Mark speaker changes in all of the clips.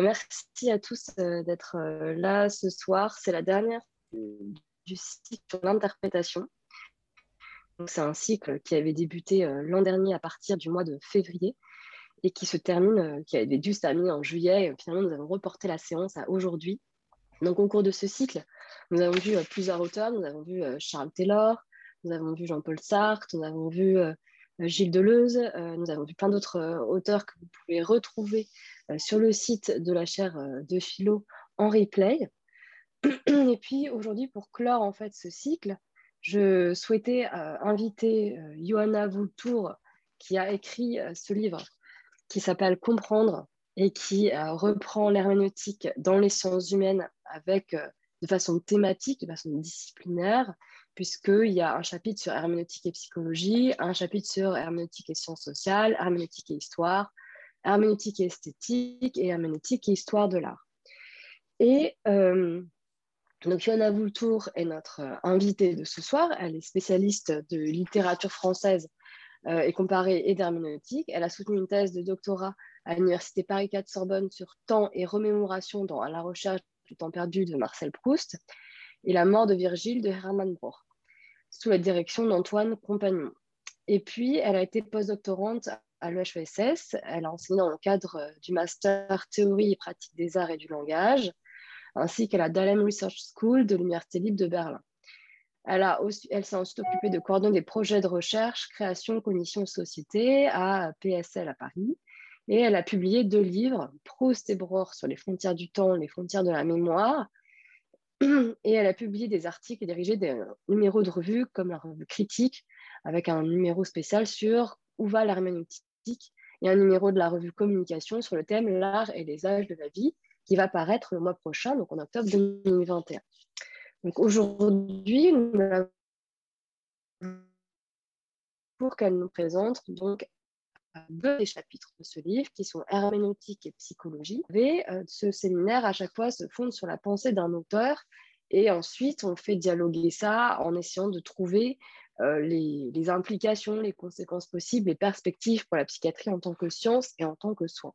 Speaker 1: merci à tous d'être là ce soir. C'est la dernière du cycle sur l'interprétation. C'est un cycle qui avait débuté l'an dernier à partir du mois de février et qui se termine, qui avait dû se terminer en juillet. Finalement, nous avons reporté la séance à aujourd'hui. Donc, au cours de ce cycle, nous avons vu plusieurs auteurs. Nous avons vu Charles Taylor, nous avons vu Jean-Paul Sartre, nous avons vu Gilles Deleuze, nous avons vu plein d'autres auteurs que vous pouvez retrouver sur le site de la chaire de philo en replay. Et puis aujourd'hui, pour clore en fait ce cycle, je souhaitais inviter Johanna Voultour, qui a écrit ce livre qui s'appelle Comprendre et qui reprend l'herméneutique dans les sciences humaines avec de façon thématique, de façon disciplinaire, puisqu'il y a un chapitre sur herméneutique et psychologie, un chapitre sur herméneutique et sciences sociales, herméneutique et histoire, herméneutique et esthétique et herméneutique et histoire de l'art. Et euh, donc Johanna Voultour est notre euh, invitée de ce soir. Elle est spécialiste de littérature française euh, et comparée et d'herméneutique. Elle a soutenu une thèse de doctorat à l'Université Paris 4 Sorbonne sur temps et remémoration dans la recherche du temps perdu de Marcel Proust et la mort de Virgile de Hermann Broch, sous la direction d'Antoine Compagnon. Et puis, elle a été postdoctorante à l'EHESS. Elle a enseigné dans le cadre euh, du master théorie et pratique des arts et du langage, ainsi qu'à la Dahlem Research School de l'Université libre de Berlin. Elle, elle s'est ensuite occupée de coordonner des projets de recherche, création, cognition, société à PSL à Paris. Et elle a publié deux livres, Proust et Broch sur les frontières du temps, les frontières de la mémoire. Et elle a publié des articles et dirigé des numéros de revues comme la revue Critique, avec un numéro spécial sur où va l'herméneutique et un numéro de la revue Communication sur le thème L'art et les âges de la vie qui va paraître le mois prochain, donc en octobre 2021. Donc aujourd'hui, pour qu'elle nous présente donc deux des chapitres de ce livre qui sont herméneutique et psychologie. Et euh, ce séminaire à chaque fois se fonde sur la pensée d'un auteur et ensuite on fait dialoguer ça en essayant de trouver euh, les, implications, les conséquences possibles, les perspectives pour la psychiatrie en tant que science et en tant que soin.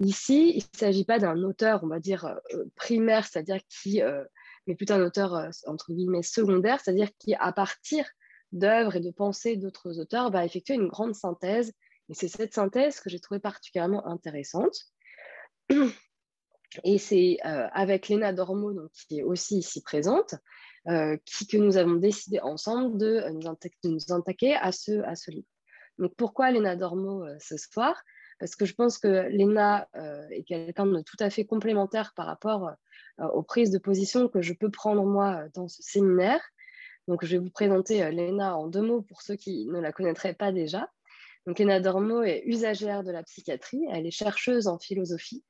Speaker 1: Ici, il ne s'agit pas d'un auteur, on va dire, euh, primaire, c'est-à-dire qui, euh, mais plutôt un auteur, entre guillemets, secondaire, c'est-à-dire qui, à partir d'œuvres et de pensées d'autres auteurs, va effectuer une grande synthèse. Et c'est cette synthèse que j'ai trouvée particulièrement intéressante. Et c'est avec Léna Dormo, donc, qui est aussi ici présente, qui, que nous avons décidé ensemble de euh, nous, attaquer à ce, livre. Donc pourquoi Léna Dormo euh, ce soir? Parce que je pense que Léna est quelqu'un de tout à fait complémentaire par rapport aux prises de position que je peux prendre moi dans ce séminaire. Donc je vais vous présenter Léna en deux mots pour ceux qui ne la connaîtraient pas déjà. Donc Léna Dormo est usagère de la psychiatrie, elle est chercheuse en philosophie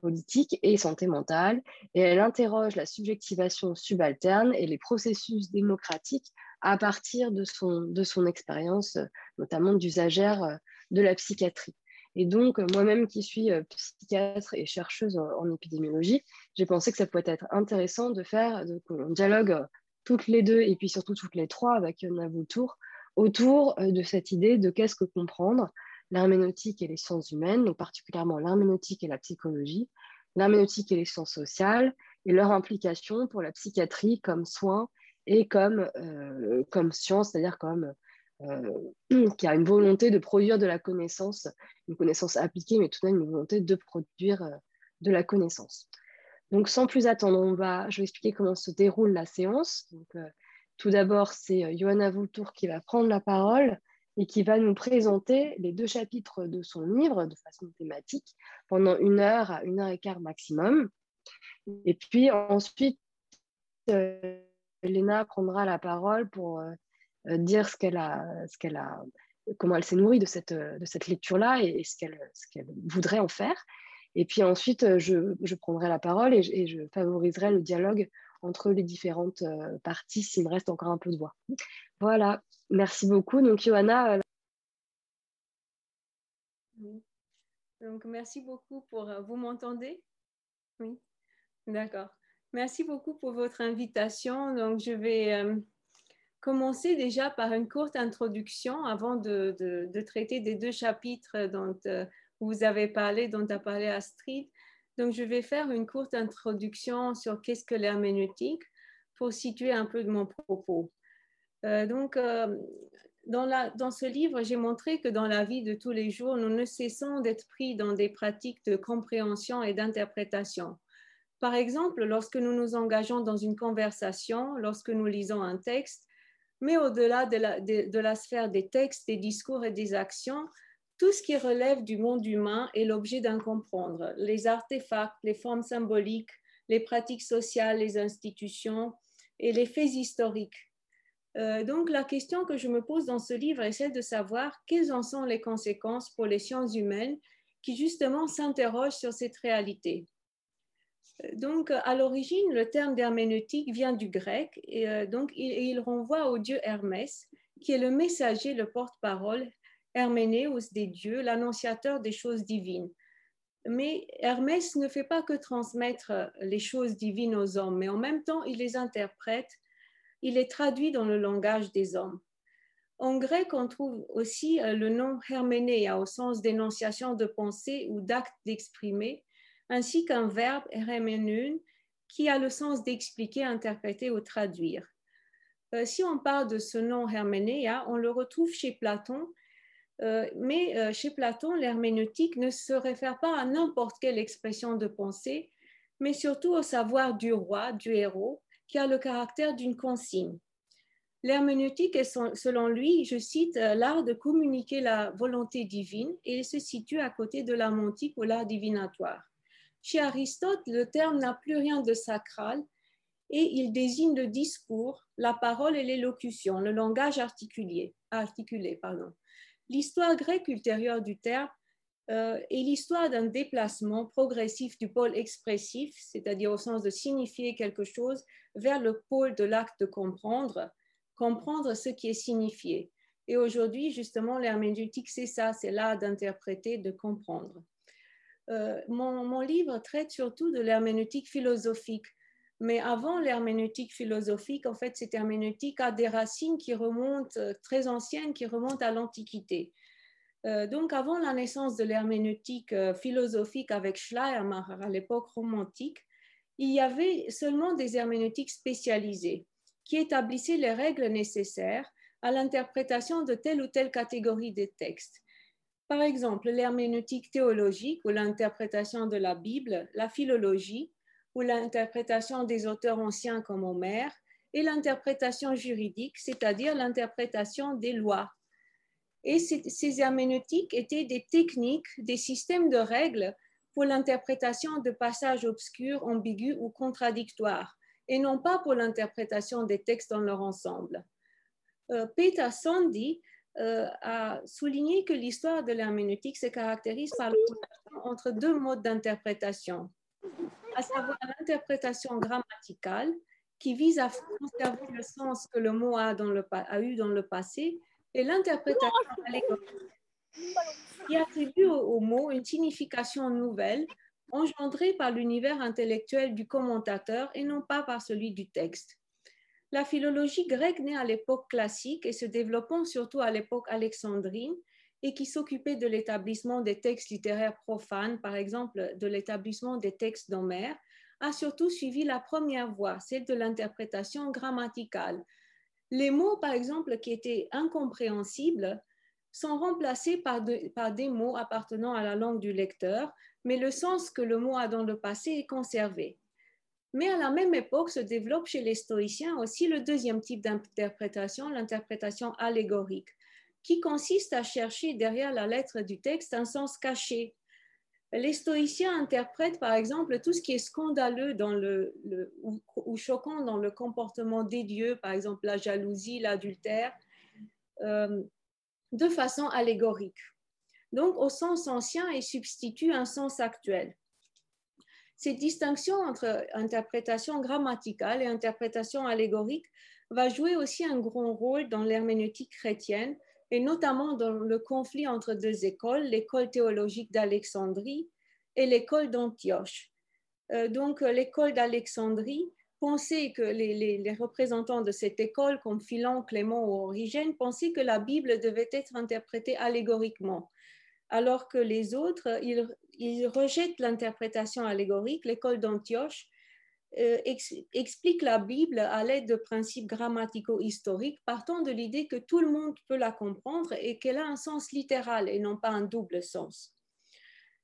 Speaker 1: politique et santé mentale, et elle interroge la subjectivation subalterne et les processus démocratiques à partir de son, de son expérience, notamment d'usagère euh, de la psychiatrie. Et donc, moi-même qui suis euh, psychiatre et chercheuse en, épidémiologie, j'ai pensé que ça pouvait être intéressant de faire, un dialogue euh, toutes les deux et puis surtout toutes les trois avec Navou Tour autour de cette idée de qu'est-ce que comprendre l'herméneutique et les sciences humaines, donc particulièrement l'herméneutique et la psychologie, l'herméneutique et les sciences sociales, et leur implication pour la psychiatrie comme soin et comme, euh, comme science, c'est-à-dire comme euh, qui a une volonté de produire de la connaissance, une connaissance appliquée, mais tout de même une volonté de produire euh, de la connaissance. Donc sans plus attendre, on va, je vais expliquer comment se déroule la séance. Donc, tout d'abord, c'est Johanna Voultour qui va prendre la parole et qui va nous présenter les deux chapitres de son livre de façon thématique pendant une heure à une heure et quart maximum. Et puis ensuite, euh, Léna prendra la parole pour euh, dire ce qu'elle a, ce qu'elle a, comment elle s'est nourrie de cette, de cette lecture-là et, ce qu'elle, ce qu'elle voudrait en faire. Et puis ensuite, je, je prendrai la parole et, et, je favoriserai le dialogue entre les différentes euh, parties s'il me reste encore un peu de voix. Voilà, merci beaucoup. Donc, Johanna. Euh,
Speaker 2: Donc, merci beaucoup pour. Euh, vous m'entendez? Oui, d'accord. Merci beaucoup pour votre invitation. Donc, je vais commencer déjà par une courte introduction avant de, de, traiter des deux chapitres dont vous avez parlé, dont a parlé Astrid. Donc, je vais faire une courte introduction sur qu'est-ce que l'herméneutique pour situer un peu de mon propos. Euh, donc, euh, dans, ce livre, j'ai montré que dans la vie de tous les jours, nous ne cessons d'être pris dans des pratiques de compréhension et d'interprétation. Par exemple, lorsque nous nous engageons dans une conversation, lorsque nous lisons un texte, mais au-delà de la, sphère des textes, des discours et des actions, tout ce qui relève du monde humain est l'objet d'un comprendre. Les artefacts, les formes symboliques, les pratiques sociales, les institutions et les faits historiques. Euh, donc la question que je me pose dans ce livre est celle de savoir quelles en sont les conséquences pour les sciences humaines qui justement s'interrogent sur cette réalité. Donc, à l'origine, le terme d'herméneutique vient du grec et euh, donc il, renvoie au dieu Hermès, qui est le messager, le porte-parole, Herménéos des dieux, l'annonciateur des choses divines. Mais Hermès ne fait pas que transmettre les choses divines aux hommes, mais en même temps, il les interprète, il les traduit dans le langage des hommes. En grec, on trouve aussi euh, le nom herménéa au sens d'énonciation de pensée ou d'acte d'exprimer, ainsi qu'un verbe hermenun qui a le sens d'expliquer, interpréter ou traduire. Euh, si on parle de ce nom herménéa, on le retrouve chez Platon, euh, mais euh, chez Platon, l'herméneutique ne se réfère pas à n'importe quelle expression de pensée, mais surtout au savoir du roi, du héros, qui a le caractère d'une consigne. L'herméneutique est, selon lui, je cite, l'art de communiquer la volonté divine et il se situe à côté de la montique ou l'art divinatoire. Chez Aristote, le terme n'a plus rien de sacral et il désigne le discours, la parole et l'élocution, le langage articulé. articulé L'histoire grecque ultérieure du terme euh, est l'histoire d'un déplacement progressif du pôle expressif, c'est-à-dire au sens de signifier quelque chose, vers le pôle de l'acte de comprendre, comprendre ce qui est signifié. Et aujourd'hui, justement, l'herméneutique, c'est ça, c'est l'art d'interpréter, de comprendre. Euh, mon, livre traite surtout de l'herméneutique philosophique. Mais avant l'herméneutique philosophique, en fait, cette herméneutique a des racines qui remontent, euh, très anciennes, qui remontent à l'Antiquité. Euh, donc, avant la naissance de l'herméneutique philosophique avec Schleiermacher à l'époque romantique, il y avait seulement des herméneutiques spécialisées qui établissaient les règles nécessaires à l'interprétation de telle ou telle catégorie de textes. Par exemple, l'herméneutique théologique ou l'interprétation de la Bible, la philologie ou l'interprétation des auteurs anciens comme Homère, et l'interprétation juridique, c'est-à-dire l'interprétation des lois. Et ces herméneutiques étaient des techniques, des systèmes de règles pour l'interprétation de passages obscurs, ambigus ou contradictoires, et non pas pour l'interprétation des textes dans leur ensemble. Euh, Peter Sandy euh, a souligné que l'histoire de l'herméneutique se caractérise par l'opposition entre deux modes d'interprétation, à savoir l'interprétation grammaticale qui vise à conserver le sens que le mot a, eu dans le passé et l'interprétation qui attribue au, au mot une signification nouvelle engendrée par l'univers intellectuel du commentateur et non pas par celui du texte. La philologie grecque née à l'époque classique et se développant surtout à l'époque alexandrine et qui s'occupait de l'établissement des textes littéraires profanes, par exemple de l'établissement des textes d'Homère, a surtout suivi la première voie, celle de l'interprétation grammaticale. Les mots, par exemple, qui étaient incompréhensibles, sont remplacés par, par, des mots appartenant à la langue du lecteur, mais le sens que le mot a dans le passé est conservé. Mais à la même époque se développe chez les stoïciens aussi le deuxième type d'interprétation, l'interprétation allégorique, qui consiste à chercher derrière la lettre du texte un sens caché. Les stoïciens interprètent par exemple tout ce qui est scandaleux ou, choquant dans le comportement des dieux, par exemple la jalousie, l'adultère, euh, de façon allégorique. Donc au sens ancien et substitue un sens actuel. Cette distinction entre interprétation grammaticale et interprétation allégorique va jouer aussi un grand rôle dans l'herméneutique chrétienne et notamment dans le conflit entre deux écoles, l'école théologique d'Alexandrie et l'école d'Antioche. Euh, donc l'école d'Alexandrie pensait que les, les, représentants de cette école, comme Philon, Clément ou Origène, pensaient que la Bible devait être interprétée allégoriquement. alors que les autres, ils, rejettent l'interprétation allégorique. L'école d'Antioche euh, explique la Bible à l'aide de principes grammatico-historiques, partant de l'idée que tout le monde peut la comprendre et qu'elle a un sens littéral et non pas un double sens.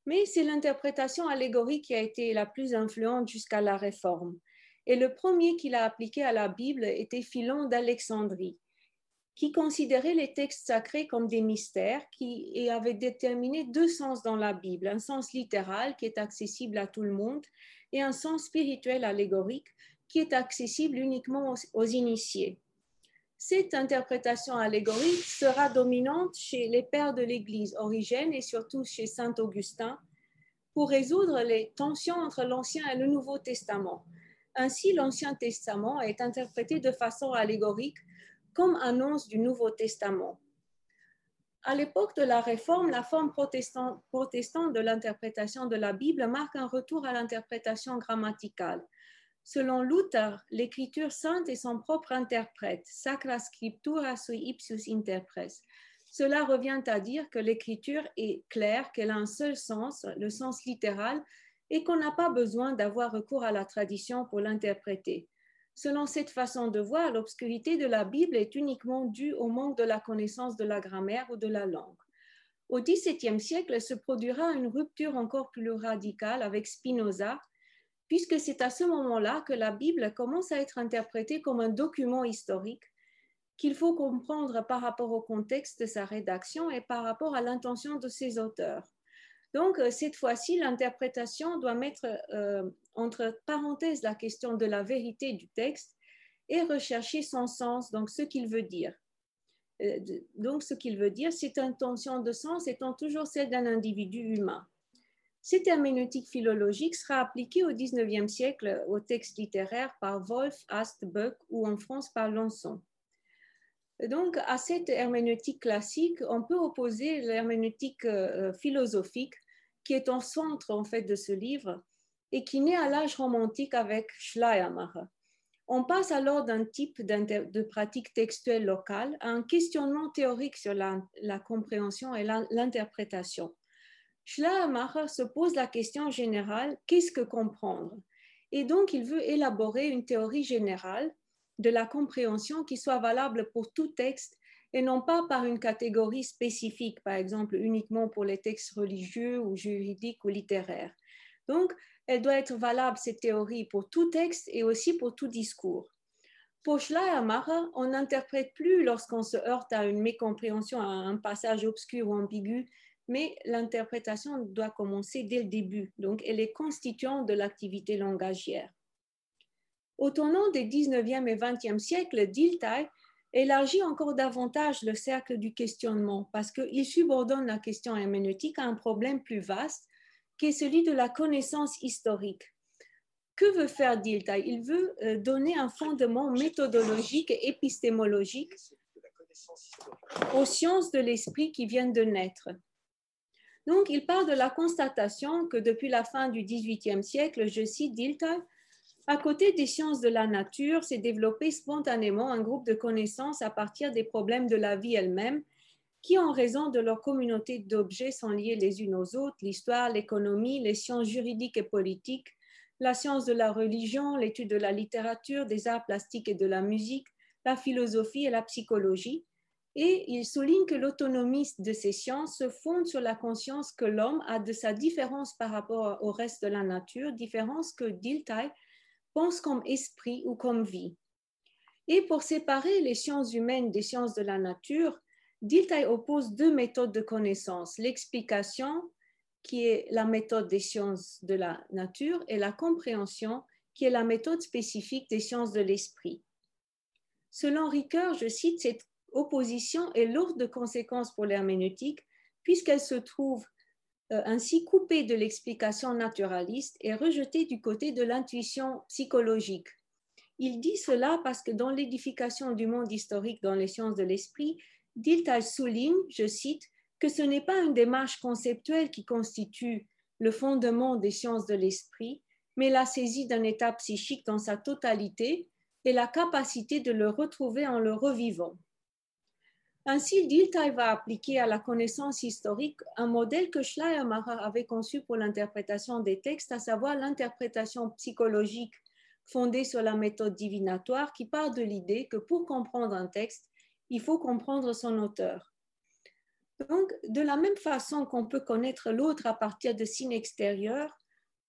Speaker 2: Mais c'est l'interprétation allégorique qui a été la plus influente jusqu'à la Réforme. Et le premier qui l'a appliqué à la Bible était Philon d'Alexandrie qui considérait les textes sacrés comme des mystères et avait déterminé deux sens dans la Bible, un sens littéral qui est accessible à tout le monde et un sens spirituel allégorique qui est accessible uniquement aux, initiés. Cette interprétation allégorique sera dominante chez les pères de l'Église, Origène et surtout chez Saint Augustin, pour résoudre les tensions entre l'Ancien et le Nouveau Testament. Ainsi, l'Ancien Testament est interprété de façon allégorique comme annonce du Nouveau Testament. À l'époque de la Réforme, la forme protestante, de l'interprétation de la Bible marque un retour à l'interprétation grammaticale. Selon Luther, l'écriture sainte est son propre interprète, sacra scriptura sui ipsius interpres. Cela revient à dire que l'écriture est claire, qu'elle a un seul sens, le sens littéral, et qu'on n'a pas besoin d'avoir recours à la tradition pour l'interpréter. Selon cette façon de voir, l'obscurité de la Bible est uniquement due au manque de la connaissance de la grammaire ou de la langue. Au XVIIe siècle se produira une rupture encore plus radicale avec Spinoza, puisque c'est à ce moment-là que la Bible commence à être interprétée comme un document historique qu'il faut comprendre par rapport au contexte de sa rédaction et par rapport à l'intention de ses auteurs. Donc, euh, cette fois-ci, l'interprétation doit mettre euh, entre parenthèses la question de la vérité du texte et rechercher son sens, donc ce qu'il veut dire. Euh, donc, ce qu'il veut dire, cette intention de sens étant toujours celle d'un individu humain. Cette herméneutique philologique sera appliquée au XIXe siècle au texte littéraire par Wolf, Astbuck ou en France par Lançon. Donc, à cette herméneutique classique, on peut opposer l'herméneutique philosophique qui est au centre en fait de ce livre et qui naît à l'âge romantique avec Schleiermacher. On passe alors d'un type de pratique textuelle locale à un questionnement théorique sur la, la compréhension et l'interprétation. Schleiermacher se pose la question générale qu'est-ce que comprendre? Et donc, il veut élaborer une théorie générale de la compréhension qui soit valable pour tout texte et non pas par une catégorie spécifique, par exemple uniquement pour les textes religieux ou juridiques ou littéraires. Donc, elle doit être valable, cette théorie, pour tout texte et aussi pour tout discours. Pour Schleiermacher, on n'interprète plus lorsqu'on se heurte à une mécompréhension, à un passage obscur ou ambigu, mais l'interprétation doit commencer dès le début, donc elle est constituante de l'activité langagière. Au tournant des 19e et 20e siècles, Dilthey élargit encore davantage le cercle du questionnement parce qu'il subordonne la question herméneutique à un problème plus vaste qui est celui de la connaissance historique. Que veut faire Dilthey? Il veut euh, donner un fondement méthodologique et épistémologique aux sciences de l'esprit qui viennent de naître. Donc, il part de la constatation que depuis la fin du XVIIIe siècle, je cite Dilthey, à côté des sciences de la nature, s'est développé spontanément un groupe de connaissances à partir des problèmes de la vie elle-même, qui, en raison de leur communauté d'objets, sont liés les unes aux autres, l'histoire, l'économie, les sciences juridiques et politiques, la science de la religion, l'étude de la littérature, des arts plastiques et de la musique, la philosophie et la psychologie. Et il souligne que l'autonomie de ces sciences se fonde sur la conscience que l'homme a de sa différence par rapport au reste de la nature, différence que Dilthey pense comme esprit ou comme vie. Et pour séparer les sciences humaines des sciences de la nature, Dilthey oppose deux méthodes de connaissance, l'explication, qui est la méthode des sciences de la nature, et la compréhension, qui est la méthode spécifique des sciences de l'esprit. Selon Ricoeur, je cite, cette opposition est lourde de conséquences pour l'herméneutique, puisqu'elle se trouve ainsi coupé de l'explication naturaliste et rejeté du côté de l'intuition psychologique. Il dit cela parce que dans l'édification du monde historique dans les sciences de l'esprit, Dilthey souligne, je cite, que ce n'est pas une démarche conceptuelle qui constitue le fondement des sciences de l'esprit, mais la saisie d'un état psychique dans sa totalité et la capacité de le retrouver en le revivant. Ainsi, Dilthey va appliquer à la connaissance historique un modèle que Schleiermacher avait conçu pour l'interprétation des textes, à savoir l'interprétation psychologique fondée sur la méthode divinatoire qui part de l'idée que pour comprendre un texte, il faut comprendre son auteur. Donc, de la même façon qu'on peut connaître l'autre à partir de signes extérieurs,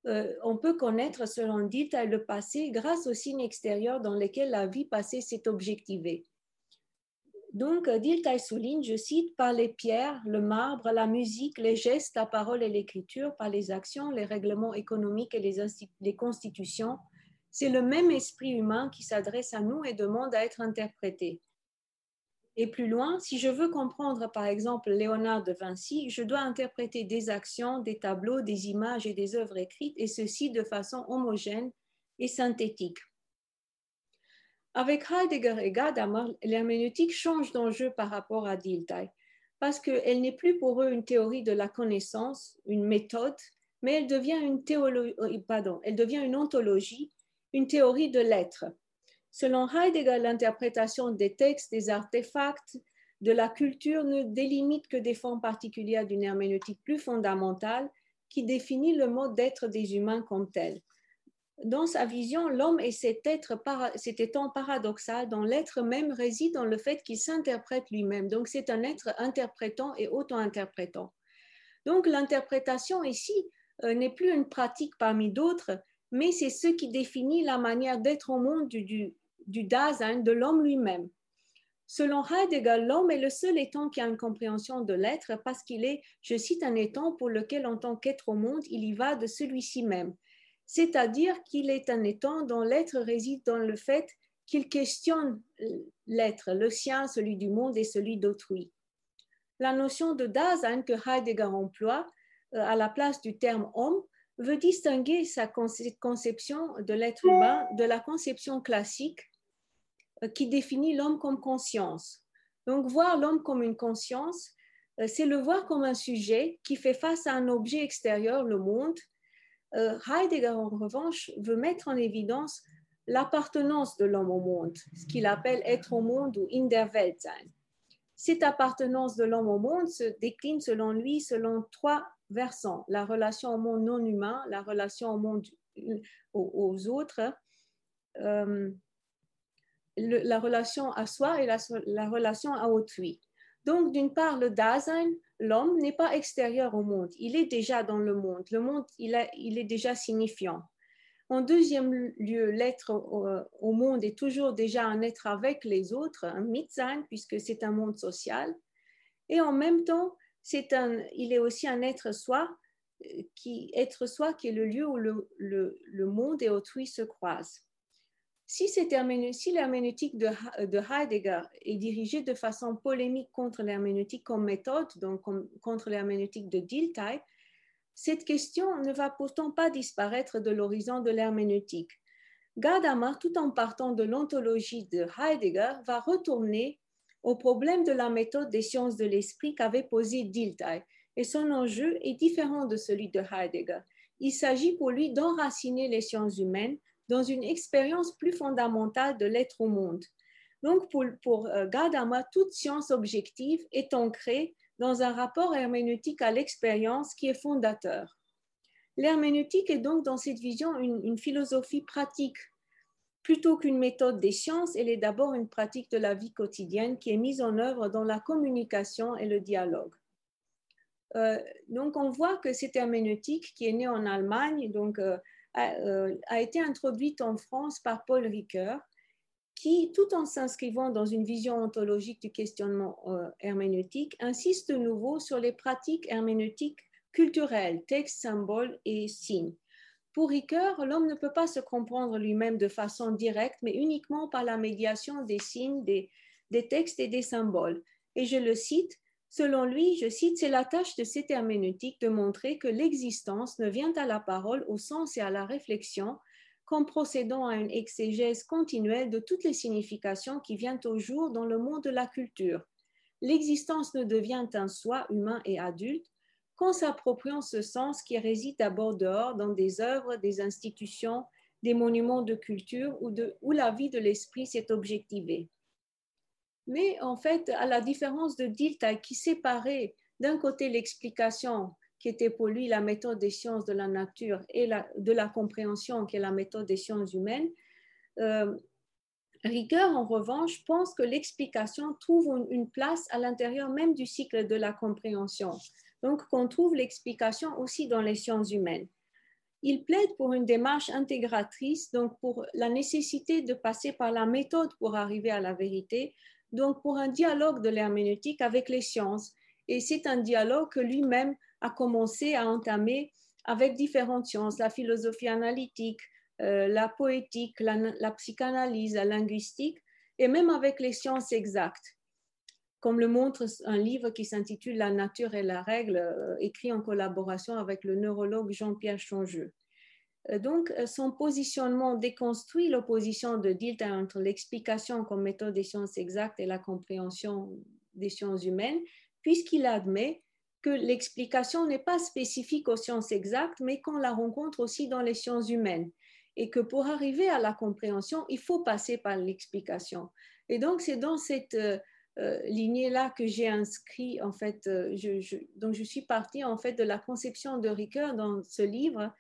Speaker 2: euh, on peut connaître, selon Dilthey, le passé grâce aux signes extérieurs dans lesquels la vie passée s'est objectivée. Donc, Dilthey souligne, je cite, par les pierres, le marbre, la musique, les gestes, la parole et l'écriture, par les actions, les règlements économiques et les constitutions, c'est le même esprit humain qui s'adresse à nous et demande à être interprété. Et plus loin, si je veux comprendre par exemple Léonard de Vinci, je dois interpréter des actions, des tableaux, des images et des œuvres écrites, et ceci de façon homogène et synthétique. Avec Heidegger et Gadamer, l'herméneutique change d'enjeu par rapport à Dilthey, parce qu'elle n'est plus pour eux une théorie de la connaissance, une méthode, mais elle devient une, euh, pardon, elle devient une ontologie, une théorie de l'être. Selon Heidegger, l'interprétation des textes, des artefacts, de la culture ne délimite que des formes particulières d'une herméneutique plus fondamentale qui définit le mode d'être des humains comme tel dans sa vision, l'homme est cet, être cet étant paradoxal dont l'être même réside dans le fait qu'il s'interprète lui-même. Donc c'est un être interprétant et auto-interprétant. Donc l'interprétation ici euh, n'est plus une pratique parmi d'autres, mais c'est ce qui définit la manière d'être au monde du, du, du Dasein, de l'homme lui-même. Selon Heidegger, l'homme est le seul étant qui a une compréhension de l'être parce qu'il est, je cite, un étant pour lequel en tant qu'être au monde, il y va de celui-ci même c'est-à-dire qu'il est un étant dont l'être réside dans le fait qu'il questionne l'être, le sien, celui du monde et celui d'autrui. La notion de Dasein que Heidegger emploie euh, à la place du terme homme veut distinguer sa conception de l'être humain de la conception classique euh, qui définit l'homme comme conscience. Donc voir l'homme comme une conscience, euh, c'est le voir comme un sujet qui fait face à un objet extérieur, le monde, euh, Heidegger, en revanche, veut mettre en évidence l'appartenance de l'homme au monde, ce qu'il appelle être au monde ou in der Welt sein. Cette appartenance de l'homme au monde se décline selon lui selon trois versants la relation au monde non humain, la relation au monde aux, autres, euh, la relation à soi et la, la relation à autrui. Donc, d'une part, le Dasein, l'homme n'est pas extérieur au monde, il est déjà dans le monde. Le monde, il, est déjà signifiant. En deuxième lieu, l'être au, monde est toujours déjà un être avec les autres, un Mitsein, puisque c'est un monde social. Et en même temps, il est aussi un être soi, qui, être soi qui est le lieu où le monde et autrui se croisent. Si, l'herméneutique de, Heidegger est dirigée de façon polémique contre l'herméneutique comme méthode, donc contre l'herméneutique de Dilthey, cette question ne va pourtant pas disparaître de l'horizon de l'herméneutique. Gadamer, tout en partant de l'ontologie de Heidegger, va retourner au problème de la méthode des sciences de l'esprit qu'avait posé Dilthey, et son enjeu est différent de celui de Heidegger. Il s'agit pour lui d'enraciner les sciences humaines dans une expérience plus fondamentale de l'être au monde. Donc, pour, pour euh, Gadamer, toute science objective est ancrée dans un rapport herméneutique à l'expérience qui est fondateur. L'herméneutique est donc dans cette vision une, philosophie pratique. Plutôt qu'une méthode des sciences, elle est d'abord une pratique de la vie quotidienne qui est mise en œuvre dans la communication et le dialogue. Euh, donc, on voit que cette herméneutique qui est née en Allemagne, donc euh, euh, a, été introduite en France par Paul Ricoeur, qui, tout en s'inscrivant dans une vision ontologique du questionnement euh, herméneutique, insiste de nouveau sur les pratiques herméneutiques culturelles, textes, symboles et signes. Pour Ricoeur, l'homme ne peut pas se comprendre lui-même de façon directe, mais uniquement par la médiation des signes, des textes et des symboles. Et je le cite, Selon lui, je cite, c'est la tâche de cette herméneutique de montrer que l'existence ne vient à la parole, au sens et à la réflexion qu'en procédant à une exégèse continuelle de toutes les significations qui viennent au jour dans le monde de la culture. L'existence ne devient un soi humain et adulte qu'en s'appropriant ce sens qui réside d'abord dehors dans des œuvres, des institutions, des monuments de culture où, où la vie de l'esprit s'est objectivée. Mais en fait, à la différence de Dilthey qui séparait d'un côté l'explication qui était pour lui la méthode des sciences de la nature et de la compréhension qui est la méthode des sciences humaines, euh, en revanche, pense que l'explication trouve une place à l'intérieur même du cycle de la compréhension. Donc, qu'on trouve l'explication aussi dans les sciences humaines. Il plaide pour une démarche intégratrice, donc pour la nécessité de passer par la méthode pour arriver à la vérité, donc pour un dialogue de l'herméneutique avec les sciences. Et c'est un dialogue que lui-même a commencé à entamer avec différentes sciences, la philosophie analytique, euh, la poétique, la, psychanalyse, la linguistique, et même avec les sciences exactes, comme le montre un livre qui s'intitule La nature et la règle, euh, écrit en collaboration avec le neurologue Jean-Pierre Changeux. Euh, donc, son positionnement déconstruit l'opposition de Dilthey entre l'explication comme méthode des sciences exactes et la compréhension des sciences humaines, puisqu'il admet que l'explication n'est pas spécifique aux sciences exactes, mais qu'on la rencontre aussi dans les sciences humaines et que pour arriver à la compréhension, il faut passer par l'explication. Et donc, c'est dans cette euh, euh, lignée-là que j'ai inscrit, en fait, euh, je, donc je suis partie en fait de la conception de Ricoeur dans ce livre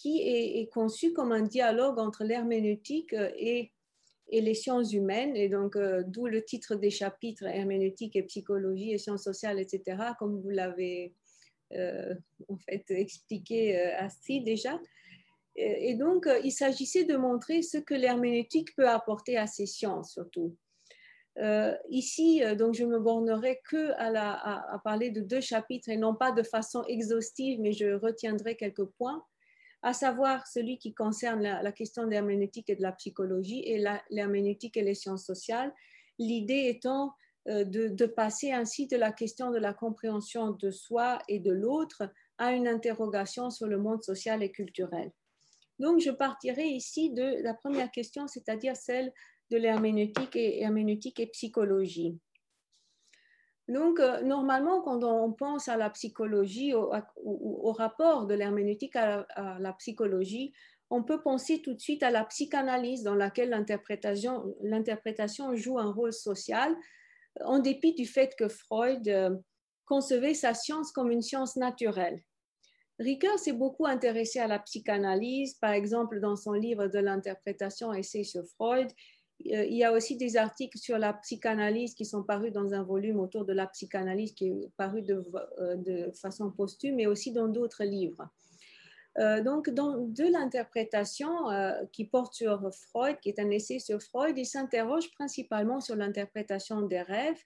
Speaker 2: qui est, conçu comme un dialogue entre l'herméneutique et, et, les sciences humaines, et donc d'où le titre des chapitres herméneutique et psychologie et sciences sociales, etc., comme vous l'avez en fait expliqué Astrid déjà. Et donc, euh, il s'agissait de montrer ce que l'herméneutique peut apporter à ces sciences, surtout. Euh, ici, euh, donc, je me bornerai que à, à, parler de deux chapitres et non pas de façon exhaustive, mais je retiendrai quelques points, à savoir celui qui concerne la, question de l'herméneutique et de la psychologie et l'herméneutique et les sciences sociales. L'idée étant de, de, passer ainsi de la question de la compréhension de soi et de l'autre à une interrogation sur le monde social et culturel. Donc, je partirai ici de la première question, c'est-à-dire celle de l'herméneutique et, herméneutique et psychologie. Donc, euh, normalement, quand on pense à la psychologie, au, au, rapport de l'herméneutique à, la psychologie, on peut penser tout de suite à la psychanalyse dans laquelle l'interprétation joue un rôle social, en dépit du fait que Freud euh, concevait sa science comme une science naturelle. Ricoeur s'est beaucoup intéressé à la psychanalyse, par exemple dans son livre de l'interprétation Essai sur Freud. Euh, il y a aussi des articles sur la psychanalyse qui sont parus dans un volume autour de la psychanalyse qui est paru de, euh, façon posthume, mais aussi dans d'autres livres. Euh, donc, dans, de l'interprétation qui porte sur Freud, qui est un essai sur Freud, il s'interroge principalement sur l'interprétation des rêves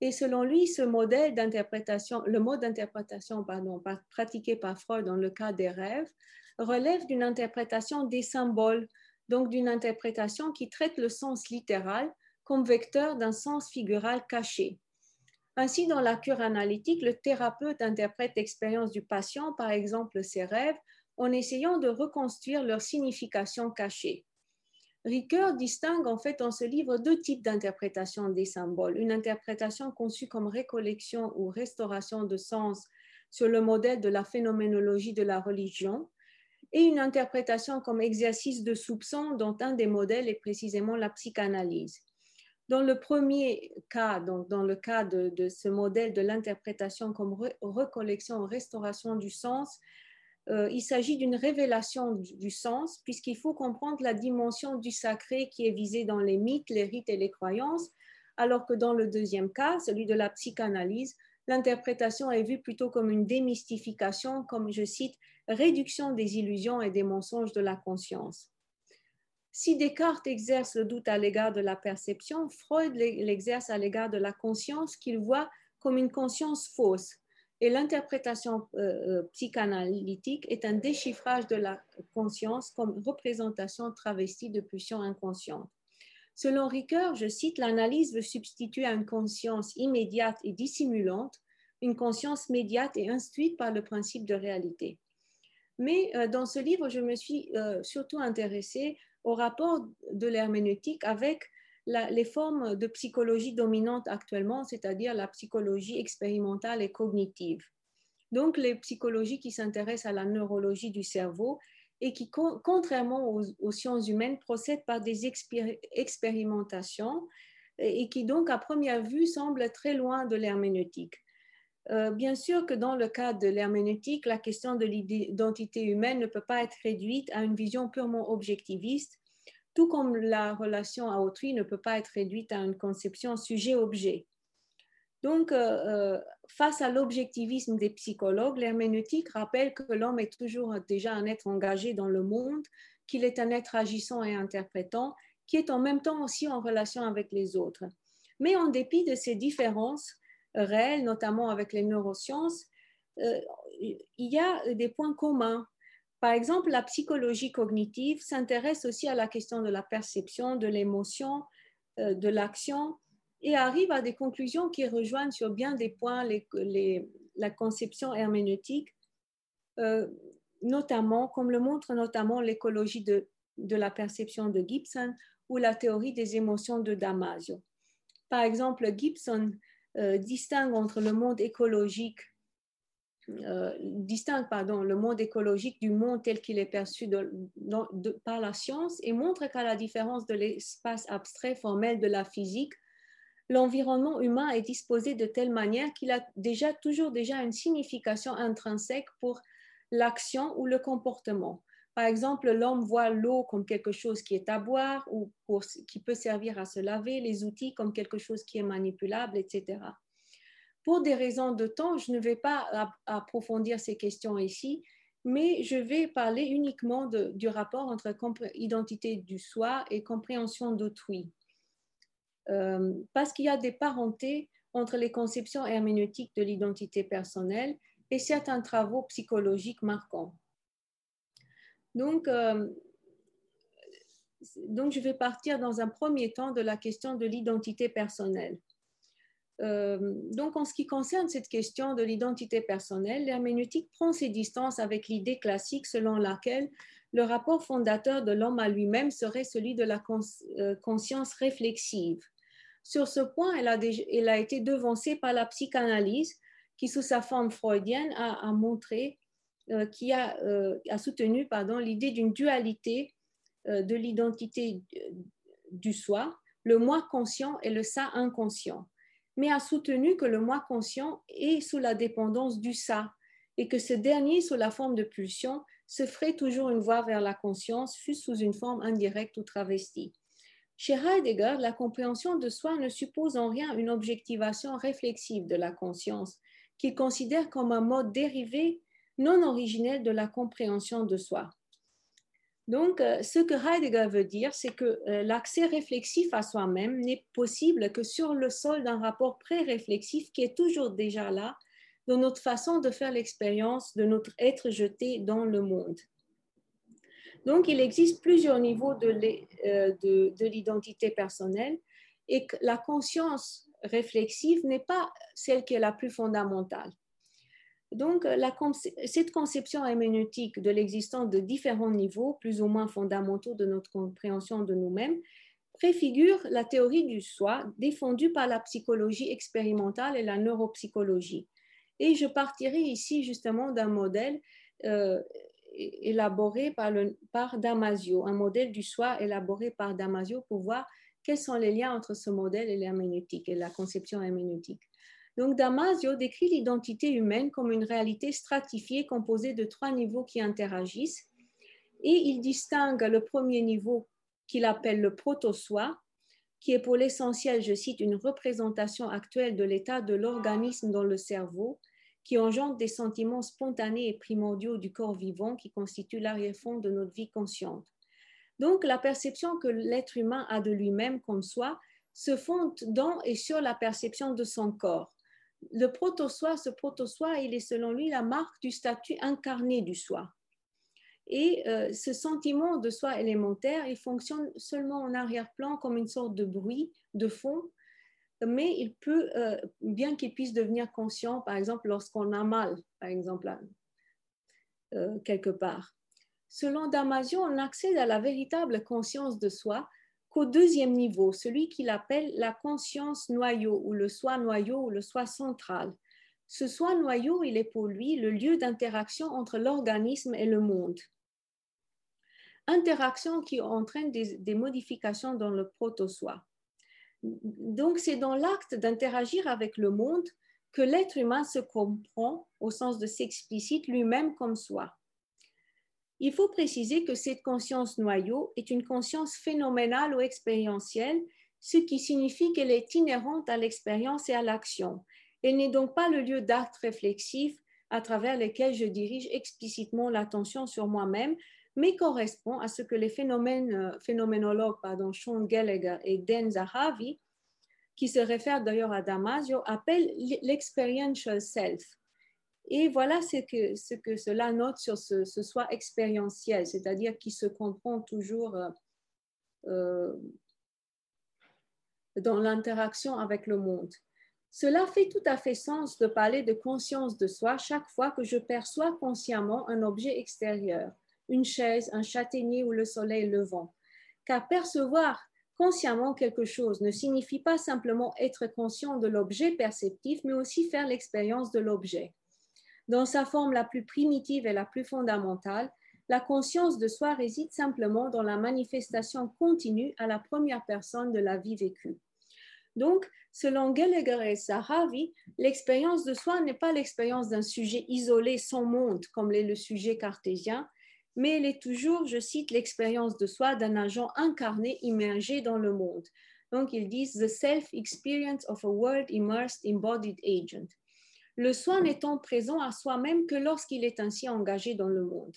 Speaker 2: et selon lui, ce modèle d'interprétation, le mode d'interprétation pardon, pratiqué par Freud dans le cas des rêves, relève d'une interprétation des symboles, donc d'une interprétation qui traite le sens littéral comme vecteur d'un sens figural caché. Ainsi, dans la cure analytique, le thérapeute interprète l'expérience du patient, par exemple ses rêves, en essayant de reconstruire leur signification cachée. Ricoeur distingue en fait dans ce livre deux types d'interprétation des symboles. Une interprétation conçue comme récollection ou restauration de sens sur le modèle de la phénoménologie de la religion et une interprétation comme exercice de soupçon dont un des modèles est précisément la psychanalyse. Dans le premier cas, donc dans le cas de, ce modèle de l'interprétation comme recollection ou restauration du sens, euh, il s'agit d'une révélation du, sens, puisqu'il faut comprendre la dimension du sacré qui est visée dans les mythes, les rites et les croyances, alors que dans le deuxième cas, celui de la psychanalyse, l'interprétation est vue plutôt comme une démystification, comme je cite, réduction des illusions et des mensonges de la conscience. Si Descartes exerce le doute à l'égard de la perception, Freud l'exerce à l'égard de la conscience qu'il voit comme une conscience fausse, et l'interprétation euh, euh, psychanalytique est un déchiffrage de la conscience comme représentation travestie de pulsions inconscientes. Selon Ricoeur, je cite, l'analyse veut substituer à une conscience immédiate et dissimulante une conscience médiate et instruite par le principe de réalité. Mais euh, dans ce livre, je me suis surtout intéressée au rapport de l'herméneutique avec les formes de psychologie dominantes actuellement, c'est-à-dire la psychologie expérimentale et cognitive. Donc, les psychologies qui s'intéressent à la neurologie du cerveau et qui, contrairement aux, sciences humaines, procèdent par des expérimentations et qui donc à première vue semble très loin de l'herméneutique. Euh, bien sûr que dans le cas de l'herméneutique, la question de l'identité humaine ne peut pas être réduite à une vision purement objectiviste, tout comme la relation à autrui ne peut pas être réduite à une conception sujet-objet. Donc, euh, euh, face à l'objectivisme des psychologues, l'herméneutique rappelle que l'homme est toujours déjà un être engagé dans le monde, qu'il est un être agissant et interprétant, qui est en même temps aussi en relation avec les autres. Mais en dépit de ces différences réelles, notamment avec les neurosciences, euh, il y a des points communs. Par exemple, la psychologie cognitive s'intéresse aussi à la question de la perception, de l'émotion, de l'action, et arrive à des conclusions qui rejoignent sur bien des points la conception herméneutique, euh, notamment, comme le montre notamment l'écologie de, la perception de Gibson ou la théorie des émotions de Damasio. Par exemple, Gibson euh, distingue entre le monde écologique euh, distingue pardon, le monde écologique du monde tel qu'il est perçu par la science et montre qu'à la différence de l'espace abstrait formel de la physique, l'environnement humain est disposé de telle manière qu'il a déjà toujours déjà une signification intrinsèque pour l'action ou le comportement. Par exemple, l'homme voit l'eau comme quelque chose qui est à boire ou qui peut servir à se laver, les outils comme quelque chose qui est manipulable, etc. Pour des raisons de temps, je ne vais pas approfondir ces questions ici, mais je vais parler uniquement du rapport entre identité du soi et compréhension d'autrui. Euh, parce qu'il y a des parentés entre les conceptions herméneutiques de l'identité personnelle et certains travaux psychologiques marquants. Donc, euh, donc, je vais partir dans un premier temps de la question de l'identité personnelle. Euh, donc, en ce qui concerne cette question de l'identité personnelle, l'herméneutique prend ses distances avec l'idée classique selon laquelle le rapport fondateur de l'homme à lui-même serait celui de la conscience réflexive. Sur ce point, elle a, été devancée par la psychanalyse qui, sous sa forme freudienne, a, montré, euh, qui a, euh, soutenu l'idée d'une dualité euh, de l'identité du soi, le moi conscient et le ça inconscient, mais a soutenu que le moi conscient est sous la dépendance du ça et que ce dernier, sous la forme de pulsion, se ferait toujours une voie vers la conscience, fût sous une forme indirecte ou travestie. Chez Heidegger, la compréhension de soi ne suppose en rien une objectivation réflexive de la conscience, qu'il considère comme un mode dérivé non originel de la compréhension de soi. Donc, euh, ce que Heidegger veut dire, c'est que euh, l'accès réflexif à soi-même n'est possible que sur le sol d'un rapport pré-réflexif qui est toujours déjà là dans notre façon de faire l'expérience de notre être jeté dans le monde. Donc, il existe plusieurs niveaux euh, de l'identité personnelle et la conscience réflexive n'est pas celle qui est la plus fondamentale. Donc, cette conception héméneutique de l'existence de différents niveaux, plus ou moins fondamentaux de notre compréhension de nous-mêmes, préfigure la théorie du soi défendue par la psychologie expérimentale et la neuropsychologie. Et je partirai ici justement d'un modèle euh, élaboré par, par Damasio, un modèle du soi élaboré par Damasio pour voir quels sont les liens entre ce modèle et l'herméneutique et la conception herméneutique. Donc Damasio décrit l'identité humaine comme une réalité stratifiée composée de trois niveaux qui interagissent et il distingue le premier niveau qu'il appelle le proto-soi, qui est pour l'essentiel, je cite, une représentation actuelle de l'état de l'organisme dans le cerveau, qui engendre des sentiments spontanés et primordiaux du corps vivant qui constituent l'arrière-fond de notre vie consciente. Donc, la perception que l'être humain a de lui-même comme soi se fonde dans et sur la perception de son corps. Le proto-soi, ce proto-soi, il est selon lui la marque du statut incarné du soi. Et euh, ce sentiment de soi élémentaire, il fonctionne seulement en arrière-plan comme une sorte de bruit de fond mais il peut, euh, bien qu'il puisse devenir conscient, par exemple, lorsqu'on a mal, par exemple, euh, quelque part. Selon Damasio, on accède à la véritable conscience de soi qu'au deuxième niveau, celui qu'il appelle la conscience noyau ou le soi noyau ou le soi central. Ce soi noyau, il est pour lui le lieu d'interaction entre l'organisme et le monde. Interaction qui entraîne des, des modifications dans le proto-soi. Donc, c'est dans l'acte d'interagir avec le monde que l'être humain se comprend, au sens de s'explicite lui-même comme soi. Il faut préciser que cette conscience noyau est une conscience phénoménale ou expérientielle, ce qui signifie qu'elle est inhérente à l'expérience et à l'action. Elle n'est donc pas le lieu d'actes réflexifs à travers lesquels je dirige explicitement l'attention sur moi-même, mais correspond à ce que les euh, phénoménologues pardon, Sean Gallagher et Dan Zahavi qui se réfère d'ailleurs à Damasio, appelle l'experiential self. Et voilà ce que, ce que cela note sur ce, soi expérientiel, c'est-à-dire qui se comprend toujours euh, euh, dans l'interaction avec le monde. Cela fait tout à fait sens de parler de conscience de soi chaque fois que je perçois consciemment un objet extérieur, une chaise, un châtaignier ou le soleil levant. Car percevoir consciemment quelque chose ne signifie pas simplement être conscient de l'objet perceptif, mais aussi faire l'expérience de l'objet. Dans sa forme la plus primitive et la plus fondamentale, la conscience de soi réside simplement dans la manifestation continue à la première personne de la vie vécue. Donc, selon Gallagher et Sahavi, l'expérience de soi n'est pas l'expérience d'un sujet isolé sans monde, comme l'est le sujet cartésien, mais elle est toujours, je cite, l'expérience de soi d'un agent incarné immergé dans le monde. Donc, ils disent The self-experience of a world immersed embodied agent. Le soi n'étant présent à soi-même que lorsqu'il est ainsi engagé dans le monde.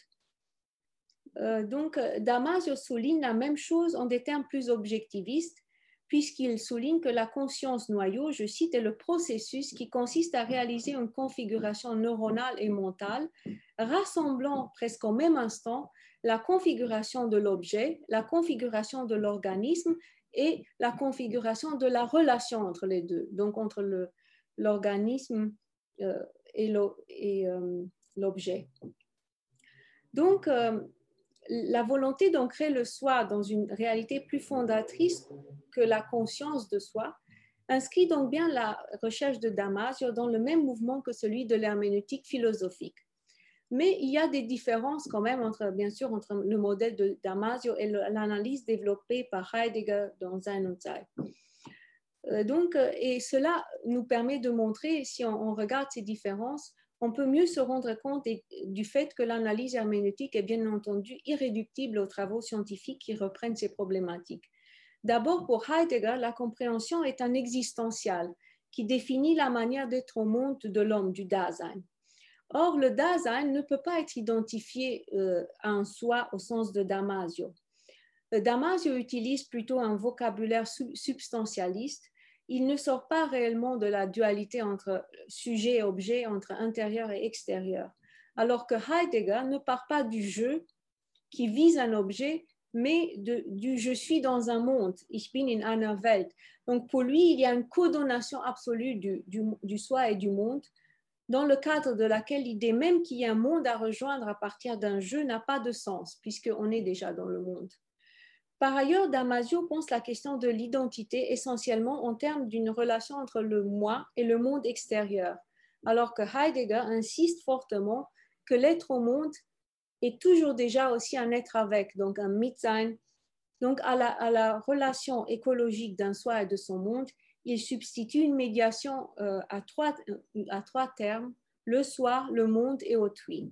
Speaker 2: Euh, donc, Damasio souligne la même chose en des termes plus objectivistes puisqu'il souligne que la conscience noyau, je cite, est le processus qui consiste à réaliser une configuration neuronale et mentale, rassemblant presque au même instant la configuration de l'objet, la configuration de l'organisme et la configuration de la relation entre les deux, donc entre l'organisme et euh, l'objet. Donc, euh, la volonté d'ancrer le soi dans une réalité plus fondatrice que la conscience de soi inscrit donc bien la recherche de Damasio dans le même mouvement que celui de l'herméneutique philosophique. Mais il y a des différences quand même entre, bien sûr, entre le modèle de Damasio et l'analyse développée par Heidegger dans Sein und Zeit. Euh, donc, euh, et cela nous permet de montrer, si on regarde ces différences, on peut mieux se rendre compte du fait que l'analyse herméneutique est bien entendu irréductible aux travaux scientifiques qui reprennent ces problématiques. D'abord, pour Heidegger, la compréhension est un existentiel qui définit la manière d'être au monde de l'homme, du Dasein. Or, le Dasein ne peut pas être identifié euh, à un soi au sens de Damasio. Euh, Damasio utilise plutôt un vocabulaire substantialiste il ne sort pas réellement de la dualité entre sujet et objet, entre intérieur et extérieur. Alors que Heidegger ne part pas du jeu qui vise un objet, mais du je suis dans un monde, ich bin in einer Welt. Donc pour lui, il y a une codonation absolue du, du soi et du monde, dans le cadre de laquelle l'idée même qu'il y a un monde à rejoindre à partir d'un jeu n'a pas de sens, puisqu'on est déjà dans le monde. Par ailleurs, Damasio pense la question de l'identité essentiellement en termes d'une relation entre le moi et le monde extérieur, alors que Heidegger insiste fortement que l'être au monde est toujours déjà aussi un être avec, donc un Mitsein. Donc à la, relation écologique d'un soi et de son monde, il substitue une médiation euh, à, trois, à trois termes, le soi, le monde et autrui.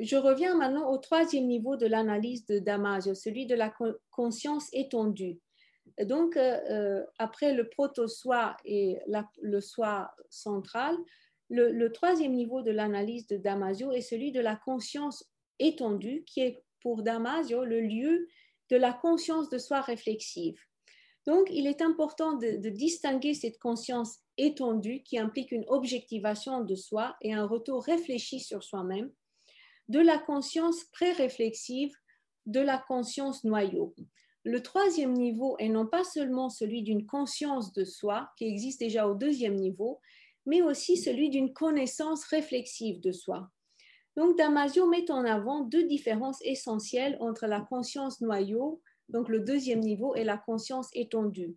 Speaker 2: Je reviens maintenant au troisième niveau de l'analyse de Damasio, celui de la conscience étendue. Donc, euh, euh, après le proto-soi et le soi central, le, troisième niveau de l'analyse de Damasio est celui de la conscience étendue, qui est pour Damasio le lieu de la conscience de soi réflexive. Donc, il est important de distinguer cette conscience étendue qui implique une objectivation de soi et un retour réfléchi sur soi-même de la conscience pré-réflexive, de la conscience noyau. Le troisième niveau est non pas seulement celui d'une conscience de soi, qui existe déjà au deuxième niveau, mais aussi celui d'une connaissance réflexive de soi. Donc, Damasio met en avant deux différences essentielles entre la conscience noyau, donc le deuxième niveau, et la conscience étendue.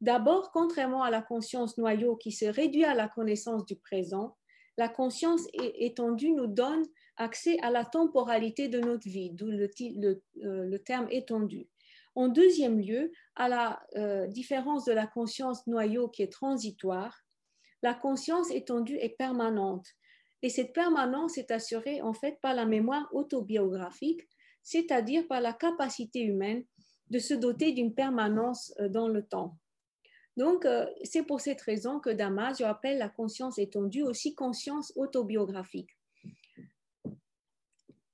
Speaker 2: D'abord, contrairement à la conscience noyau qui se réduit à la connaissance du présent, la conscience étendue nous donne accès à la temporalité de notre vie, d'où le, euh, terme étendu. En deuxième lieu, à la euh, différence de la conscience noyau qui est transitoire, la conscience étendue est permanente. Et cette permanence est assurée en fait par la mémoire autobiographique, c'est-à-dire par la capacité humaine de se doter d'une permanence euh, dans le temps. Donc, c'est pour cette raison que Damasio appelle la conscience étendue aussi conscience autobiographique.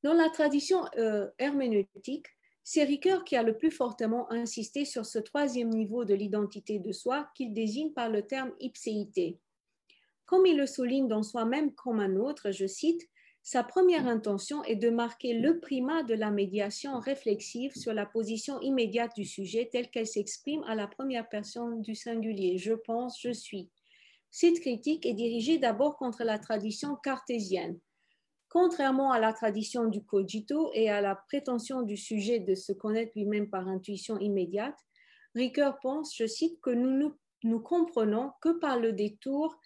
Speaker 2: Dans la tradition euh, herméneutique, c'est Ricoeur qui a le plus fortement insisté sur ce troisième niveau de l'identité de soi qu'il désigne par le terme ipséité. Comme il le souligne dans Soi-même comme un autre, je cite, sa première intention est de marquer le primat de la médiation réflexive sur la position immédiate du sujet telle qu'elle s'exprime à la première personne du singulier. Je pense, je suis. Cette critique est dirigée d'abord contre la tradition cartésienne. Contrairement à la tradition du cogito et à la prétention du sujet de se connaître lui-même par intuition immédiate, Ricoeur pense, je cite, que nous ne nous comprenons que par le détour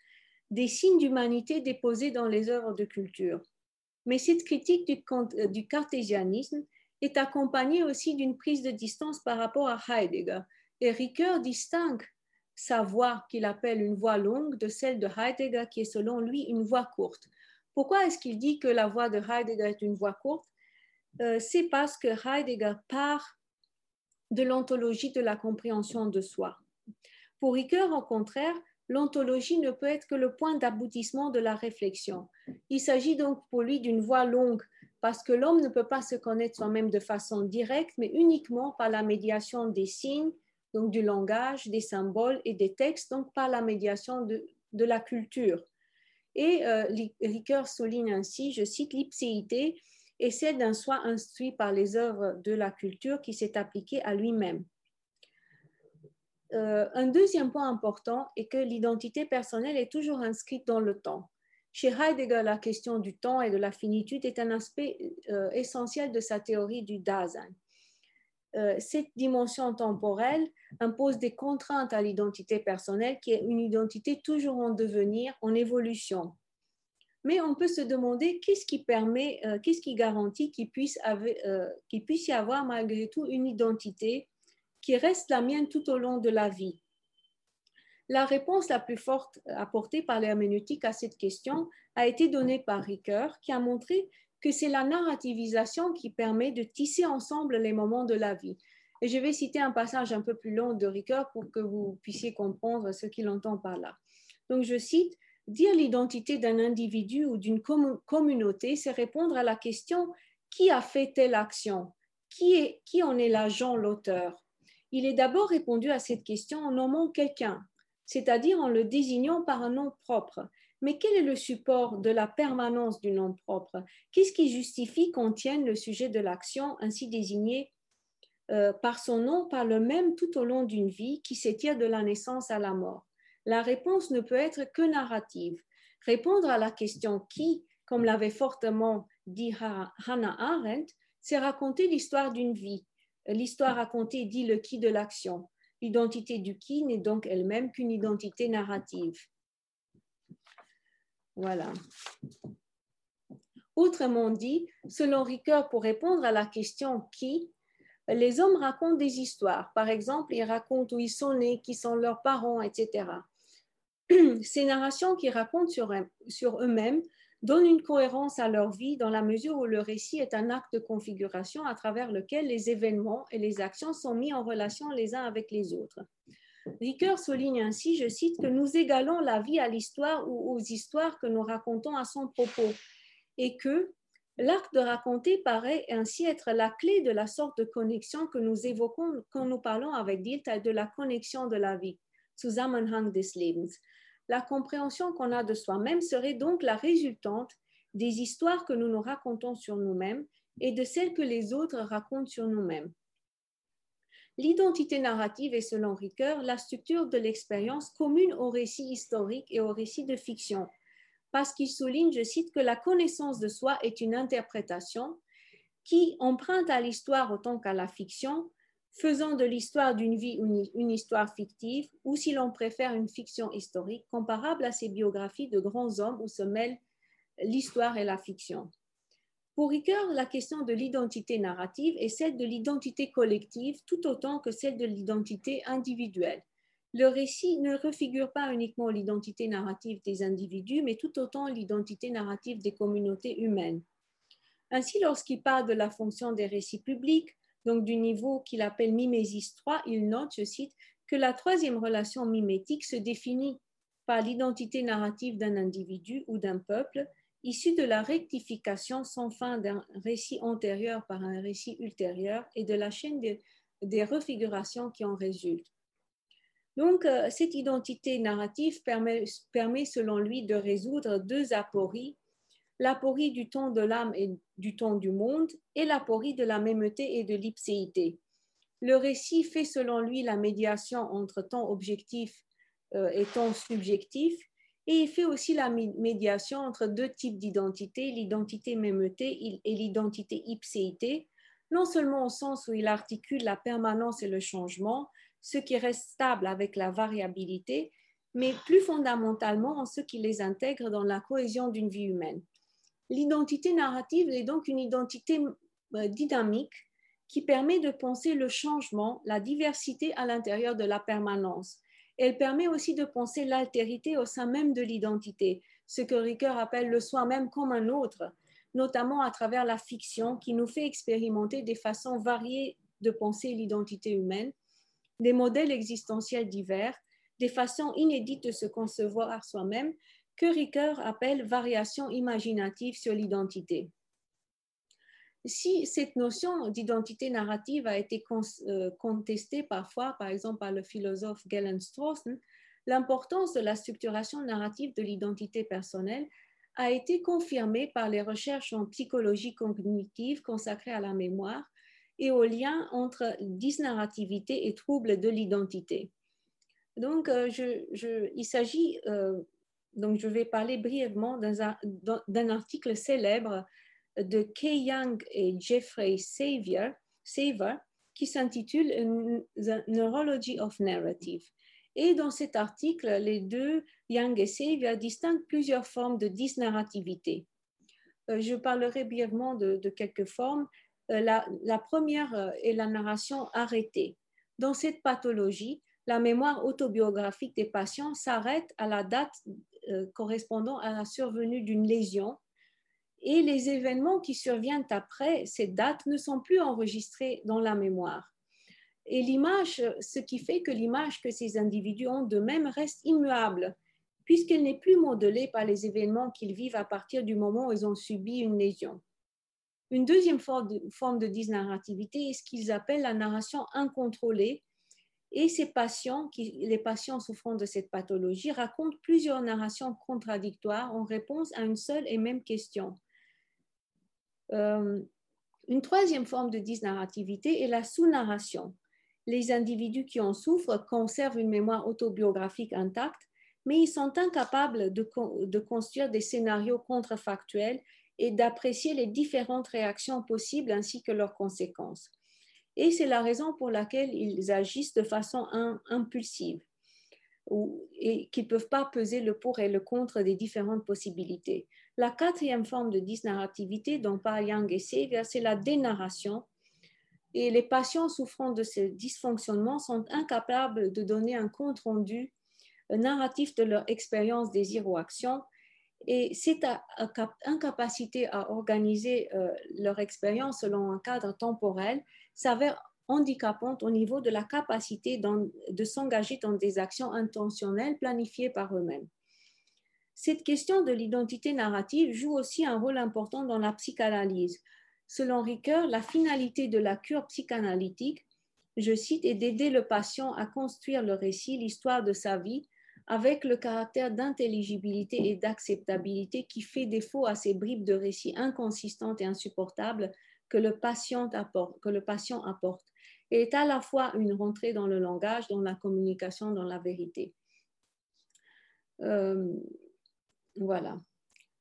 Speaker 2: des signes d'humanité déposés dans les œuvres de culture. Mais cette critique du, cartésianisme est accompagnée aussi d'une prise de distance par rapport à Heidegger. Et Ricoeur distingue sa voix qu'il appelle une voix longue de celle de Heidegger qui est selon lui une voix courte. Pourquoi est-ce qu'il dit que la voix de Heidegger est une voix courte? Euh, C'est parce que Heidegger part de l'ontologie de la compréhension de soi. Pour Ricoeur, au contraire, l'ontologie ne peut être que le point d'aboutissement de la réflexion. Il s'agit donc pour lui d'une voie longue, parce que l'homme ne peut pas se connaître soi-même de façon directe, mais uniquement par la médiation des signes, donc du langage, des symboles et des textes, donc par la médiation de, la culture. Et euh, Ricoeur souligne ainsi, je cite, l'ipséité est celle d'un soi instruit par les œuvres de la culture qui s'est appliqué à lui-même. Euh, un deuxième point important est que l'identité personnelle est toujours inscrite dans le temps. Chez Heidegger, la question du temps et de la finitude est un aspect euh, essentiel de sa théorie du Dasein. Euh, cette dimension temporelle impose des contraintes à l'identité personnelle qui est une identité toujours en devenir, en évolution. Mais on peut se demander qu'est-ce qui permet, qu'est-ce qui garantit qu'il puisse, puisse y avoir malgré tout une identité qui reste la mienne tout au long de la vie? La réponse la plus forte apportée par l'herméneutique à cette question a été donnée par Ricoeur, qui a montré que c'est la narrativisation qui permet de tisser ensemble les moments de la vie. Et je vais citer un passage un peu plus long de Ricoeur pour que vous puissiez comprendre ce qu'il entend par là. Donc je cite, Dire l'identité d'un individu ou d'une communauté, c'est répondre à la question qui a fait telle action? Qui, en est l'agent, l'auteur? Il est d'abord répondu à cette question en nommant quelqu'un, c'est-à-dire en le désignant par un nom propre. Mais quel est le support de la permanence du nom propre? Qu'est-ce qui justifie qu'on tienne le sujet de l'action ainsi désigné euh, par son nom par le même tout au long d'une vie qui s'étire de la naissance à la mort? La réponse ne peut être que narrative. Répondre à la question qui, comme l'avait fortement dit Hannah Arendt, c'est raconter l'histoire d'une vie, L'histoire racontée dit le qui de l'action. L'identité du qui n'est donc elle-même qu'une identité narrative. Voilà. Autrement dit, selon Ricoeur, pour répondre à la question qui, les hommes racontent des histoires. Par exemple, ils racontent où ils sont nés, qui sont leurs parents, etc. Ces narrations qui racontent sur, sur eux-mêmes donnent une cohérence à leur vie dans la mesure où le récit est un acte de configuration à travers lequel les événements et les actions sont mis en relation les uns avec les autres. Ricoeur souligne ainsi, je cite, que nous égalons la vie à l'histoire ou aux histoires que nous racontons à son propos et que l'acte de raconter paraît ainsi être la clé de la sorte de connexion que nous évoquons quand nous parlons avec Dilt de la connexion de la vie, Zusammenhang des Lebens. La compréhension qu'on a de soi-même serait donc la résultante des histoires que nous nous racontons sur nous-mêmes et de celles que les autres racontent sur nous-mêmes. L'identité narrative est, selon Ricoeur, la structure de l'expérience commune au récit historique et au récit de fiction, parce qu'il souligne, je cite, que la connaissance de soi est une interprétation qui emprunte à l'histoire autant qu'à la fiction faisant de l'histoire d'une vie une, histoire fictive, ou si l'on préfère une fiction historique, comparable à ces biographies de grands hommes où se mêlent l'histoire et la fiction. Pour Ricoeur, la question de l'identité narrative est celle de l'identité collective tout autant que celle de l'identité individuelle. Le récit ne refigure pas uniquement l'identité narrative des individus, mais tout autant l'identité narrative des communautés humaines. Ainsi, lorsqu'il parle de la fonction des récits publics, donc du niveau qu'il appelle mimésis 3, il note, je cite, que la troisième relation mimétique se définit par l'identité narrative d'un individu ou d'un peuple issu de la rectification sans fin d'un récit antérieur par un récit ultérieur et de la chaîne des refigurations qui en résultent. Donc, euh, cette identité narrative permet, permet, selon lui, de résoudre deux apories, l'aporie du ton de l'âme et du ton du monde, et l'aporie de la mémeté et de l'ipséité. Le récit fait, selon lui, la médiation entre temps objectif euh, et temps subjectif, et il fait aussi la médiation entre deux types d'identité, l'identité mémeté et l'identité ipséité, non seulement au sens où il articule la permanence et le changement, ce qui reste stable avec la variabilité, mais plus fondamentalement en ce qui les intègre dans la cohésion d'une vie humaine. L'identité narrative est donc une identité euh, dynamique qui permet de penser le changement, la diversité à l'intérieur de la permanence, elle permet aussi de penser l'altérité au sein même de l'identité, ce que Ricoeur appelle le soi-même comme un autre, notamment à travers la fiction qui nous fait expérimenter des façons variées de penser l'identité humaine, des modèles existentiels divers, des façons inédites de se concevoir soi-même que Ricoeur appelle variation imaginative sur l'identité si cette notion d'identité narrative a été euh, contestée parfois, par exemple par le philosophe Galen Strawson, l'importance de la structuration narrative de l'identité personnelle a été confirmée par les recherches en psychologie cognitive consacrées à la mémoire et au lien entre dysnarrativité et troubles de l'identité. Donc, euh, il s'agit, euh, donc je vais parler brièvement d'un article célèbre de Kay Young et Jeffrey Saver, qui s'intitule The Neurology of Narrative. Et dans cet article, les deux, Young et Savior, distinguent plusieurs formes de dysnarrativité. Euh, je parlerai brièvement de, quelques formes. Euh, la, la, première euh, est la narration arrêtée. Dans cette pathologie, la mémoire autobiographique des patients s'arrête à la date correspondant à la survenue d'une lésion et les événements qui surviennent après cette date ne sont plus enregistrés dans la mémoire. Et l'image, ce qui fait que l'image que ces individus ont d'eux-mêmes reste immuable, puisqu'elle n'est plus modelée par les événements qu'ils vivent à partir du moment où ils ont subi une lésion. Une deuxième forme de, dysnarrativité est ce qu'ils appellent la narration incontrôlée. Et ces patients, les patients souffrant de cette pathologie, racontent plusieurs narrations contradictoires en réponse à une seule et même question. Euh, une troisième forme de dysnarrativité est la sous-narration. Les individus qui en souffrent conservent une mémoire autobiographique intacte, mais ils sont incapables de, de construire des scénarios contrefactuels et d'apprécier les différentes réactions possibles ainsi que leurs conséquences. Et c'est la raison pour laquelle ils agissent de façon impulsive et qu'ils ne peuvent pas peser le pour et le contre des différentes possibilités. La quatrième forme de dysnarrativité dont parlent Yang et Sevier, c'est la dénarration. Et les patients souffrant de ce dysfonctionnement sont incapables de donner un compte rendu narratif de leur expérience, désir ou action. Et cette incapacité à organiser euh, leur expérience selon un cadre temporel s'avère handicapante au niveau de la capacité de s'engager dans des actions intentionnelles planifiées par eux-mêmes. Cette question de l'identité narrative joue aussi un rôle important dans la psychanalyse. Selon Ricoeur, la finalité de la cure psychanalytique, je cite, est d'aider le patient à construire le récit, l'histoire de sa vie, avec le caractère d'intelligibilité et d'acceptabilité qui fait défaut à ces bribes de récits inconsistantes et insupportables que le patient apporte, et est à la fois une rentrée dans le langage, dans la communication, dans la vérité. Euh, voilà.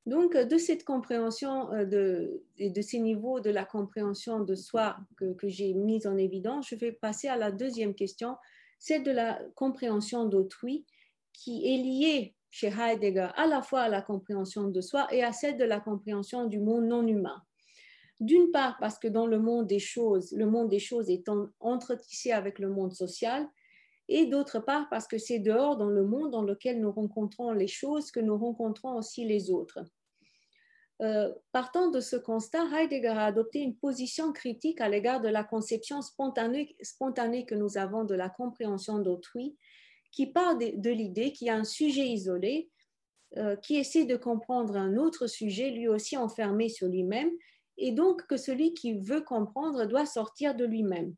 Speaker 2: Donc, de cette compréhension euh, de, et de ces niveaux de la compréhension de soi que, j'ai mis en évidence, je vais passer à la deuxième question, celle de la compréhension d'autrui, qui est liée chez Heidegger à la fois à la compréhension de soi et à celle de la compréhension du monde non humain. D'une part, parce que dans le monde des choses, le monde des choses est entretissé avec le monde social, et d'autre part, parce que c'est dehors dans le monde dans lequel nous rencontrons les choses que nous rencontrons aussi les autres. Euh, partant de ce constat, Heidegger a adopté une position critique à l'égard de la conception spontanée, que nous avons de la compréhension d'autrui, qui part de, l'idée qu'il y a un sujet isolé euh, qui essaie de comprendre un autre sujet, lui aussi enfermé sur lui-même, et donc que celui qui veut comprendre doit sortir de lui-même.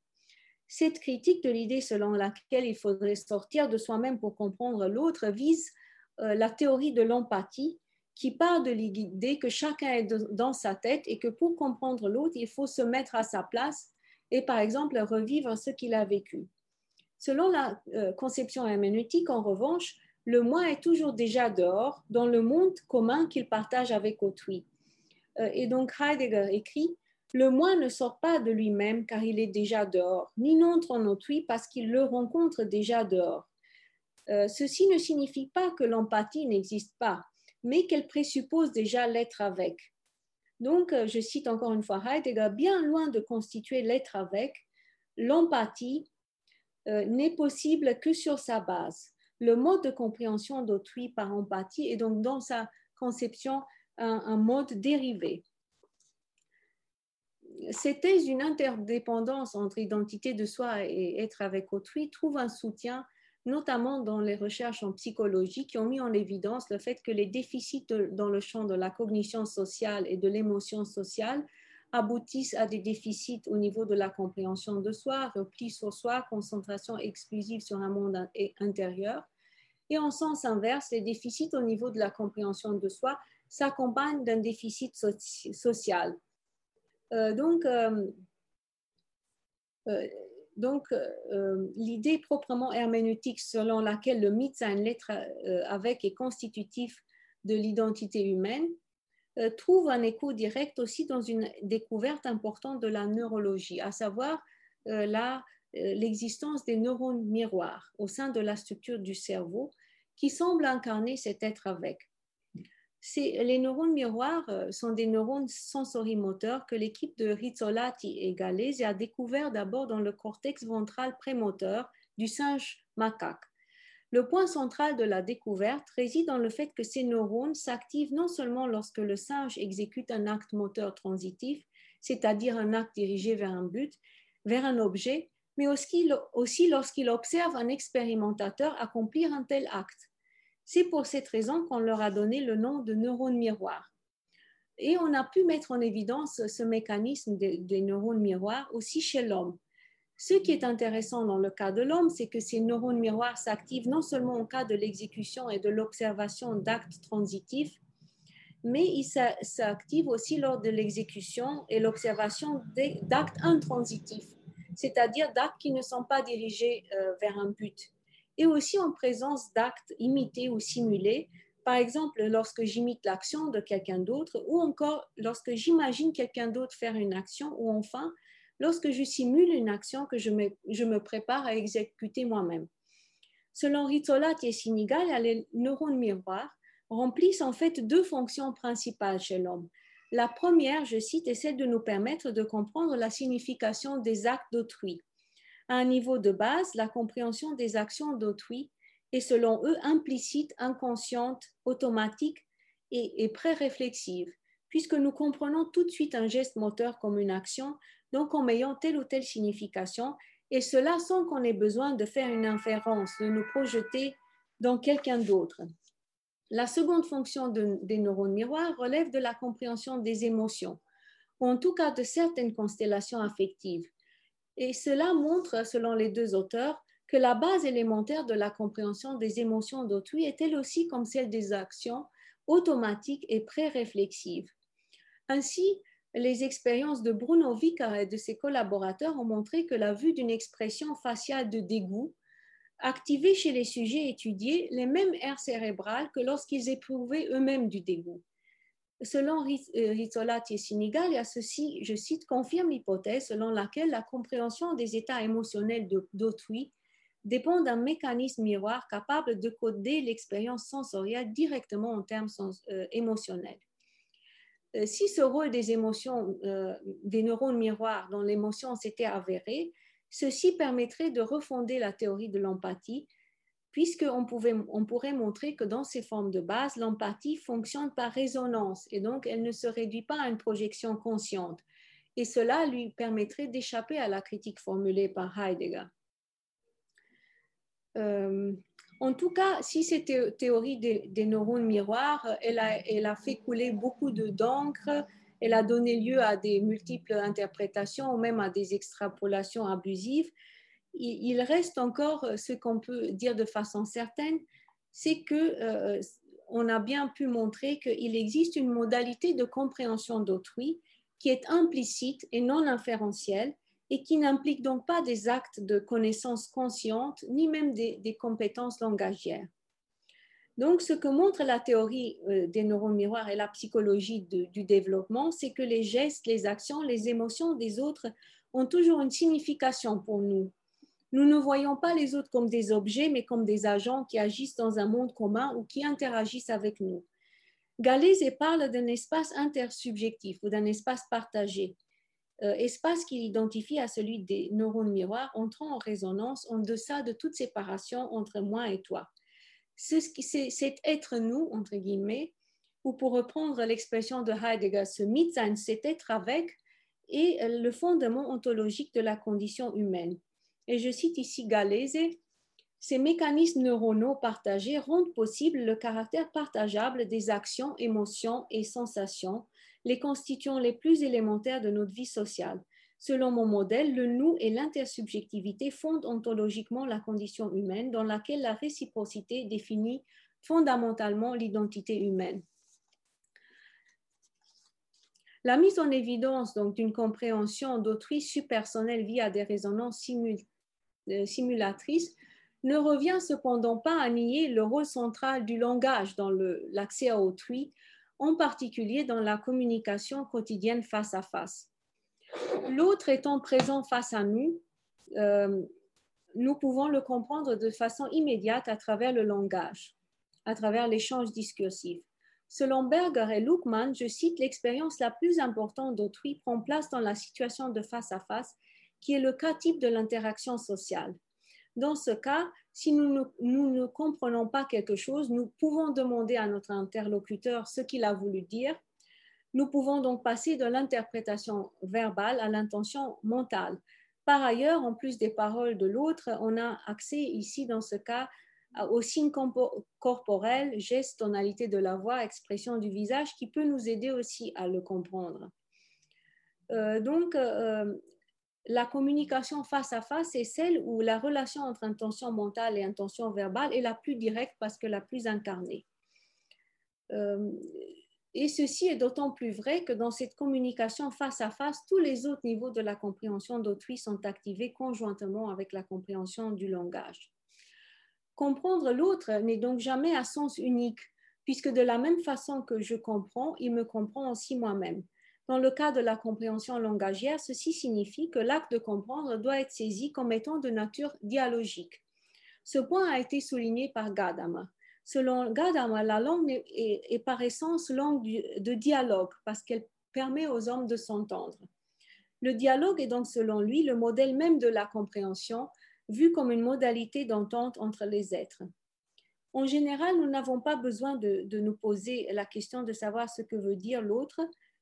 Speaker 2: Cette critique de l'idée selon laquelle il faudrait sortir de soi-même pour comprendre l'autre vise euh, la théorie de l'empathie qui part de l'idée que chacun est dans sa tête et que pour comprendre l'autre, il faut se mettre à sa place et par exemple revivre ce qu'il a vécu. Selon la euh, conception herméneutique, en revanche, le moi est toujours déjà dehors dans le monde commun qu'il partage avec autrui. Euh, et donc Heidegger écrit Le moi ne sort pas de lui-même car il est déjà dehors, ni n'entre en autrui parce qu'il le rencontre déjà dehors. Euh, ceci ne signifie pas que l'empathie n'existe pas mais qu'elle présuppose déjà l'être avec. Donc, euh, je cite encore une fois Heidegger, bien loin de constituer l'être avec, l'empathie euh, n'est possible que sur sa base. Le mode de compréhension d'autrui par empathie est donc dans sa conception un, mode dérivé. Cette thèse d'une interdépendance entre identité de soi et être avec autrui trouve un soutien notamment dans les recherches en psychologie qui ont mis en évidence le fait que les déficits dans le champ de la cognition sociale et de l'émotion sociale aboutissent à des déficits au niveau de la compréhension de soi, repli sur soi, concentration exclusive sur un monde intérieur. Et en sens inverse, les déficits au niveau de la compréhension de soi s'accompagnent d'un déficit social. Euh, donc, euh, euh, l'idée proprement herméneutique selon laquelle le mythe a une lettre avec est constitutif de l'identité humaine trouve un écho direct aussi dans une découverte importante de la neurologie, à savoir l'existence des neurones miroirs au sein de la structure du cerveau qui semble incarner cet être avec les neurones miroirs euh, sont des neurones sensorimoteurs que l'équipe de Rizzolatti et Gallese a découvert d'abord dans le cortex ventral prémoteur du singe macaque. Le point central de la découverte réside dans le fait que ces neurones s'activent non seulement lorsque le singe exécute un acte moteur transitif, c'est-à-dire un acte dirigé vers un but, vers un objet, mais aussi lorsqu'il observe un expérimentateur accomplir un tel acte. C'est pour cette raison qu'on leur a donné le nom de neurones miroirs. Et on a pu mettre en évidence ce mécanisme des, neurones miroirs aussi chez l'homme. Ce qui est intéressant dans le cas de l'homme, c'est que ces neurones miroirs s'activent non seulement au cas de l'exécution et de l'observation d'actes transitifs, mais ils s'activent aussi lors de l'exécution et l'observation d'actes intransitifs, c'est-à-dire d'actes qui ne sont pas dirigés euh, vers un but et aussi en présence d'actes imités ou simulés, par exemple lorsque j'imite l'action de quelqu'un d'autre ou encore lorsque j'imagine quelqu'un d'autre faire une action ou enfin lorsque je simule une action que je me, prépare à exécuter moi-même. Selon Rizzolatti et Sinigal, les neurones miroirs remplissent en fait deux fonctions principales chez l'homme. La première, je cite, est celle de nous permettre de comprendre la signification des actes d'autrui. À un niveau de base, la compréhension des actions d'autrui est selon eux implicite, inconsciente, automatique et, pré-réflexive, puisque nous comprenons tout de suite un geste moteur comme une action, donc en ayant telle ou telle signification, et cela sans qu'on ait besoin de faire une inférence, de nous projeter dans quelqu'un d'autre. La seconde fonction des neurones miroirs relève de la compréhension des émotions, ou en tout cas de certaines constellations affectives. Et cela montre, selon les deux auteurs, que la base élémentaire de la compréhension des émotions d'autrui est elle aussi comme celle des actions automatiques et pré-réflexives. Ainsi, les expériences de Bruno Vicar et de ses collaborateurs ont montré que la vue d'une expression faciale de dégoût activait chez les sujets étudiés les mêmes aires cérébrales que lorsqu'ils éprouvaient eux-mêmes du dégoût. Selon euh, Rizzolatti et ceci, je cite, confirme l'hypothèse selon laquelle la compréhension des états émotionnels d'autrui dépend d'un mécanisme miroir capable de coder l'expérience sensorielle directement en termes euh, émotionnels. euh, si ce rôle des émotions, des neurones miroirs dans l'émotion s'était avéré, ceci permettrait de refonder la théorie de l'empathie, puisqu'on on pourrait montrer que dans ces formes de base, l'empathie fonctionne par résonance et donc elle ne se réduit pas à une projection consciente. Et cela lui permettrait d'échapper à la critique formulée par Heidegger. Euh, en tout cas, si cette théorie des, neurones miroirs, elle a, fait couler beaucoup d'encre, elle a donné lieu à des multiples interprétations ou même à des extrapolations abusives, il, reste encore ce qu'on peut dire de façon certaine, c'est que euh, on a bien pu montrer qu'il existe une modalité de compréhension d'autrui qui est implicite et non inférentielle et qui n'implique donc pas des actes de connaissance consciente ni même des, compétences langagières. Donc, ce que montre la théorie euh, des neurones miroirs et la psychologie du développement, c'est que les gestes, les actions, les émotions des autres ont toujours une signification pour nous. Nous ne voyons pas les autres comme des objets, mais comme des agents qui agissent dans un monde commun ou qui interagissent avec nous. Gallese parle d'un espace intersubjectif ou d'un espace partagé. Euh, espace qu'il identifie à celui des neurones miroirs entrant en résonance en deçà de toute séparation entre moi et toi. C'est être nous, entre guillemets, ou pour reprendre l'expression de Heidegger, ce Mitsein, c'est être avec, et le fondement ontologique de la condition humaine. Et je cite ici Galese, ces mécanismes neuronaux partagés rendent possible le caractère partageable des actions, émotions et sensations les constituants les plus élémentaires de notre vie sociale. Selon mon modèle, le nous et l'intersubjectivité fondent ontologiquement la condition humaine dans laquelle la réciprocité définit fondamentalement l'identité humaine. La mise en évidence d'une compréhension d'autrui subpersonnelle via des résonances euh, simulatrices ne revient cependant pas à nier le rôle central du langage dans l'accès à autrui en particulier dans la communication quotidienne face à face. L'autre étant présent face à nous, euh, nous pouvons le comprendre de façon immédiate à travers le langage, à travers l'échange discursif. Selon Berger et Luckmann, je cite, l'expérience la plus importante d'autrui prend place dans la situation de face à face, qui est le cas type de l'interaction sociale. Dans ce cas, si nous ne, comprenons pas quelque chose, nous pouvons demander à notre interlocuteur ce qu'il a voulu dire. Nous pouvons donc passer de l'interprétation verbale à l'intention mentale. Par ailleurs, en plus des paroles de l'autre, on a accès ici, dans ce cas, aux signes corporels, gestes, tonalité de la voix, expression du visage, qui peut nous aider aussi à le comprendre. Euh, donc, euh, la communication face à face est celle où la relation entre intention mentale et intention verbale est la plus directe parce que la plus incarnée. Euh, et ceci est d'autant plus vrai que dans cette communication face à face, tous les autres niveaux de la compréhension d'autrui sont activés conjointement avec la compréhension du langage. Comprendre l'autre n'est donc jamais à sens unique, puisque de la même façon que je comprends, il me comprend aussi moi-même. Dans le cas de la compréhension langagière, ceci signifie que l'acte de comprendre doit être saisi comme étant de nature dialogique. Ce point a été souligné par Gadama. Selon Gadama, la langue est, par essence langue de dialogue parce qu'elle permet aux hommes de s'entendre. Le dialogue est donc selon lui le modèle même de la compréhension, vu comme une modalité d'entente entre les êtres. En général, nous n'avons pas besoin de, nous poser la question de savoir ce que veut dire l'autre,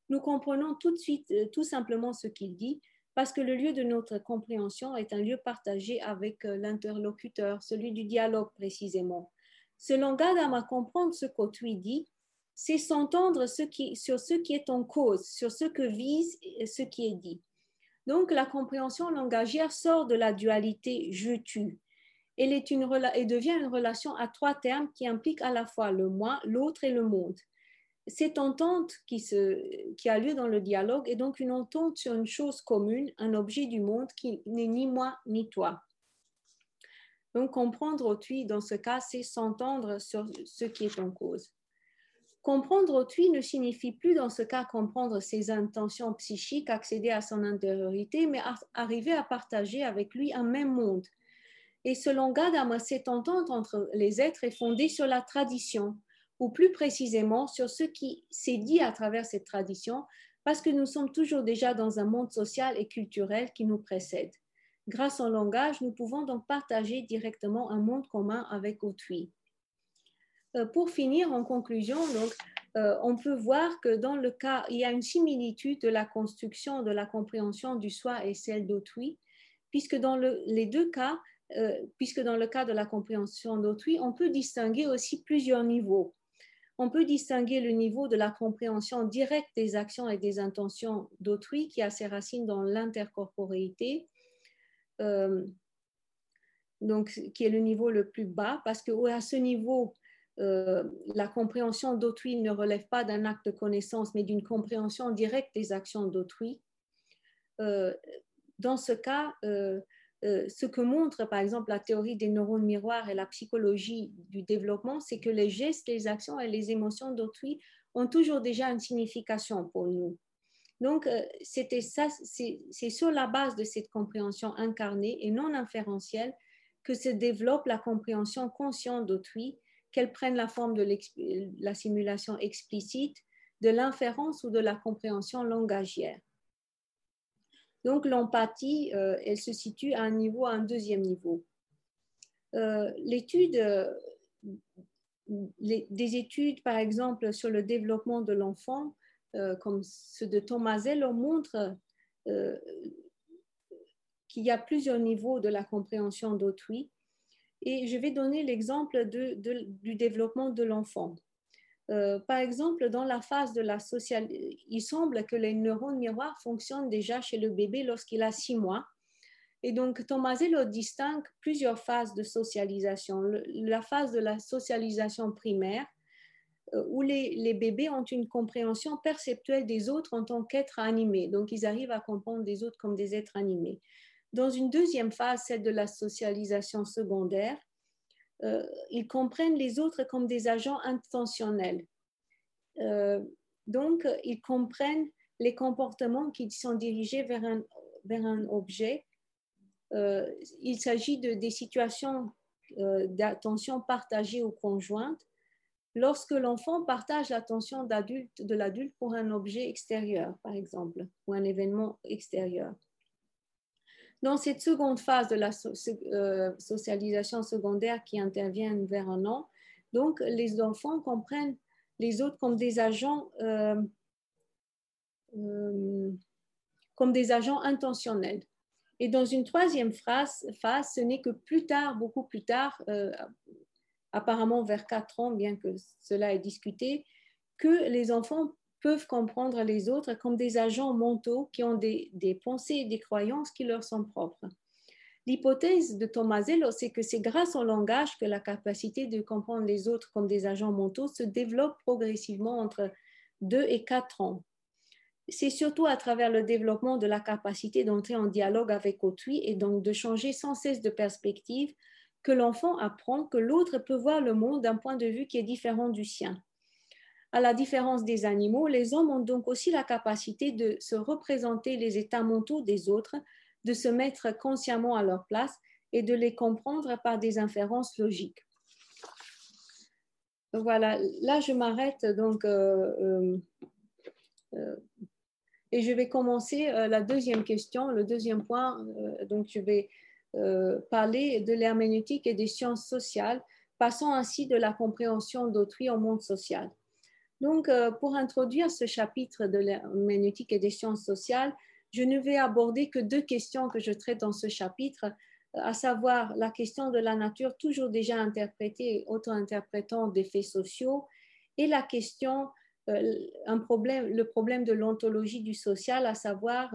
Speaker 2: nous comprenons tout de suite, euh, tout simplement ce qu'il dit, parce que le lieu de notre compréhension est un lieu partagé avec euh, l'interlocuteur, celui du dialogue précisément. Selon Gadam, comprendre ce qu'autrui dit, c'est s'entendre sur ce qui est en cause, sur ce que vise ce qui est dit. Donc la compréhension langagière sort de la dualité je-tu. Elle est une, et devient une relation à trois termes qui impliquent à la fois le moi, l'autre et le monde cette entente qui, a lieu dans le dialogue est donc une entente sur une chose commune, un objet du monde qui n'est ni moi ni toi. Donc comprendre autrui dans ce cas, c'est s'entendre sur ce qui est en cause. Comprendre autrui ne signifie plus dans ce cas comprendre ses intentions psychiques, accéder à son intériorité, mais arriver à partager avec lui un même monde. Et selon Gadama, cette entente entre les êtres est fondée sur la tradition, ou plus précisément sur ce qui s'est dit à travers cette tradition, parce que nous sommes toujours déjà dans un monde social et culturel qui nous précède. Grâce au langage, nous pouvons donc partager directement un monde commun avec autrui. Euh, pour finir, en conclusion, donc, euh, on peut voir que dans le cas, il y a une similitude de la construction de la compréhension du soi et celle d'autrui, puisque dans les deux cas, euh, puisque dans le cas de la compréhension d'autrui, on peut distinguer aussi plusieurs niveaux. On peut distinguer le niveau de la compréhension directe des actions et des intentions d'autrui qui a ses racines dans l'intercorporéité, euh, qui est le niveau le plus bas, parce que à ce niveau, euh, la compréhension d'autrui ne relève pas d'un acte de connaissance, mais d'une compréhension directe des actions d'autrui. Euh, dans ce cas, euh, ce que montre par exemple la théorie des neurones miroirs et la psychologie du développement, c'est que les gestes, les actions et les émotions d'autrui ont toujours déjà une signification pour nous. Donc, ça, c'est sur la base de cette compréhension incarnée et non inférentielle que se développe la compréhension consciente d'autrui qu'elles prennent la forme de la simulation explicite, de l'inférence ou de la compréhension langagière. Donc l'empathie, euh, elle se situe à un niveau, à un deuxième niveau. Euh, l'étude, euh, des études, par exemple, sur le développement de l'enfant, comme ceux de Tomasello, montrent qu'il y a plusieurs niveaux de la compréhension d'autrui et je vais donner l'exemple du développement de l'enfant. Euh, par exemple, dans la phase de la social, il semble que les neurones miroirs fonctionnent déjà chez le bébé lorsqu'il a six mois. Et donc, Tomasello distingue plusieurs phases de socialisation. la phase de la socialisation primaire, euh, où les, les, bébés ont une compréhension perceptuelle des autres en tant qu'êtres animés. Donc, ils arrivent à comprendre des autres comme des êtres animés. Dans une deuxième phase, celle de la socialisation secondaire, euh, ils comprennent les autres comme des agents intentionnels. Euh, donc, ils comprennent les comportements qui sont dirigés vers un, objet. Euh, il s'agit de, des situations d'attention partagée ou conjointe lorsque l'enfant partage l'attention de l'adulte pour un objet extérieur, par exemple, ou un événement extérieur. Dans cette seconde phase de la euh, socialisation secondaire qui intervient vers un an, donc les enfants comprennent les autres comme des agents, euh, euh, comme des agents intentionnels. Et dans une troisième phase, ce n'est que plus tard, beaucoup plus tard, apparemment vers 4 ans, bien que cela est discuté, que les enfants peuvent comprendre les autres comme des agents mentaux qui ont des, pensées et des croyances qui leur sont propres. L'hypothèse de Tomasello, c'est que c'est grâce au langage que la capacité de comprendre les autres comme des agents mentaux se développe progressivement entre 2 et 4 ans. C'est surtout à travers le développement de la capacité d'entrer en dialogue avec autrui et donc de changer sans cesse de perspective que l'enfant apprend que l'autre peut voir le monde d'un point de vue qui est différent du sien. À la différence des animaux, les hommes ont donc aussi la capacité de se représenter les états mentaux des autres, de se mettre consciemment à leur place et de les comprendre par des inférences logiques. Voilà, là je m'arrête donc euh, euh, euh, et je vais commencer la deuxième question, le deuxième point. donc je vais parler de l'herméneutique et des sciences sociales, passant ainsi de la compréhension d'autrui au monde social. Donc, euh, pour introduire ce chapitre de l'herméneutique et des sciences sociales, je ne vais aborder que deux questions que je traite dans ce chapitre, à savoir la question de la nature toujours déjà interprétée et auto-interprétant des faits sociaux et la question, euh, un problème, le problème de l'ontologie du social, à savoir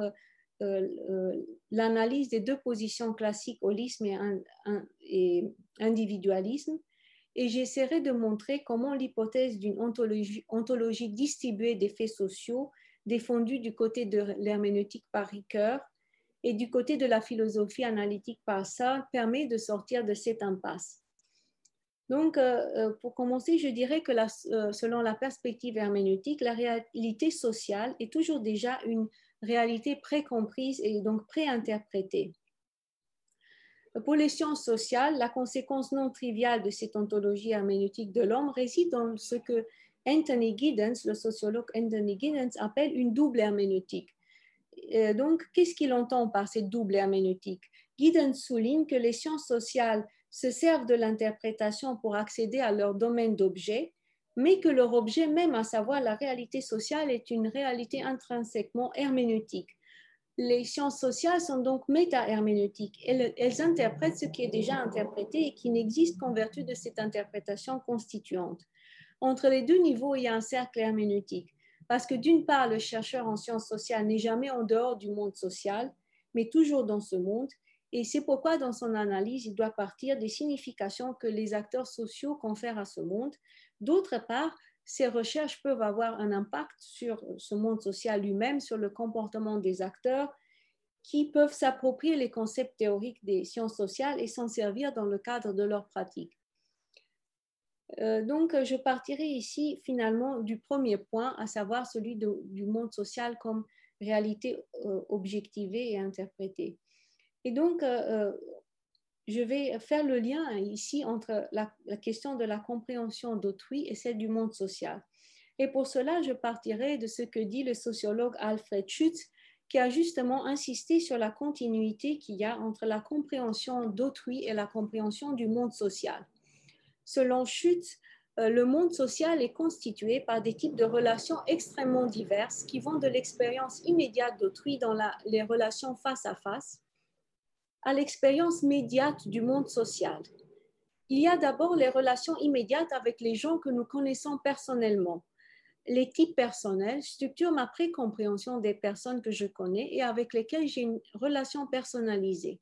Speaker 2: euh, l'analyse des deux positions classiques, holisme et individualisme, et j'essaierai de montrer comment l'hypothèse d'une ontologie, distribuée des faits sociaux, défendue du côté de l'herméneutique par Ricoeur et du côté de la philosophie analytique par Sartre, permet de sortir de cette impasse. Donc, euh, euh, pour commencer, je dirais que euh, selon la perspective herméneutique, la réalité sociale est toujours déjà une réalité précomprise et donc préinterprétée. Pour les sciences sociales, la conséquence non triviale de cette ontologie herméneutique de l'homme réside dans ce que Anthony Giddens, le sociologue Anthony Giddens, appelle une double herméneutique. Euh, donc, qu'est-ce qu'il entend par cette double herméneutique? Giddens souligne que les sciences sociales se servent de l'interprétation pour accéder à leur domaine d'objet, mais que leur objet même, à savoir la réalité sociale, est une réalité intrinsèquement herméneutique. Les sciences sociales sont donc méta-herméneutiques. Elles, interprètent ce qui est déjà interprété et qui n'existe qu'en vertu de cette interprétation constituante. Entre les deux niveaux, il y a un cercle herméneutique. Parce que d'une part, le chercheur en sciences sociales n'est jamais en dehors du monde social, mais toujours dans ce monde. Et c'est pourquoi, dans son analyse, il doit partir des significations que les acteurs sociaux confèrent à ce monde. D'autre part, ces recherches peuvent avoir un impact sur ce monde social lui-même, sur le comportement des acteurs, qui peuvent s'approprier les concepts théoriques des sciences sociales et s'en servir dans le cadre de leur pratique. Euh, donc, je partirai ici finalement du premier point, à savoir celui du monde social comme réalité euh, objectivée et interprétée. Et donc, euh, je vais faire le lien ici entre la, question de la compréhension d'autrui et celle du monde social. Et pour cela, je partirai de ce que dit le sociologue Alfred Schutz, qui a justement insisté sur la continuité qu'il y a entre la compréhension d'autrui et la compréhension du monde social. Selon Schutz, euh, le monde social est constitué par des types de relations extrêmement diverses qui vont de l'expérience immédiate d'autrui dans les relations face à face à l'expérience médiate du monde social. Il y a d'abord les relations immédiates avec les gens que nous connaissons personnellement. Les types personnels structurent ma précompréhension des personnes que je connais et avec lesquelles j'ai une relation personnalisée.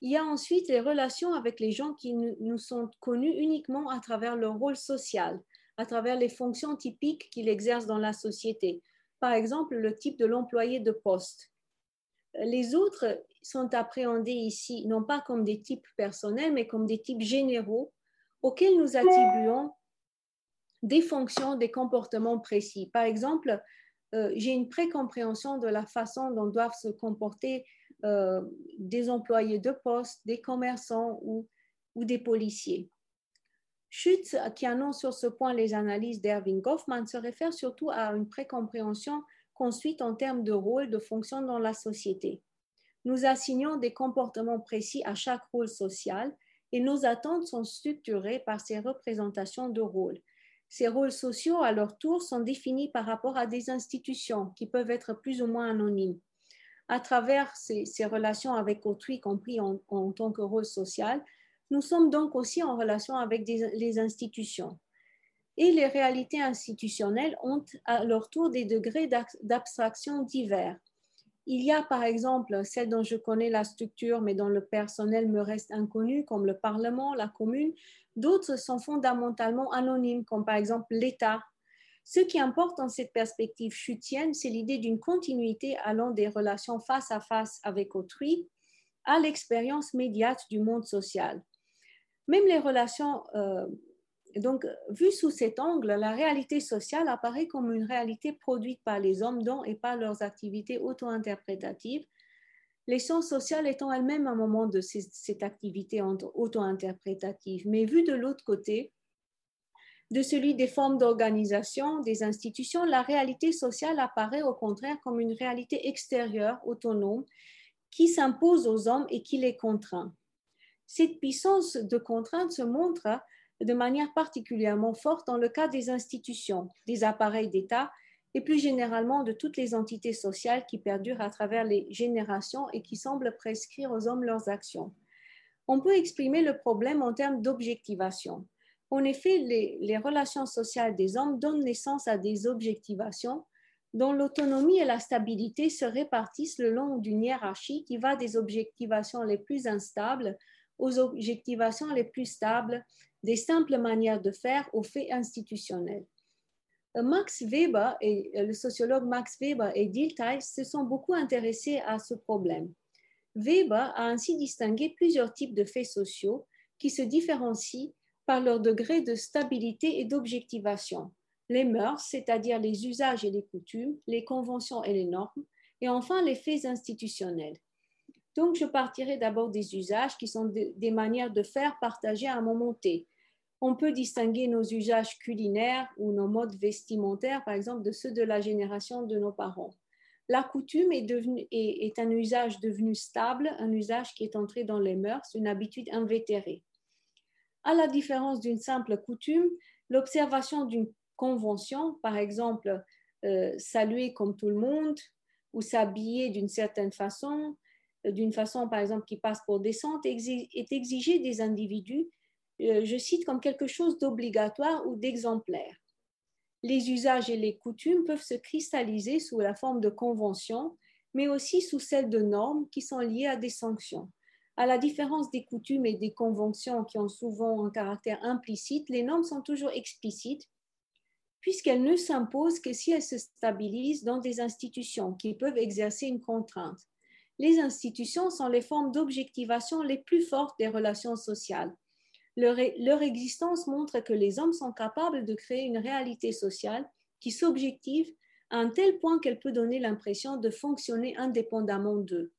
Speaker 2: Il y a ensuite les relations avec les gens qui nous sont connus uniquement à travers leur rôle social, à travers les fonctions typiques qu'ils exercent dans la société. Par exemple, le type de l'employé de poste. Les autres sont appréhendés ici non pas comme des types personnels, mais comme des types généraux auxquels nous attribuons des fonctions, des comportements précis. Par exemple, euh, j'ai une précompréhension de la façon dont doivent se comporter euh, des employés de poste, des commerçants ou, des policiers. Schutz, qui annonce sur ce point les analyses d'Erwin Goffman, se réfère surtout à une précompréhension construite en termes de rôle, de fonction dans la société. Nous assignons des comportements précis à chaque rôle social et nos attentes sont structurées par ces représentations de rôles. Ces rôles sociaux, à leur tour, sont définis par rapport à des institutions qui peuvent être plus ou moins anonymes. À travers ces, relations avec autrui, compris en, tant que rôle social, nous sommes donc aussi en relation avec les institutions. Et les réalités institutionnelles ont à leur tour des degrés d'abstraction divers. Il y a par exemple celles dont je connais la structure mais dont le personnel me reste inconnu, comme le Parlement, la commune. D'autres sont fondamentalement anonymes, comme par exemple l'État. Ce qui importe dans cette perspective chutienne, c'est l'idée d'une continuité allant des relations face à face avec autrui à l'expérience médiate du monde social. Même les relations euh, donc, vu sous cet angle, la réalité sociale apparaît comme une réalité produite par les hommes dont et par leurs activités auto-interprétatives, les sciences sociales étant elles-mêmes un moment de cette activité auto-interprétative. Mais vu de l'autre côté, de celui des formes d'organisation, des institutions, la réalité sociale apparaît au contraire comme une réalité extérieure, autonome, qui s'impose aux hommes et qui les contraint. Cette puissance de contrainte se montre de manière particulièrement forte dans le cas des institutions, des appareils d'État et plus généralement de toutes les entités sociales qui perdurent à travers les générations et qui semblent prescrire aux hommes leurs actions. On peut exprimer le problème en termes d'objectivation. En effet, les, relations sociales des hommes donnent naissance à des objectivations dont l'autonomie et la stabilité se répartissent le long d'une hiérarchie qui va des objectivations les plus instables aux objectivations les plus stables des simples manières de faire aux faits institutionnels. Euh, Max Weber et euh, le sociologue Max Weber et Dilthey se sont beaucoup intéressés à ce problème. Weber a ainsi distingué plusieurs types de faits sociaux qui se différencient par leur degré de stabilité et d'objectivation. Les mœurs, c'est-à-dire les usages et les coutumes, les conventions et les normes, et enfin les faits institutionnels. Donc, je partirai d'abord des usages qui sont des manières de faire partager à un moment T. On peut distinguer nos usages culinaires ou nos modes vestimentaires, par exemple, de ceux de la génération de nos parents. La coutume est, un usage devenu stable, un usage qui est entré dans les mœurs, une habitude invétérée. À la différence d'une simple coutume, l'observation d'une convention, par exemple, euh, saluer comme tout le monde ou s'habiller d'une certaine façon, euh, d'une façon par exemple qui passe pour décente, est exigée des individus, je cite, comme quelque chose d'obligatoire ou d'exemplaire. Les usages et les coutumes peuvent se cristalliser sous la forme de conventions, mais aussi sous celle de normes qui sont liées à des sanctions. À la différence des coutumes et des conventions qui ont souvent un caractère implicite, les normes sont toujours explicites puisqu'elles ne s'imposent que si elles se stabilisent dans des institutions qui peuvent exercer une contrainte. Les institutions sont les formes d'objectivation les plus fortes des relations sociales. Leur, existence montre que les hommes sont capables de créer une réalité sociale qui s'objective à un tel point qu'elle peut donner l'impression de fonctionner indépendamment d'eux.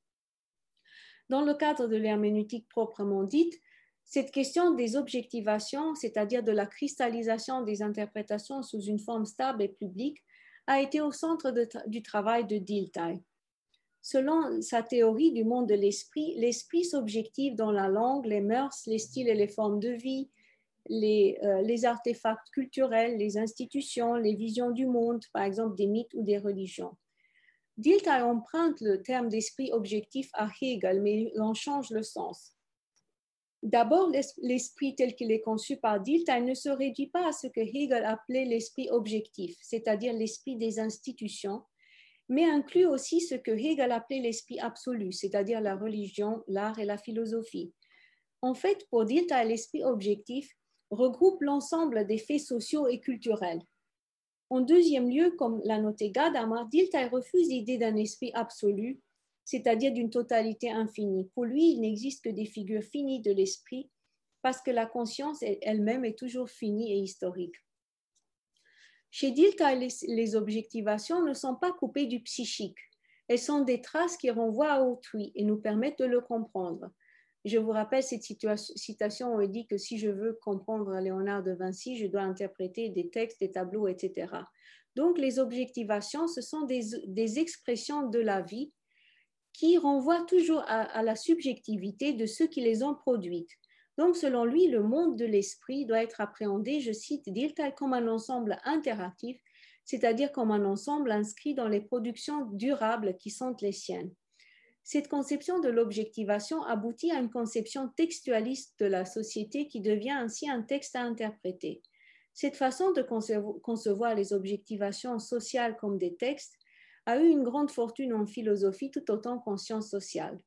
Speaker 2: Dans le cadre de l'herméneutique proprement dite, cette question des objectivations, c'est-à-dire de la cristallisation des interprétations sous une forme stable et publique, a été au centre du travail de Dilthey. Selon sa théorie du monde de l'esprit, l'esprit s'objective dans la langue, les mœurs, les styles et les formes de vie, les, euh, artefacts culturels, les institutions, les visions du monde, par exemple des mythes ou des religions. Dilthey emprunte le terme d'esprit objectif à Hegel, mais il en change le sens. D'abord, l'esprit tel qu'il est conçu par Dilthey ne se réduit pas à ce que Hegel appelait l'esprit objectif, c'est-à-dire l'esprit des institutions, mais inclut aussi ce que Hegel appelait l'esprit absolu, c'est-à-dire la religion, l'art et la philosophie. En fait, pour Dilthey, l'esprit objectif regroupe l'ensemble des faits sociaux et culturels. En deuxième lieu, comme l'a noté Gadamer, Dilthey refuse l'idée d'un esprit absolu c'est-à-dire d'une totalité infinie. Pour lui, il n'existe que des figures finies de l'esprit parce que la conscience elle-même est toujours finie et historique. Chez Dilthey, les, objectivations ne sont pas coupées du psychique. Elles sont des traces qui renvoient à autrui et nous permettent de le comprendre. Je vous rappelle cette citation où il dit que si je veux comprendre Léonard de Vinci, je dois interpréter des textes, des tableaux, etc. Donc les objectivations, ce sont des expressions de la vie qui renvoient toujours à, la subjectivité de ceux qui les ont produites. Donc, selon lui, le monde de l'esprit doit être appréhendé, je cite Dilthey, comme un ensemble interactif, c'est-à-dire comme un ensemble inscrit dans les productions durables qui sont les siennes. Cette conception de l'objectivation aboutit à une conception textualiste de la société qui devient ainsi un texte à interpréter. Cette façon de concevoir les objectivations sociales comme des textes a eu une grande fortune en philosophie tout autant qu'en sciences sociales.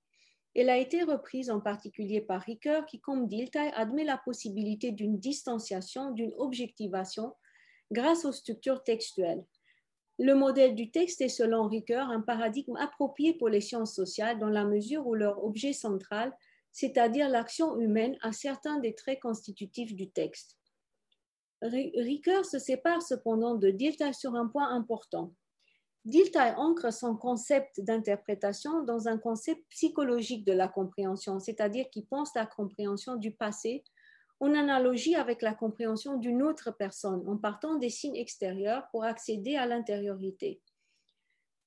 Speaker 2: Elle a été reprise en particulier par Ricoeur qui, comme Dilthey, admet la possibilité d'une distanciation, d'une objectivation grâce aux structures textuelles. Le modèle du texte est, selon Ricoeur, un paradigme approprié pour les sciences sociales dans la mesure où leur objet central, c'est-à-dire l'action humaine, a certains des traits constitutifs du texte. Ricoeur se sépare cependant de Dilthey sur un point important. Dilthey ancre son concept d'interprétation dans un concept psychologique de la compréhension, c'est-à-dire qui pense la compréhension du passé en analogie avec la compréhension d'une autre personne, en partant des signes extérieurs pour accéder à l'intériorité.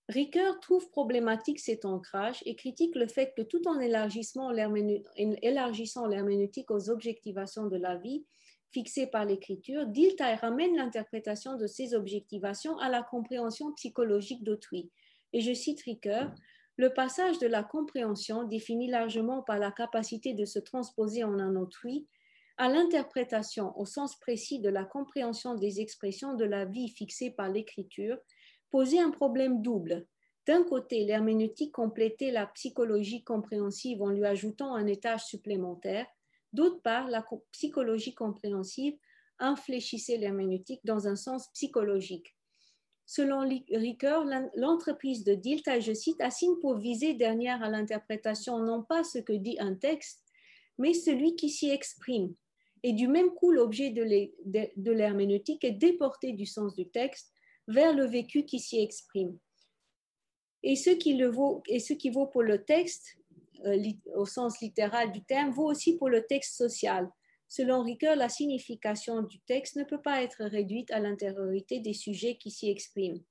Speaker 2: Ricoeur trouve problématique cet ancrage et critique le fait que tout en élargissant l'herméneutique aux objectivations de la vie, fixée par l'écriture, Dilthey ramène l'interprétation de ces objectivations à la compréhension psychologique d'autrui. Et je cite Ricoeur, le passage de la compréhension, défini largement par la capacité de se transposer en un autrui, à l'interprétation au sens précis de la compréhension des expressions de la vie fixée par l'écriture, posait un problème double. D'un côté, l'herméneutique complétait la psychologie compréhensive en lui ajoutant un étage supplémentaire, D'autre part, la psychologie compréhensive infléchissait l'herméneutique dans un sens psychologique. Selon Ricoeur, l'entreprise de Dilthey, je cite, assigne pour viser dernière à l'interprétation non pas ce que dit un texte, mais celui qui s'y exprime. Et du même coup, l'objet de l'herméneutique est déporté du sens du texte vers le vécu qui s'y exprime. Et ce qui vaut pour le texte au sens littéral du terme vaut aussi pour le texte social. Selon Ricoeur, la signification du texte ne peut pas être réduite à l'intériorité des sujets qui s'y expriment.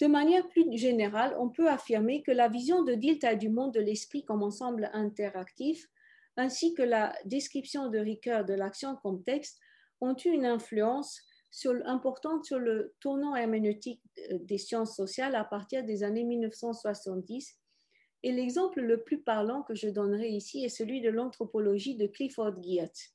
Speaker 2: De manière plus générale, on peut affirmer que la vision de Dilthey du monde de l'esprit comme ensemble interactif, ainsi que la description de Ricoeur de l'action comme texte, ont eu une influence importante sur le tournant herméneutique euh, des sciences sociales à partir des années 1970. Et l'exemple le plus parlant que je donnerai ici est celui de l'anthropologie de Clifford Geertz.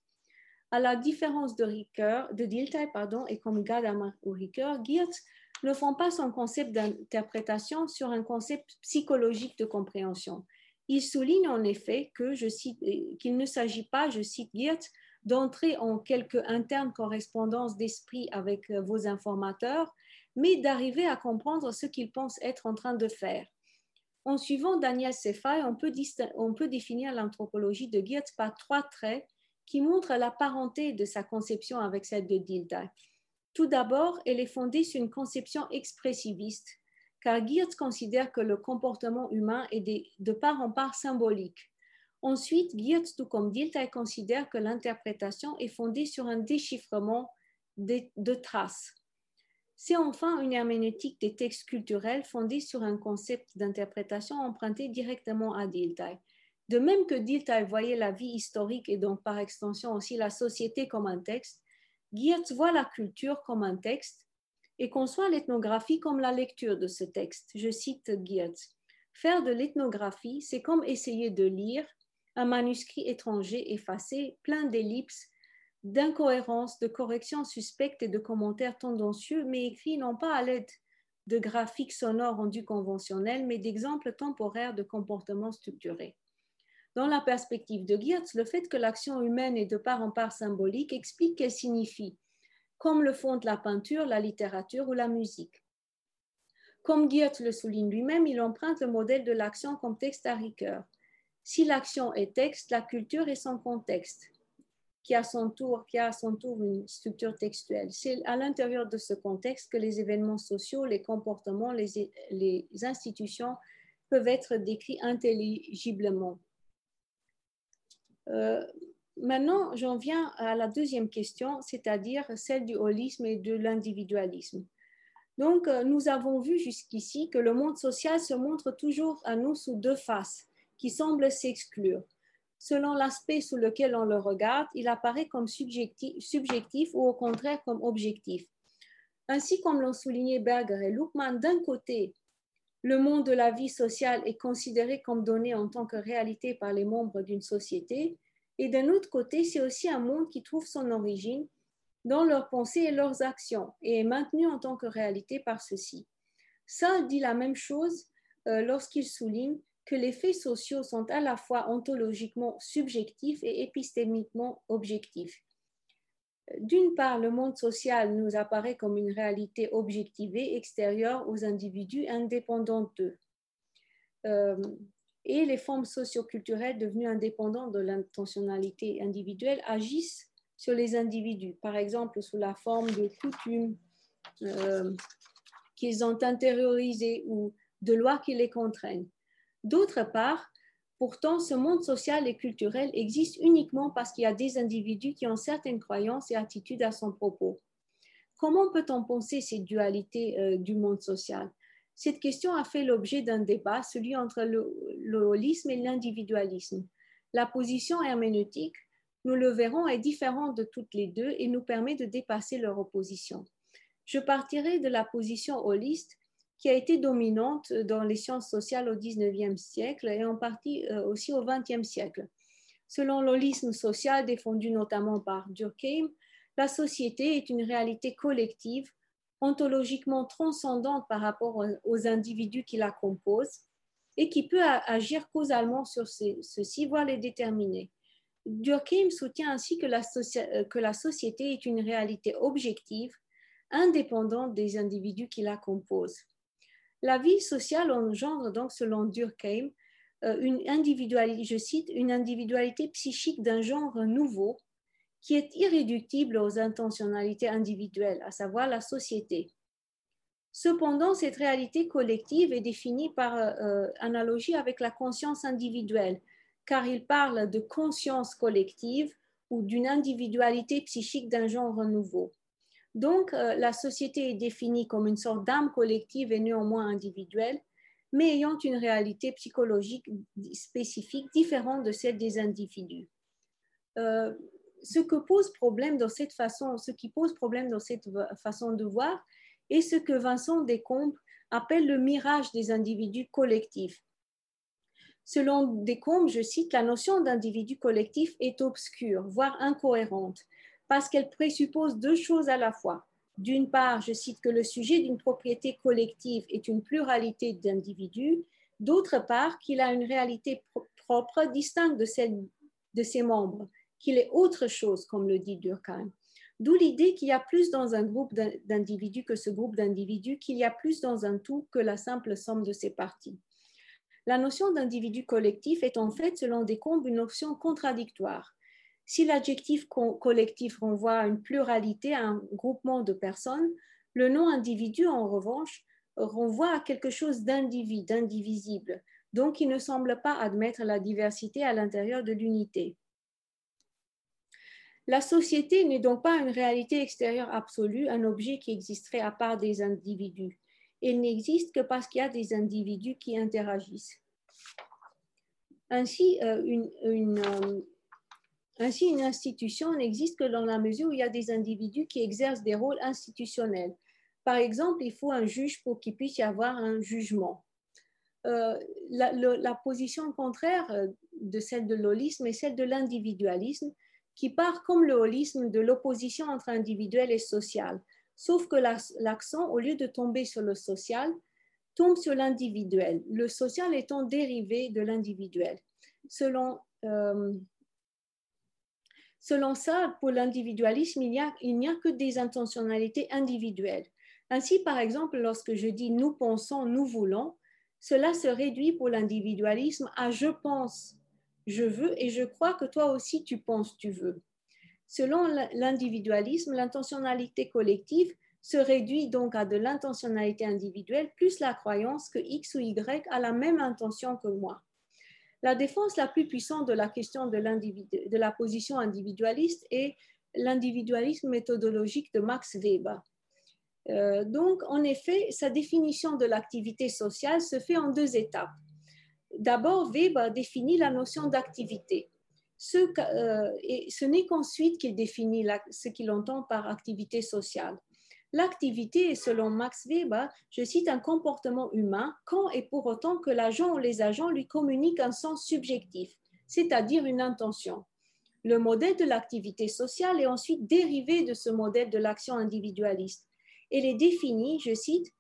Speaker 2: À la différence de Ricoeur, de Dilthey, pardon, et comme Gadamer ou Ricoeur, Geertz ne font pas son concept d'interprétation sur un concept psychologique de compréhension. Il souligne en effet qu'il ne s'agit pas, je cite Geertz, d'entrer en quelque interne correspondance d'esprit avec euh, vos informateurs, mais d'arriver à comprendre ce qu'ils pensent être en train de faire. En suivant Daniel Sefai, on peut, définir l'anthropologie de Geertz par trois traits qui montrent la parenté de sa conception avec celle de Dilda. Tout d'abord, elle est fondée sur une conception expressiviste, car Geertz considère que le comportement humain est de part en part symbolique. Ensuite, Geertz, tout comme Dilthey, considère que l'interprétation est fondée sur un déchiffrement de, traces. C'est enfin une herméneutique des textes culturels fondée sur un concept d'interprétation emprunté directement à Dilthey. De même que Dilthey voyait la vie historique et donc par extension aussi la société comme un texte, Geertz voit la culture comme un texte et conçoit l'ethnographie comme la lecture de ce texte. Je cite Geertz. Faire de l'ethnographie, c'est comme essayer de lire un manuscrit étranger effacé, plein d'ellipses, d'incohérences, de corrections suspectes et de commentaires tendancieux, mais écrits non pas à l'aide de graphiques sonores rendus conventionnels, mais d'exemples temporaires de comportements structurés. Dans la perspective de Geertz, le fait que l'action humaine est de part en part symbolique explique qu'elle signifie, comme le font la peinture, la littérature ou la musique. Comme Geertz le souligne lui-même, il emprunte le modèle de l'action comme texte à rigueur. Si l'action est texte, la culture est son contexte, qui a son tour, qui a à son tour une structure textuelle. C'est à l'intérieur de ce contexte que les événements sociaux, les comportements, les, les institutions peuvent être décrits intelligiblement. Euh, maintenant, j'en viens à la deuxième question, c'est-à-dire celle du holisme et de l'individualisme. Donc, euh, nous avons vu jusqu'ici que le monde social se montre toujours à nous sous deux faces qui semblent s'exclure. Selon l'aspect sous lequel on le regarde, il apparaît comme subjectif, ou au contraire comme objectif. Ainsi comme l'ont souligné Berger et Luckmann, d'un côté, le monde de la vie sociale est considéré comme donné en tant que réalité par les membres d'une société, et d'un autre côté, c'est aussi un monde qui trouve son origine dans leurs pensées et leurs actions, et est maintenu en tant que réalité par ceux-ci. Ça dit la même chose euh, lorsqu'il souligne que les faits sociaux sont à la fois ontologiquement subjectifs et épistémiquement objectifs. D'une part, le monde social nous apparaît comme une réalité objectivée, extérieure aux individus, indépendants d'eux. Euh, et les formes socioculturelles devenues indépendantes de l'intentionnalité individuelle agissent sur les individus, par exemple sous la forme de coutumes euh, qu'ils ont intériorisées ou de lois qui les contraignent. D'autre part, Pourtant, ce monde social et culturel existe uniquement parce qu'il y a des individus qui ont certaines croyances et attitudes à son propos. Comment peut-on penser ces dualités euh, du monde social? Cette question a fait l'objet d'un débat, celui entre le, holisme et l'individualisme. La position herméneutique, nous le verrons, est différente de toutes les deux et nous permet de dépasser leur opposition. Je partirai de la position holiste qui a été dominante dans les sciences sociales au XIXe siècle et en partie euh, aussi au XXe siècle. Selon l'holisme social défendu notamment par Durkheim, la société est une réalité collective, ontologiquement transcendante par rapport aux individus qui la composent et qui peut agir causalement sur ceux-ci, voire les déterminer. Durkheim soutient ainsi que la, euh, que la société est une réalité objective, indépendante des individus qui la composent. La vie sociale engendre donc, selon Durkheim, euh, une individualité, psychique d'un genre nouveau qui est irréductible aux intentionnalités individuelles, à savoir la société. Cependant, cette réalité collective est définie par euh, analogie avec la conscience individuelle, car il parle de conscience collective ou d'une individualité psychique d'un genre nouveau. Donc, euh, la société est définie comme une sorte d'âme collective et néanmoins individuelle, mais ayant une réalité psychologique spécifique différente de celle des individus. Euh, ce que pose problème dans cette façon, ce qui pose problème dans cette façon de voir, est ce que Vincent Descombes appelle le mirage des individus collectifs. Selon Descombes, je cite, la notion d'individu collectif est obscure, voire incohérente, parce qu'elle présuppose deux choses à la fois. D'une part, je cite que le sujet d'une propriété collective est une pluralité d'individus, d'autre part, qu'il a une réalité propre distincte de celle de ses membres, qu'il est autre chose, comme le dit Durkheim. D'où l'idée qu'il y a plus dans un groupe d'individus que ce groupe d'individus, qu'il y a plus dans un tout que la simple somme de ses parties. La notion d'individu collectif est en fait, selon Descombes, une notion contradictoire. Si l'adjectif collectif renvoie à une pluralité, à un groupement de personnes, le nom individu, en revanche, renvoie à quelque chose d'individu, d'indivisible, donc il ne semble pas admettre la diversité à l'intérieur de l'unité. La société n'est donc pas une réalité extérieure absolue, un objet qui existerait à part des individus. Elle n'existe que parce qu'il y a des individus qui interagissent. Ainsi, euh, une, euh, ainsi, une institution n'existe que dans la mesure où il y a des individus qui exercent des rôles institutionnels. Par exemple, il faut un juge pour qu'il puisse y avoir un jugement. Euh, la, position contraire de celle de l'holisme est celle de l'individualisme, qui part comme le holisme de l'opposition entre individuel et social, sauf que l'accent, au lieu de tomber sur le social, tombe sur l'individuel, le social étant dérivé de l'individuel. Selon, euh, selon ça, pour l'individualisme, il n'y a, que des intentionnalités individuelles. Ainsi, par exemple, lorsque je dis nous pensons, nous voulons, cela se réduit pour l'individualisme à je pense, je veux et je crois que toi aussi tu penses, tu veux. Selon l'individualisme, l'intentionnalité collective se réduit donc à de l'intentionnalité individuelle plus la croyance que X ou Y a la même intention que moi. La défense la plus puissante de la question de, la position individualiste est l'individualisme méthodologique de Max Weber. Euh, donc, en effet, sa définition de l'activité sociale se fait en deux étapes. D'abord, Weber définit la notion d'activité. Ce, euh, n'est qu'ensuite qu'il définit ce qu'il entend par activité sociale. L'activité est, selon Max Weber, je cite, un comportement humain quand et pour autant que l'agent ou les agents lui communiquent un sens subjectif, c'est-à-dire une intention. Le modèle de l'activité sociale est ensuite dérivé de ce modèle de l'action individualiste. Elle est définie, je cite,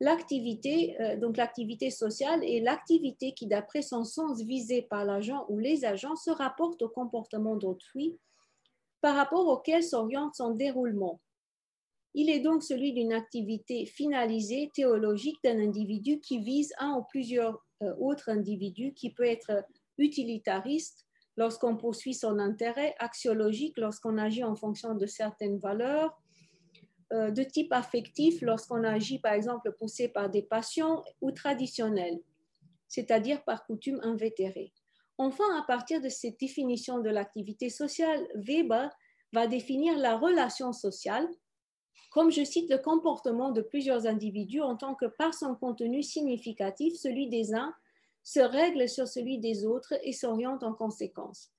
Speaker 2: l'activité, euh, donc l'activité sociale est l'activité qui, d'après son sens visé par l'agent ou les agents, se rapporte au comportement d'autrui par rapport auquel s'oriente son déroulement. Il est donc celui d'une activité finalisée théologique d'un individu qui vise un ou plusieurs euh, autres individus, qui peut être utilitariste lorsqu'on poursuit son intérêt, axiologique lorsqu'on agit en fonction de certaines valeurs, euh, de type affectif lorsqu'on agit par exemple poussé par des passions ou traditionnelles, c'est-à-dire par coutume invétérée. Enfin, à partir de cette définition de l'activité sociale, Weber va définir la relation sociale comme je cite le comportement de plusieurs individus en tant que par son contenu significatif, celui des uns se règle sur celui des autres et s'oriente en conséquence.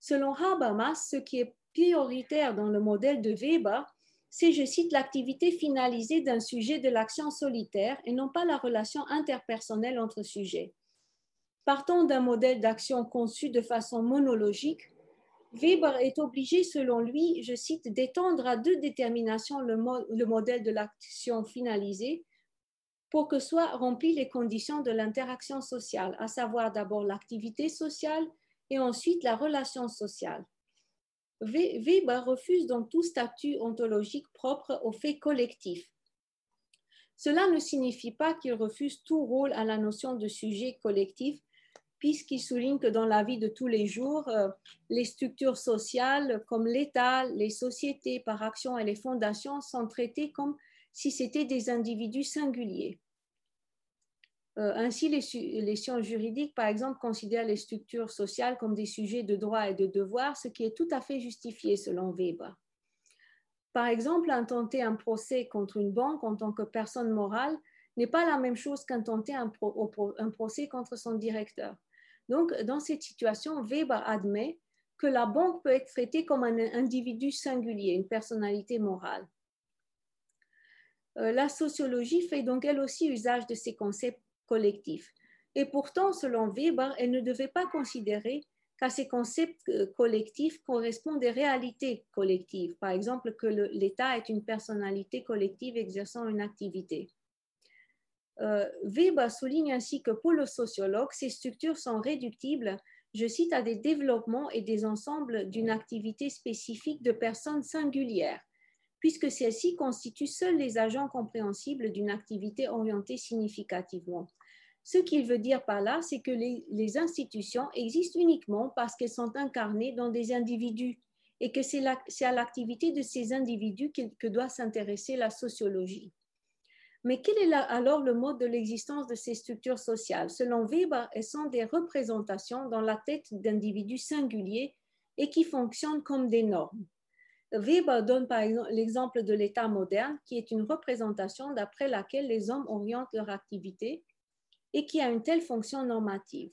Speaker 2: Selon Habermas, ce qui est prioritaire dans le modèle de Weber, c'est, je cite, l'activité finalisée d'un sujet de l'action solitaire et non pas la relation interpersonnelle entre sujets. Partant d'un modèle d'action conçu de façon monologique, Weber est obligé, selon lui, je cite, d'étendre à deux déterminations le, le modèle de l'action finalisée pour que soient remplies les conditions de l'interaction sociale, à savoir d'abord l'activité sociale et ensuite la relation sociale. Weber refuse donc tout statut ontologique propre au fait collectif. Cela ne signifie pas qu'il refuse tout rôle à la notion de sujet collectif, puisqu'il souligne que dans la vie de tous les jours, euh, les structures sociales comme l'État, les sociétés par action et les fondations sont traitées comme si c'était des individus singuliers. Euh, ainsi, les, sciences juridiques, par exemple, considèrent les structures sociales comme des sujets de droits et de devoirs, ce qui est tout à fait justifié selon Weber. Par exemple, intenter un procès contre une banque en tant que personne morale n'est pas la même chose qu'intenter un procès contre son directeur. Donc, dans cette situation, Weber admet que la banque peut être traitée comme un individu singulier, une personnalité morale. Euh, la sociologie fait donc elle aussi usage de ces concepts collectifs. Et pourtant, selon Weber, elle ne devait pas considérer qu'à ces concepts euh, collectifs correspondent des réalités collectives, par exemple que l'État est une personnalité collective exerçant une activité. Euh, Weber souligne ainsi que pour le sociologue, ces structures sont réductibles, je cite, à des développements et des ensembles d'une activité spécifique de personnes singulières, puisque celles-ci constituent seuls les agents compréhensibles d'une activité orientée significativement. Ce qu'il veut dire par là, c'est que les, institutions existent uniquement parce qu'elles sont incarnées dans des individus et que c'est à l'activité de ces individus que doit s'intéresser la sociologie. Mais quel est alors le mode de l'existence de ces structures sociales? Selon Weber, elles sont des représentations dans la tête d'individus singuliers et qui fonctionnent comme des normes. Weber donne par exemple l'exemple de l'État moderne, qui est une représentation d'après laquelle les hommes orientent leur activité et qui a une telle fonction normative.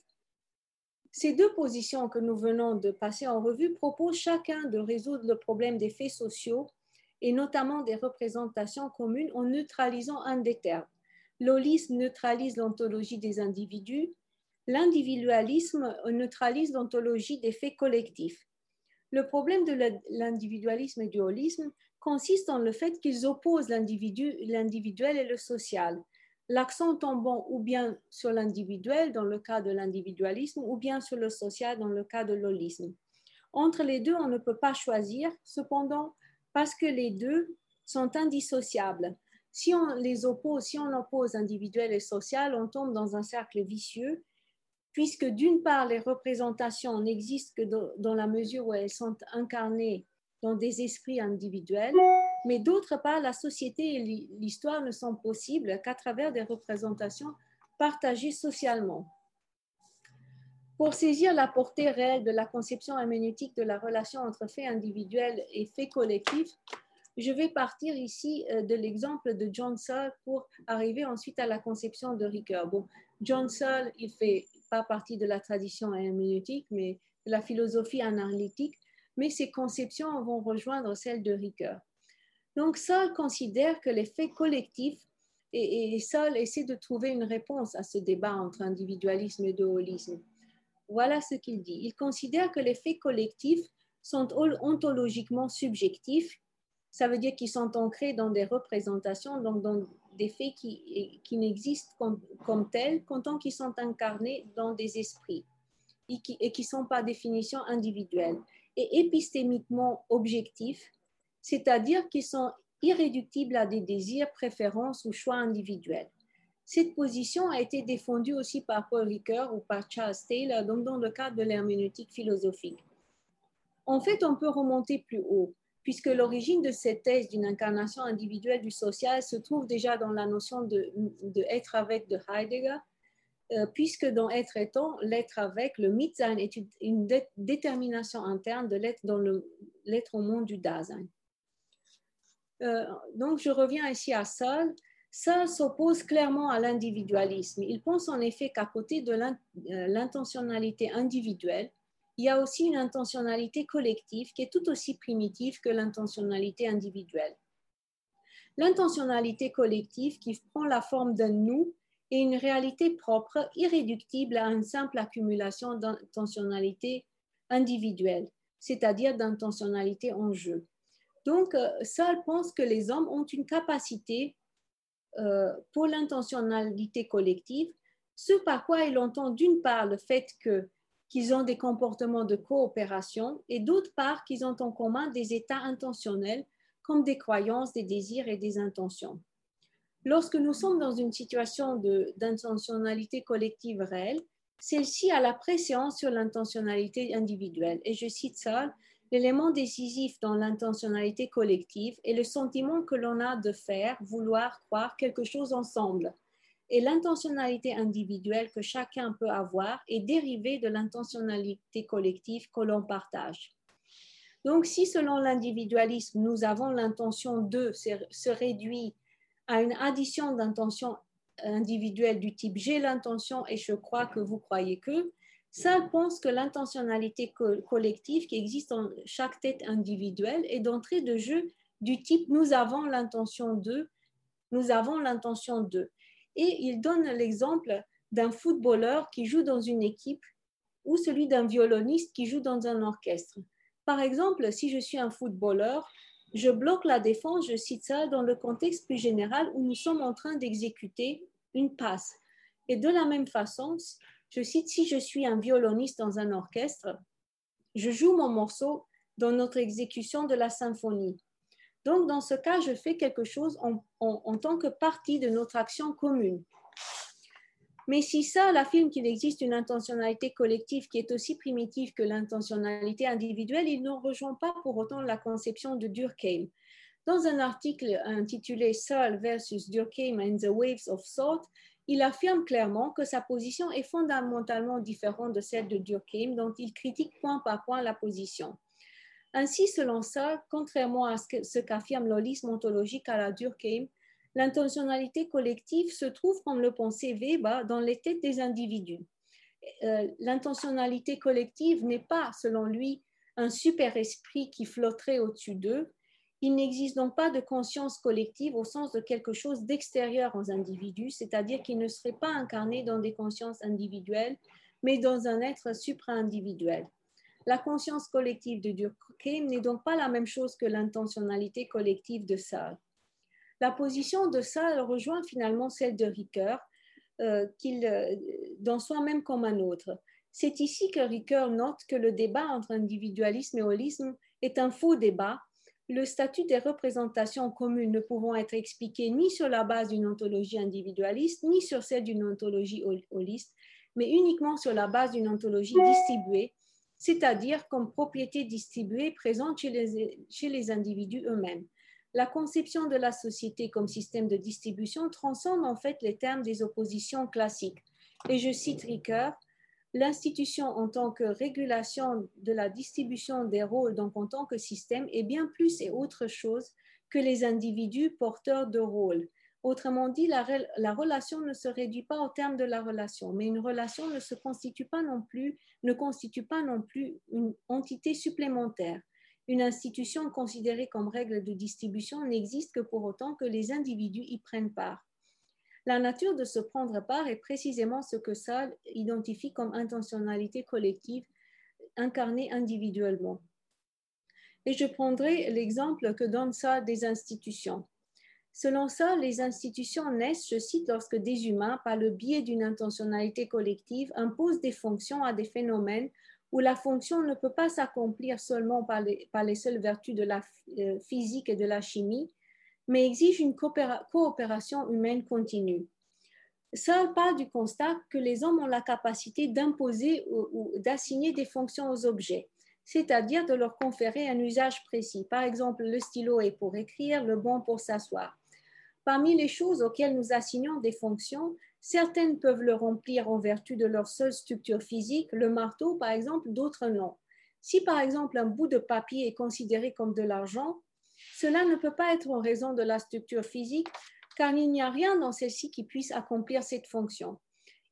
Speaker 2: Ces deux positions que nous venons de passer en revue proposent chacun de résoudre le problème des faits sociaux et notamment des représentations communes en neutralisant un des termes. L'holisme neutralise l'ontologie des individus, l'individualisme neutralise l'ontologie des faits collectifs. Le problème de l'individualisme et du holisme consiste dans le fait qu'ils opposent l'individuel et le social, l'accent tombant ou bien sur l'individuel dans le cas de l'individualisme ou bien sur le social dans le cas de l'holisme. Entre les deux, on ne peut pas choisir. Cependant, parce que les deux sont indissociables. Si on les oppose, si on oppose individuel et social, on tombe dans un cercle vicieux, puisque d'une part, les représentations n'existent que dans la mesure où elles sont incarnées dans des esprits individuels, mais d'autre part, la société et l'histoire ne sont possibles qu'à travers des représentations partagées socialement. Pour saisir la portée réelle de la conception herméneutique de la relation entre faits individuels et faits collectifs, je vais partir ici euh, de l'exemple de John Searle pour arriver ensuite à la conception de Ricoeur. Bon, John Searle, il fait pas partie de la tradition herméneutique, mais de la philosophie analytique, mais ses conceptions vont rejoindre celles de Ricoeur. Donc, Searle considère que les faits collectifs, et, et Searle essaie de trouver une réponse à ce débat entre individualisme et dualisme. Voilà ce qu'il dit. Il considère que les faits collectifs sont ontologiquement subjectifs. Ça veut dire qu'ils sont ancrés dans des représentations, donc dans des faits qui, n'existent comme, tels qu'en qu'ils sont incarnés dans des esprits et qui ne qui sont par définition individuels. Et épistémiquement objectifs, c'est-à-dire qu'ils sont irréductibles à des désirs, préférences ou choix individuels. Cette position a été défendue aussi par Paul Ricoeur ou par Charles Taylor, donc dans le cadre de l'herméneutique philosophique. En fait, on peut remonter plus haut, puisque l'origine de cette thèse d'une incarnation individuelle du social se trouve déjà dans la notion de, être avec de Heidegger, euh, puisque dans être étant, l'être avec, le Mitsein est une, détermination interne de l'être dans l'être au monde du Dasein. Euh, donc, je reviens ici à Seul. Ça s'oppose clairement à l'individualisme. Il pense en effet qu'à côté de euh, l'intentionnalité individuelle, il y a aussi une intentionnalité collective qui est tout aussi primitive que l'intentionnalité individuelle. L'intentionnalité collective qui prend la forme d'un nous est une réalité propre, irréductible à une simple accumulation d'intentionnalité individuelle, c'est-à-dire d'intentionnalité en jeu. Donc, euh, pense que les hommes ont une capacité euh, pour l'intentionnalité collective, ce par quoi il entend d'une part le fait qu'ils ont des comportements de coopération et d'autre part qu'ils ont en commun des états intentionnels comme des croyances, des désirs et des intentions. Lorsque nous sommes dans une situation d'intentionnalité collective réelle, celle-ci a la préséance sur l'intentionnalité individuelle. Et je cite ça, L'élément décisif dans l'intentionnalité collective est le sentiment que l'on a de faire, vouloir, croire quelque chose ensemble. Et l'intentionnalité individuelle que chacun peut avoir est dérivée de l'intentionnalité collective que l'on partage. Donc, si selon l'individualisme, nous avons l'intention de se réduit à une addition d'intentions individuelles du type j'ai l'intention et je crois que vous croyez que, ça pense que l'intentionnalité collective qui existe dans chaque tête individuelle est d'entrée de jeu du type nous avons l'intention de, nous avons l'intention de. Et il donne l'exemple d'un footballeur qui joue dans une équipe ou celui d'un violoniste qui joue dans un orchestre. Par exemple, si je suis un footballeur, je bloque la défense, je cite ça dans le contexte plus général où nous sommes en train d'exécuter une passe. Et de la même façon, je cite, si je suis un violoniste dans un orchestre, je joue mon morceau dans notre exécution de la symphonie. Donc, dans ce cas, je fais quelque chose en, tant que partie de notre action commune. Mais si ça affirme qu'il existe une intentionnalité collective qui est aussi primitive que l'intentionnalité individuelle, il ne rejoint pas pour autant la conception de Durkheim. Dans un article intitulé Searle versus Durkheim and the Waves of Thought, il affirme clairement que sa position est fondamentalement différente de celle de Durkheim, dont il critique point par point la position. Ainsi, selon ça, contrairement à ce qu'affirme l'holisme ontologique à la Durkheim, l'intentionnalité collective se trouve, comme le pensait Weber, dans les têtes des individus. Euh, l'intentionnalité collective n'est pas, selon lui, un super-esprit qui flotterait au-dessus d'eux. Il n'existe donc pas de conscience collective au sens de quelque chose d'extérieur aux individus, c'est-à-dire qu'il ne serait pas incarné dans des consciences individuelles, mais dans un être supra-individuel. La conscience collective de Durkheim n'est donc pas la même chose que l'intentionnalité collective de Sartre. La position de ça rejoint finalement celle de Ricoeur, euh, euh, dans soi-même comme un autre. C'est ici que Ricoeur note que le débat entre individualisme et holisme est un faux débat, le statut des représentations communes ne pouvant être expliqué ni sur la base d'une ontologie individualiste, ni sur celle d'une ontologie holiste, mais uniquement sur la base d'une ontologie distribuée, c'est-à-dire comme propriété distribuée présente chez les, chez les individus eux-mêmes la conception de la société comme système de distribution transcende en fait les termes des oppositions classiques. Et je cite Ricoeur, l'institution en tant que régulation de la distribution des rôles, donc en tant que système, est bien plus et autre chose que les individus porteurs de rôles. Autrement dit, la, la, relation ne se réduit pas au terme de la relation, mais une relation ne se constitue pas non plus, ne constitue pas non plus une entité supplémentaire une institution considérée comme règle de distribution n'existe que pour autant que les individus y prennent part. La nature de se prendre part est précisément ce que Salle identifie comme intentionnalité collective incarnée individuellement. Et je prendrai l'exemple que donne ça des institutions. Selon ça, les institutions naissent, je cite, lorsque des humains, par le biais d'une intentionnalité collective, imposent des fonctions à des phénomènes où la fonction ne peut pas s'accomplir seulement par les, par les, seules vertus de la euh, physique et de la chimie, mais exige une coopération humaine continue. Seul part du constat que les hommes ont la capacité d'imposer ou, d'assigner des fonctions aux objets, c'est-à-dire de leur conférer un usage précis. Par exemple, le stylo est pour écrire, le banc pour s'asseoir. Parmi les choses auxquelles nous assignons des fonctions, Certaines peuvent le remplir en vertu de leur seule structure physique, le marteau par exemple, d'autres non. Si par exemple un bout de papier est considéré comme de l'argent, cela ne peut pas être en raison de la structure physique, car il n'y a rien dans celle-ci qui puisse accomplir cette fonction.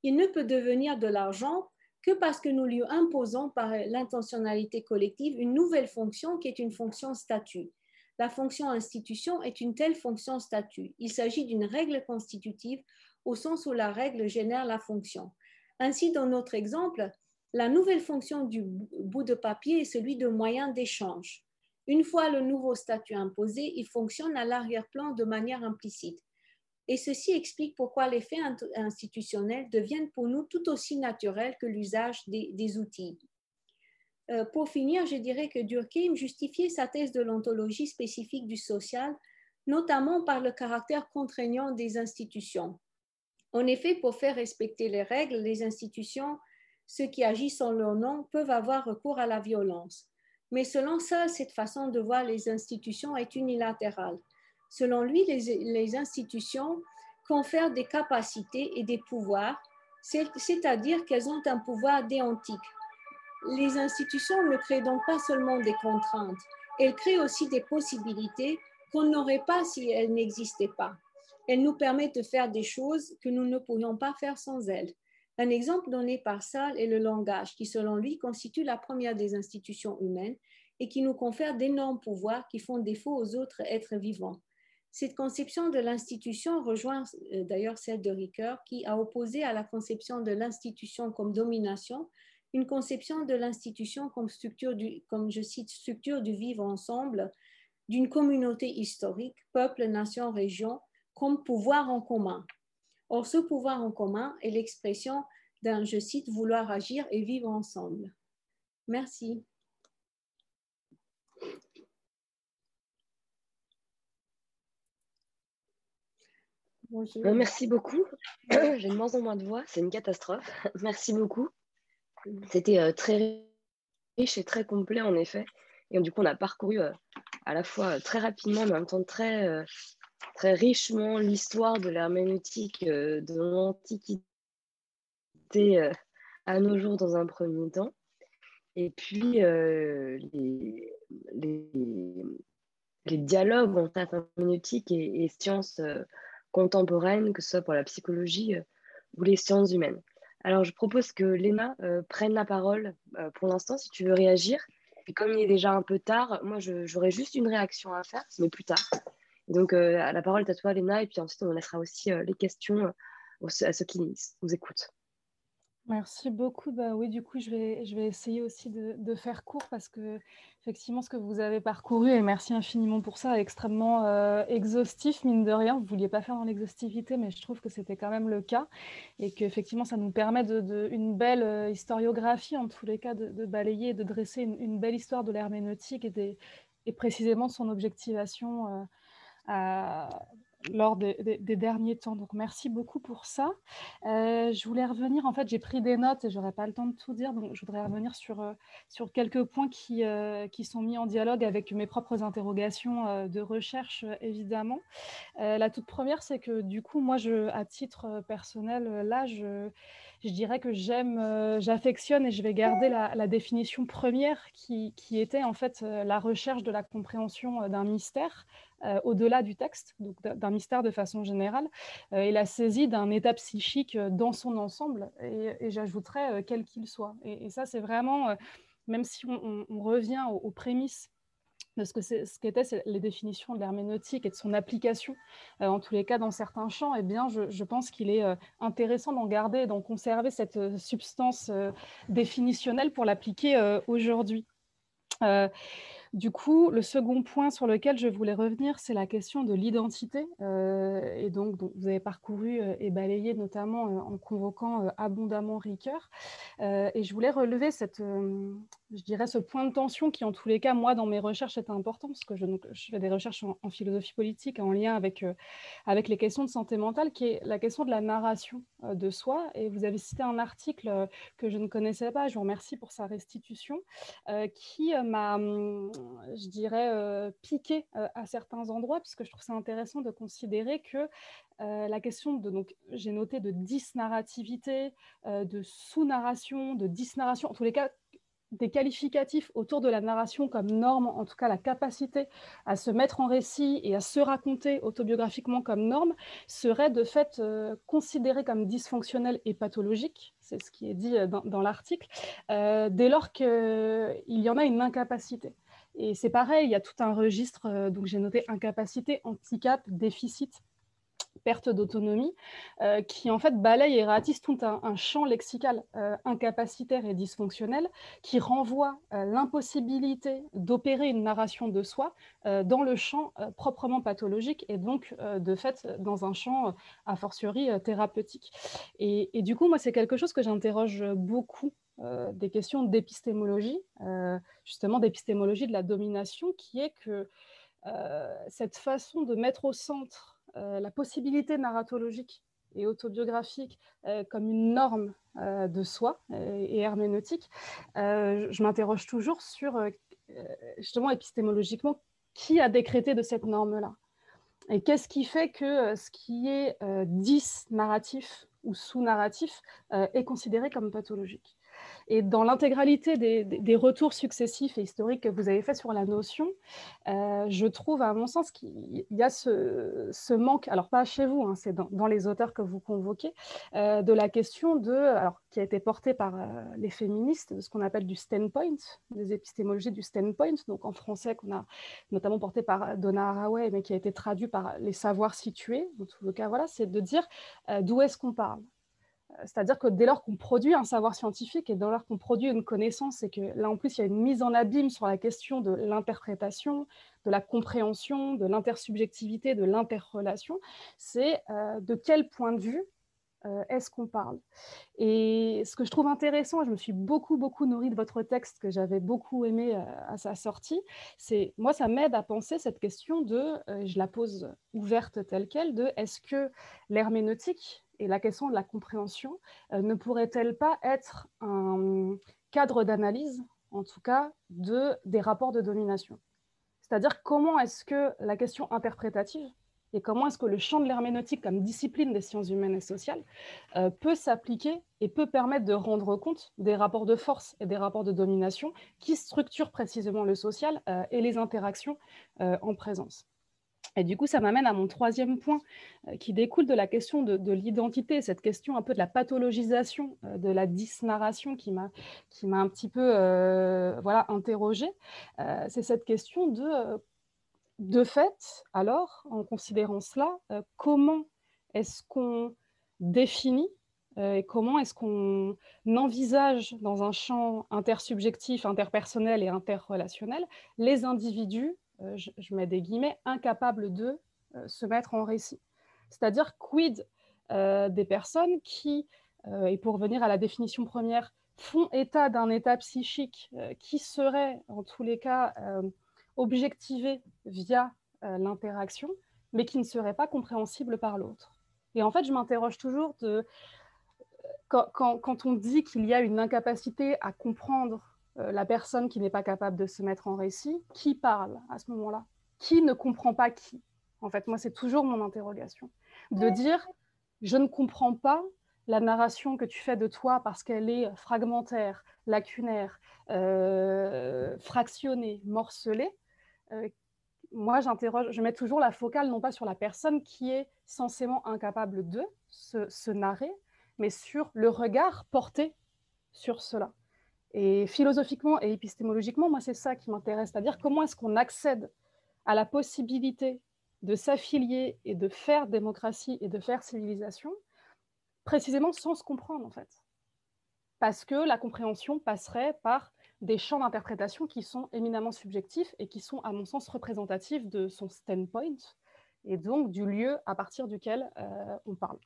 Speaker 2: Il ne peut devenir de l'argent que parce que nous lui imposons par l'intentionnalité collective une nouvelle fonction qui est une fonction statut. La fonction institution est une telle fonction statut. Il s'agit d'une règle constitutive au sens où la règle génère la fonction. Ainsi, dans notre exemple, la nouvelle fonction du bout de papier est celui de moyen d'échange. Une fois le nouveau statut imposé, il fonctionne à l'arrière-plan de manière implicite. Et ceci explique pourquoi les faits institutionnels deviennent pour nous tout aussi naturels que l'usage des, outils. Euh, pour finir, je dirais que Durkheim justifiait sa thèse de l'ontologie spécifique du social, notamment par le caractère contraignant des institutions. En effet, pour faire respecter les règles, les institutions, ceux qui agissent en leur nom, peuvent avoir recours à la violence. Mais selon ça, cette façon de voir les institutions est unilatérale. Selon lui, les, institutions confèrent des capacités et des pouvoirs, c'est-à-dire qu'elles ont un pouvoir déontique. Les institutions ne créent donc pas seulement des contraintes, elles créent aussi des possibilités qu'on n'aurait pas si elles n'existaient pas. Elles nous permettent de faire des choses que nous ne pourrions pas faire sans elles. Un exemple donné par Salle est le langage, qui selon lui constitue la première des institutions humaines et qui nous confère d'énormes pouvoirs qui font défaut aux autres êtres vivants. Cette conception de l'institution rejoint euh, d'ailleurs celle de Ricoeur, qui a opposé à la conception de l'institution comme domination une conception de l'institution comme structure structure du vivre ensemble d'une communauté historique, peuple, nation, région, comme pouvoir en commun. Or, ce pouvoir en commun est l'expression d'un, je cite, vouloir agir et vivre ensemble. Merci.
Speaker 1: Euh, merci beaucoup. J'ai de moins en moins de voix, c'est une catastrophe. Merci beaucoup. C'était euh, très riche et très complet en effet. Et du coup, on a parcouru euh, à la fois très rapidement, mais en même temps très très richement l'histoire de l'herméneutique euh, de l'Antiquité euh, à nos jours dans un premier temps. Et puis euh, les, dialogues entre herméneutique et, et sciences contemporaines, que ce soit pour la psychologie ou les sciences humaines. Alors, je propose que Léna prenne la parole pour l'instant, si tu veux réagir. Et comme il est déjà un peu tard, moi, j'aurais juste une réaction à faire, mais plus tard. Donc, euh, la parole est à toi, Léna, et puis ensuite, on laissera aussi euh, les questions euh, à ceux qui nous écoutent.
Speaker 3: Merci beaucoup. Bah oui, du coup, je vais, je vais essayer aussi de, faire court parce que, effectivement, ce que vous avez parcouru, et merci infiniment pour ça, est extrêmement exhaustif, mine de rien. Vous ne vouliez pas faire dans l'exhaustivité, mais je trouve que c'était quand même le cas et qu'effectivement, ça nous permet de, une belle historiographie, en tous les cas, de, balayer de dresser une, belle histoire de l'herméneutique et, et, précisément de son objectivation lors des, derniers temps. Donc, merci beaucoup pour ça. Euh, je voulais revenir, en fait, j'ai pris des notes et je n'aurai pas le temps de tout dire, donc je voudrais revenir sur, euh, sur quelques points qui, euh, qui sont mis en dialogue avec mes propres interrogations de recherche, évidemment. la toute première, c'est que du coup, moi, je, à titre personnel, là, je je dirais que j'aime, j'affectionne et je vais garder la, la définition première qui, qui, était en fait la recherche de la compréhension d'un mystère euh, au-delà du texte, donc d'un mystère de façon générale, euh, et la saisie d'un état psychique euh, dans son ensemble, et, j'ajouterais quel qu'il soit. Et, ça, c'est vraiment, même si on, revient aux, prémices de ce que ce qu'étaient les définitions de l'herméneutique et de son application, en tous les cas dans certains champs, eh bien, je, pense qu'il est intéressant d'en garder d'en conserver cette substance définitionnelle pour l'appliquer aujourd'hui. Du coup, le second point sur lequel je voulais revenir, c'est la question de l'identité. Euh, et donc, vous avez parcouru euh, et balayé notamment euh, en convoquant abondamment Ricoeur. et je voulais relever cette, je dirais, ce point de tension qui, en tous les cas, moi, dans mes recherches, est important, parce que je, fais des recherches en, philosophie politique en lien avec, avec les questions de santé mentale, qui est la question de la narration de soi. Et vous avez cité un article que je ne connaissais pas, je vous remercie pour sa restitution, qui m'a hum, je dirais, euh, piqué euh, à certains endroits, puisque je trouve ça intéressant de considérer que euh, la question de, donc j'ai noté de disnarrativité, de sous-narration, de disnarration, en tous les cas, des qualificatifs autour de la narration comme norme, en tout cas la capacité à se mettre en récit et à se raconter autobiographiquement comme norme, serait de fait considéré comme dysfonctionnel et pathologique, c'est ce qui est dit dans l'article, dès lors qu'il y en a une incapacité. Et c'est pareil, il y a tout un registre, euh, donc j'ai noté incapacité, handicap, déficit, perte d'autonomie, euh, qui en fait balaye et ratisse tout un, champ lexical euh, incapacitaire et dysfonctionnel qui renvoie l'impossibilité d'opérer une narration de soi dans le champ proprement pathologique et donc de fait dans un champ a fortiori thérapeutique. Et, et, du coup, moi, c'est quelque chose que j'interroge beaucoup euh, des questions d'épistémologie, euh, justement d'épistémologie de la domination, qui est que euh, cette façon de mettre au centre la possibilité narratologique et autobiographique comme une norme de soi et herméneutique, je m'interroge toujours sur justement épistémologiquement, qui a décrété de cette norme-là? Et qu'est-ce qui fait que ce qui est dis narratif ou sous-narratif est considéré comme pathologique? Et dans l'intégralité des, retours successifs et historiques que vous avez faits sur la notion, euh, je trouve, à mon sens, qu'il y a ce, manque, alors pas chez vous, hein, c'est dans, les auteurs que vous convoquez, euh, de la question de, alors qui a été portée par euh, les féministes, de ce qu'on appelle du standpoint, des épistémologies du standpoint, donc en français qu'on a notamment porté par Donna Haraway, mais qui a été traduit par les savoirs situés. En tout cas, voilà, c'est de dire d'où est-ce qu'on parle c'est-à-dire que dès lors qu'on produit un savoir scientifique et dès lors qu'on produit une connaissance, et que là en plus il y a une mise en abîme sur la question de l'interprétation, de la compréhension, de l'intersubjectivité, de l'interrelation, c'est euh, de quel point de vue euh, est-ce qu'on parle? Et ce que je trouve intéressant, je me suis beaucoup, beaucoup nourrie de votre texte que j'avais beaucoup aimé euh, à sa sortie, c'est, moi, ça m'aide à penser cette question de, je la pose ouverte telle qu'elle, de est-ce que l'herméneutique et la question de la compréhension euh, ne pourrait-elle pas être un cadre d'analyse, en tout cas, de, des rapports de domination? C'est-à-dire comment est-ce que la question interprétative et comment est-ce que le champ de l'herméneutique comme discipline des sciences humaines et sociales euh, peut s'appliquer et peut permettre de rendre compte des rapports de force et des rapports de domination qui structurent précisément le social euh, et les interactions en présence? Et du coup, ça m'amène à mon troisième point euh, qui découle de la question de, l'identité, cette question un peu de la pathologisation euh, de la disnarration qui m'a un petit peu euh, voilà, interrogée. C'est cette question de, de fait, alors, en considérant cela, comment est-ce qu'on définit et comment est-ce qu'on envisage dans un champ intersubjectif, interpersonnel et interrelationnel les individus euh, je, mets des guillemets, incapables de euh, se mettre en récit. C'est-à-dire quid euh, des personnes qui, et pour revenir à la définition première, font état d'un état psychique qui serait, en tous les cas, objectivé via l'interaction, mais qui ne serait pas compréhensible par l'autre. Et en fait, je m'interroge toujours de quand, on dit qu'il y a une incapacité à comprendre la personne qui n'est pas capable de se mettre en récit, qui parle à ce moment-là? Qui ne comprend pas qui? En fait, moi, c'est toujours mon interrogation. De dire, je ne comprends pas la narration que tu fais de toi parce qu'elle est fragmentaire, lacunaire, euh, fractionnée, morcelée. Euh, moi, j'interroge, je mets toujours la focale non pas sur la personne qui est censément incapable de se narrer, mais sur le regard porté sur cela. Et philosophiquement et épistémologiquement, moi, c'est ça qui m'intéresse, c'est-à-dire comment est-ce qu'on accède à la possibilité de s'affilier et de faire démocratie et de faire civilisation, précisément sans se comprendre, en fait. Parce que la compréhension passerait par des champs d'interprétation qui sont éminemment subjectifs et qui sont, à mon sens, représentatifs de son standpoint et donc du lieu à partir duquel euh, on parle.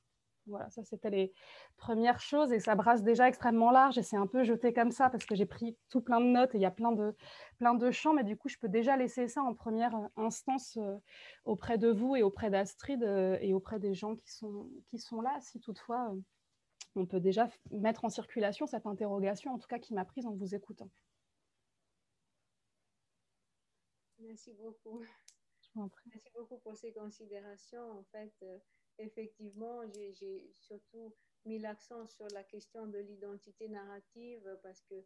Speaker 3: Voilà, ça c'était les premières choses et ça brasse déjà extrêmement large et c'est un peu jeté comme ça parce que j'ai pris tout plein de notes et il y a plein de, plein de champs, mais du coup je peux déjà laisser ça en première instance euh, auprès de vous et auprès d'Astrid euh, et auprès des gens qui sont, qui sont là, si toutefois euh, on peut déjà mettre en circulation cette interrogation, en tout cas qui m'a prise en vous écoutant.
Speaker 2: Merci beaucoup. Merci beaucoup pour ces considérations. En fait, effectivement, j'ai surtout mis l'accent sur la question de l'identité narrative parce que,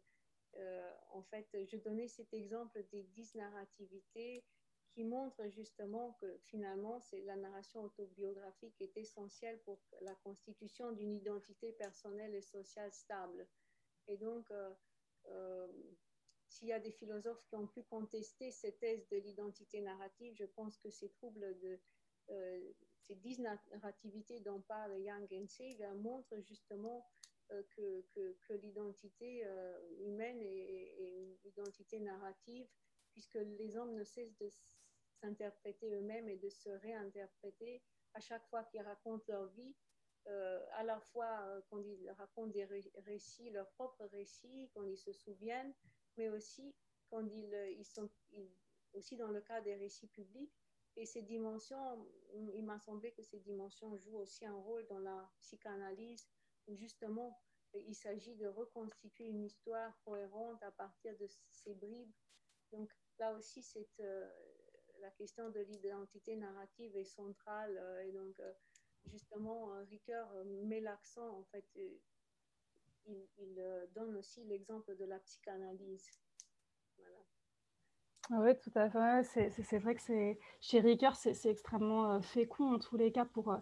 Speaker 2: euh, en fait, je donnais cet exemple des dix narrativités qui montrent justement que finalement, c'est la narration autobiographique est essentielle pour la constitution d'une identité personnelle et sociale stable. Et donc, euh, euh, s'il y a des philosophes qui ont pu contester cette thèse de l'identité narrative, je pense que ces troubles de ces dix narrativités dont parle Yang Gensei montrent justement euh, que, que, l'identité euh, humaine est, une identité narrative, puisque les hommes ne cessent de s'interpréter eux-mêmes et de se réinterpréter à chaque fois qu'ils racontent leur vie, euh, à la fois quand ils racontent des récits, leurs propres récits, quand ils se souviennent, mais aussi quand ils sont aussi dans le cas des récits publics, et ces dimensions, il m'a semblé que ces dimensions jouent aussi un rôle dans la psychanalyse, où justement, il s'agit de reconstituer une histoire cohérente à partir de ces bribes Donc là aussi, c'est la question de l'identité narrative est centrale. et donc, justement, Ricoeur met l'accent, en fait, il, donne aussi l'exemple de la psychanalyse.
Speaker 3: Oui, tout à fait. C'est vrai que chez Ricoeur, c'est extrêmement fécond en tous les cas pour,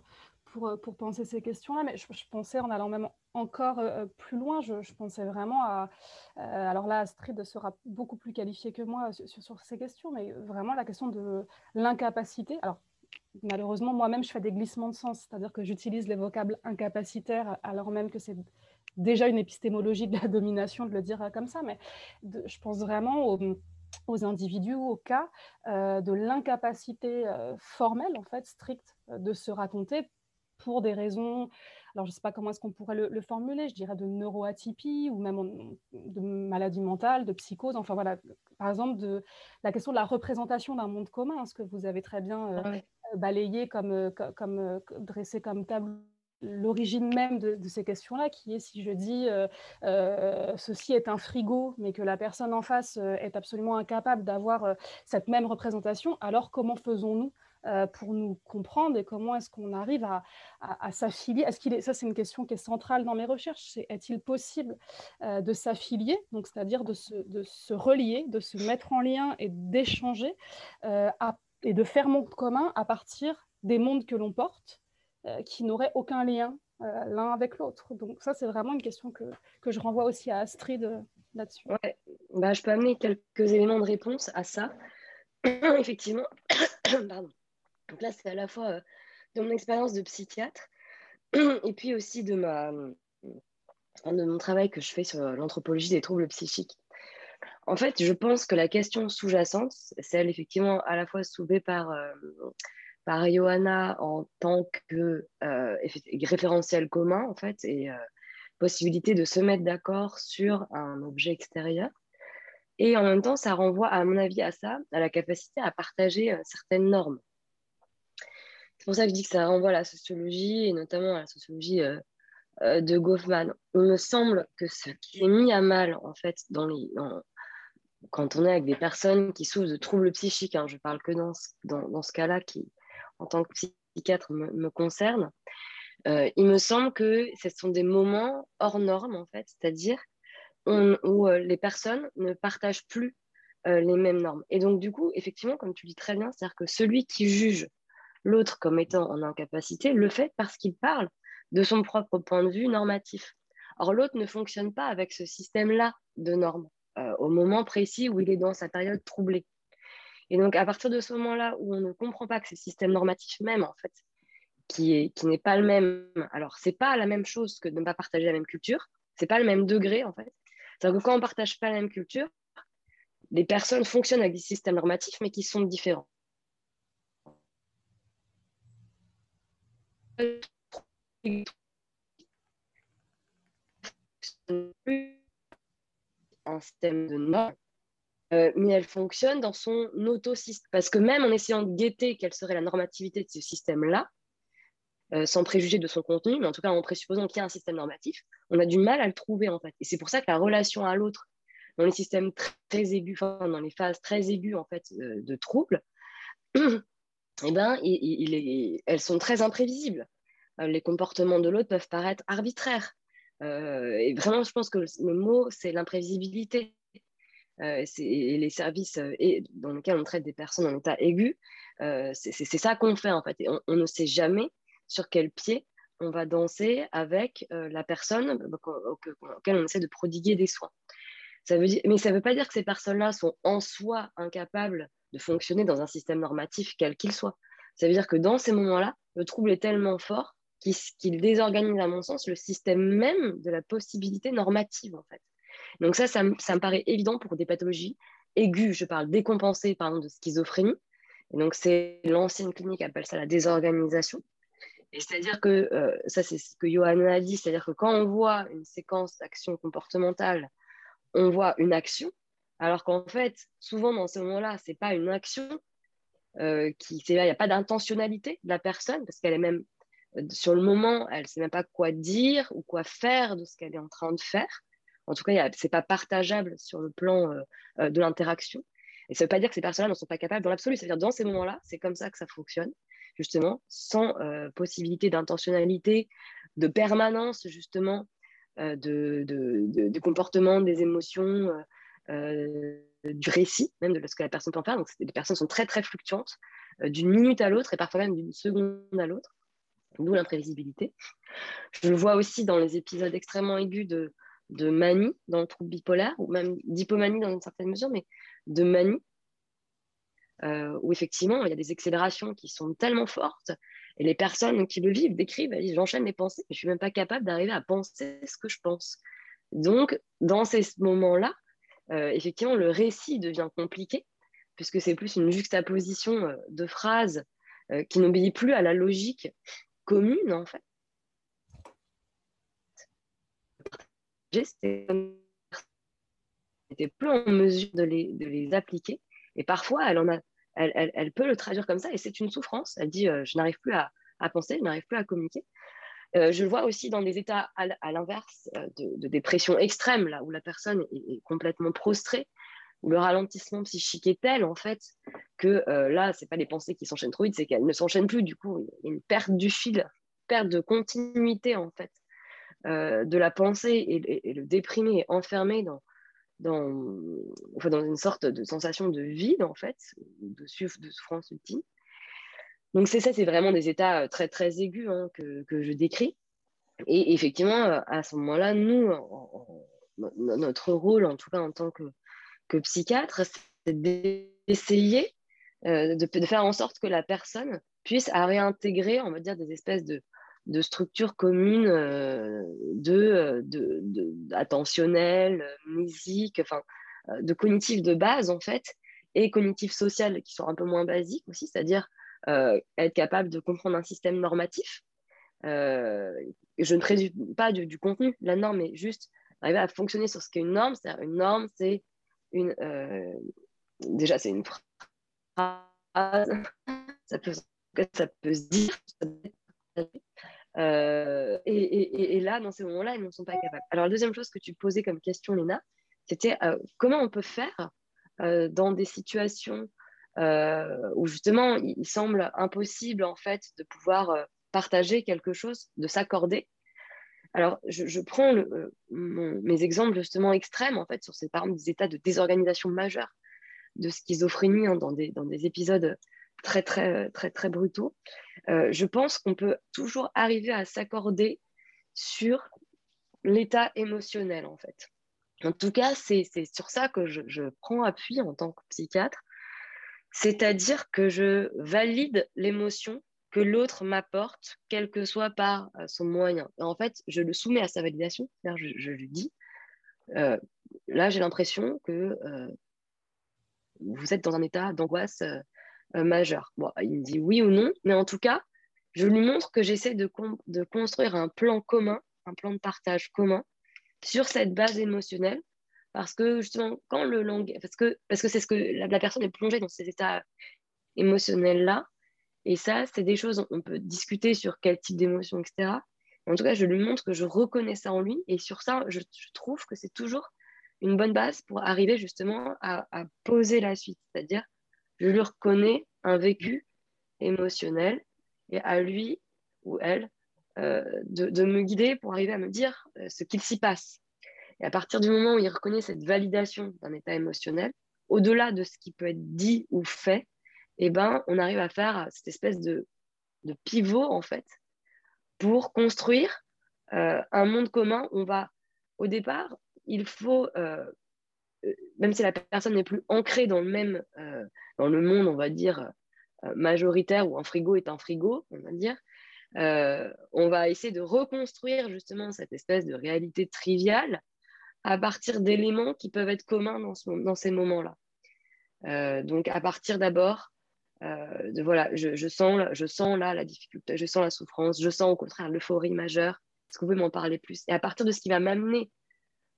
Speaker 3: pour, pour penser ces questions-là. Mais je, pensais, en allant même encore plus loin, je, pensais vraiment à... alors là, Astrid sera beaucoup plus qualifiée que moi sur, ces questions, mais vraiment la question de l'incapacité. Alors, malheureusement, moi-même, je fais des glissements de sens, c'est-à-dire que j'utilise les vocables incapacitaires alors même que c'est déjà une épistémologie de la domination de le dire comme ça, mais je pense vraiment aux, individus, au cas euh, de l'incapacité euh, formelle, en fait, stricte, euh, de se raconter pour des raisons, alors je ne sais pas comment est-ce qu'on pourrait le, formuler, je dirais de neuroatypie ou même de maladie mentale, de psychose, enfin voilà, par exemple, de la question de la représentation d'un monde commun, ce que vous avez très bien balayé comme, comme, dressé comme tableau l'origine même de, ces questions-là, qui est si je dis euh, euh, ceci est un frigo, mais que la personne en face euh, est absolument incapable d'avoir cette même représentation, alors comment faisons-nous pour nous comprendre et comment est-ce qu'on arrive à, s'affilier? Est-ce qu'il est, ça c'est une question qui est centrale dans mes recherches, est-il possible de s'affilier, donc c'est-à-dire de se, de se, relier, de se mettre en lien et d'échanger et de faire monde commun à partir des mondes que l'on porte qui n'auraient aucun lien euh, l'un avec l'autre. Donc ça, c'est vraiment une question que, que, je renvoie aussi à Astrid euh, là-dessus.
Speaker 1: Bah, je peux amener quelques éléments de réponse à ça. Effectivement, pardon. Donc là, c'est à la fois de mon expérience de psychiatre et puis aussi de, ma, de mon travail que je fais sur l'anthropologie des troubles psychiques. En fait, je pense que la question sous-jacente, celle effectivement à la fois soulevée par par Johanna en tant que euh, référentiel commun, en fait, et euh, possibilité de se mettre d'accord sur un objet extérieur. Et en même temps, ça renvoie, à mon avis, à ça, à la capacité à partager euh, certaines normes. C'est pour ça que je dis que ça renvoie à la sociologie, et notamment à la sociologie de Goffman. Il me semble que ce qui est mis à mal, en fait, quand on est avec des personnes qui souffrent de troubles psychiques, hein, je parle que dans, dans, dans ce cas-là, qui, en tant que psychiatre me, concerne, euh, il me semble que ce sont des moments hors normes, en fait, c'est-à-dire où euh, les personnes ne partagent plus euh, les mêmes normes. Et donc, du coup, effectivement, comme tu dis très bien, c'est-à-dire que celui qui juge l'autre comme étant en incapacité le fait parce qu'il parle de son propre point de vue normatif. Or, l'autre ne fonctionne pas avec ce système-là de normes au moment précis où il est dans sa période troublée. Et donc, à partir de ce moment-là où on ne comprend pas que c'est le système normatif même, en fait, qui n'est qui pas le même, alors, c'est pas la même chose que de ne pas partager la même culture, c'est pas le même degré, en fait. C'est-à-dire que quand on ne partage pas la même culture, les personnes fonctionnent avec des systèmes normatifs, mais qui sont différents. système de normes euh, mais elle fonctionne dans son auto-système. Parce que même en essayant de guetter quelle serait la normativité de ce système-là, euh, sans préjuger de son contenu, mais en tout cas en présupposant qu'il y a un système normatif, on a du mal à le trouver en fait. Et c'est pour ça que la relation à l'autre, dans les systèmes très, aigus, dans les phases très aiguës en fait euh, de troubles, eh ben, elles sont très imprévisibles. les comportements de l'autre peuvent paraître arbitraires. et vraiment, je pense que le mot, c'est l'imprévisibilité. Euh, et les services euh, dans lesquels on traite des personnes en état aigu, euh, c'est ça qu'on fait en fait. On, ne sait jamais sur quel pied on va danser avec la personne auquel on essaie de prodiguer des soins. Ça veut dire, mais ça ne veut pas dire que ces personnes-là sont en soi incapables de fonctionner dans un système normatif quel qu'il soit. Ça veut dire que dans ces moments-là, le trouble est tellement fort qu'il désorganise, à mon sens, le système même de la possibilité normative, en fait. Donc ça, ça, me paraît évident pour des pathologies aiguës, je parle décompensées, par exemple, de schizophrénie. Et donc c'est l'ancienne clinique appelle ça la désorganisation. Et c'est-à-dire que, euh, ça c'est ce que Johanna a dit, c'est-à-dire que quand on voit une séquence d'action comportementale, on voit une action, alors qu'en fait, souvent dans ce moment-là, ce n'est pas une action, euh, il n'y a pas d'intentionnalité de la personne, parce qu'elle est même, euh, sur le moment, elle ne sait même pas quoi dire ou quoi faire de ce qu'elle est en train de faire. En tout cas, ce n'est pas partageable sur le plan euh, euh, de l'interaction. Et ça ne veut pas dire que ces personnes-là ne sont pas capables dans l'absolu. C'est-à-dire dans ces moments-là, c'est comme ça que ça fonctionne, justement, sans euh, possibilité d'intentionnalité, de permanence, justement, euh, de, de, comportement, des émotions, du récit, même de ce que la personne peut en faire. Donc, les personnes sont très, très fluctuantes, d'une minute à l'autre et parfois même d'une seconde à l'autre, d'où l'imprévisibilité. Je le vois aussi dans les épisodes extrêmement aigus de, de manie dans le trouble bipolaire, ou même d'hypomanie dans une certaine mesure, mais de manie, euh, où effectivement il y a des accélérations qui sont tellement fortes, et les personnes qui le vivent décrivent, j'enchaîne les pensées, mais je suis même pas capable d'arriver à penser ce que je pense. Donc, dans ces moments-là, euh, effectivement, le récit devient compliqué, puisque c'est plus une juxtaposition euh, de phrases qui n'obéit plus à la logique commune, en fait. N'était plus en mesure de les, appliquer. Et parfois, elle, en a, elle, peut le traduire comme ça, et c'est une souffrance. Elle dit, euh, je n'arrive plus à, à, penser, je n'arrive plus à communiquer. Euh, je le vois aussi dans des états à, l'inverse euh, de, de, dépression extrême, là où la personne est, complètement prostrée, où le ralentissement psychique est tel, en fait, que là, ce n'est pas les pensées qui s'enchaînent trop vite, c'est qu'elles ne s'enchaînent plus. Du coup, il y a une perte du fil, perte de continuité, en fait. Euh, de la pensée et, le déprimé est enfermé dans, dans, dans une sorte de sensation de vide, en fait, de, souffrance ultime. Donc, c'est ça, c'est vraiment des états euh, très, très aigus hein, que, je décris. Et effectivement, euh, à ce moment-là, nous, notre rôle, en tout cas en tant que, que psychiatre, c'est d'essayer de, de, faire en sorte que la personne puisse réintégrer, on va dire, des espèces de, de structures communes euh, de, de, de attentionnelles, musique, enfin, euh, de cognitifs de base en fait, et cognitifs sociales qui sont un peu moins basiques aussi, c'est-à-dire euh, être capable de comprendre un système normatif. je ne présume pas du, contenu, la norme, mais juste arriver à fonctionner sur ce qu'est une norme. C'est-à-dire une norme, c'est une déjà c'est une phrase, ça peut, ça peut se dire, euh, et, là, dans ces moments-là, ils ne sont pas capables. Alors, la deuxième chose que tu posais comme question, Léna, c'était euh, comment on peut faire euh, dans des situations où justement il semble impossible en fait de pouvoir partager quelque chose, de s'accorder? Alors, je, prends mes exemples justement extrêmes en fait sur ces, des états de désorganisation majeure, de schizophrénie dans des épisodes très, très, très, très brutaux. Euh, je pense qu'on peut toujours arriver à s'accorder sur l'état émotionnel, en fait. En tout cas, c'est sur ça que je, prends appui en tant que psychiatre, c'est-à-dire que je valide l'émotion que l'autre m'apporte, quel que soit par euh, son moyen. Et en fait, je le soumets à sa validation, je, je lui dis, euh, là j'ai l'impression que vous êtes dans un état d'angoisse majeur. Bon, il me dit oui ou non, mais en tout cas, je lui montre que j'essaie de, de construire un plan commun, un plan de partage commun sur cette base émotionnelle, parce que justement, quand le langage, parce que parce que c'est ce que la, personne est plongée dans ces états émotionnels là, et ça, c'est des choses on peut discuter sur quel type d'émotion, etc. En tout cas, je lui montre que je reconnais ça en lui, et sur ça, je, trouve que c'est toujours une bonne base pour arriver justement à, à poser la suite, c'est-à-dire je lui reconnais un vécu émotionnel et à lui ou elle euh, de, me guider pour arriver à me dire euh, ce qu'il s'y passe. Et à partir du moment où il reconnaît cette validation d'un état émotionnel, au-delà de ce qui peut être dit ou fait, eh ben, on arrive à faire cette espèce de, pivot, en fait, pour construire euh, un monde commun. On va, au départ, il faut même si la personne n'est plus ancrée dans le même, euh, dans le monde, on va dire, euh, majoritaire, où un frigo est un frigo, on va dire, on va essayer de reconstruire justement cette espèce de réalité triviale à partir d'éléments qui peuvent être communs dans, ces moments-là. donc, à partir d'abord voilà, je, je, sens, je sens là la difficulté, je sens la souffrance, je sens au contraire l'euphorie majeure. Est-ce que vous pouvez m'en parler plus? Et à partir de ce qui va m'amener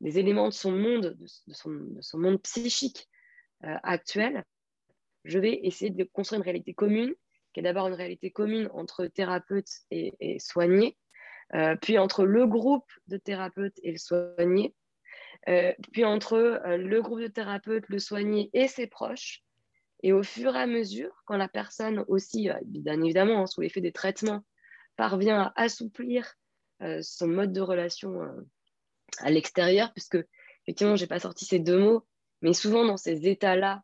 Speaker 1: des éléments de son monde, de, son, monde psychique euh, actuel, je vais essayer de construire une réalité commune, qui est d'abord une réalité commune entre thérapeute et, et soigné, euh, puis entre le groupe de thérapeutes et le soigné, puis entre le groupe de thérapeutes, le soigné et ses proches. Et au fur et à mesure, quand la personne aussi, bien évidemment, hein, sous l'effet des traitements, parvient à assouplir son mode de relation à l'extérieur, puisque effectivement, je n'ai pas sorti ces deux mots, mais souvent dans ces états-là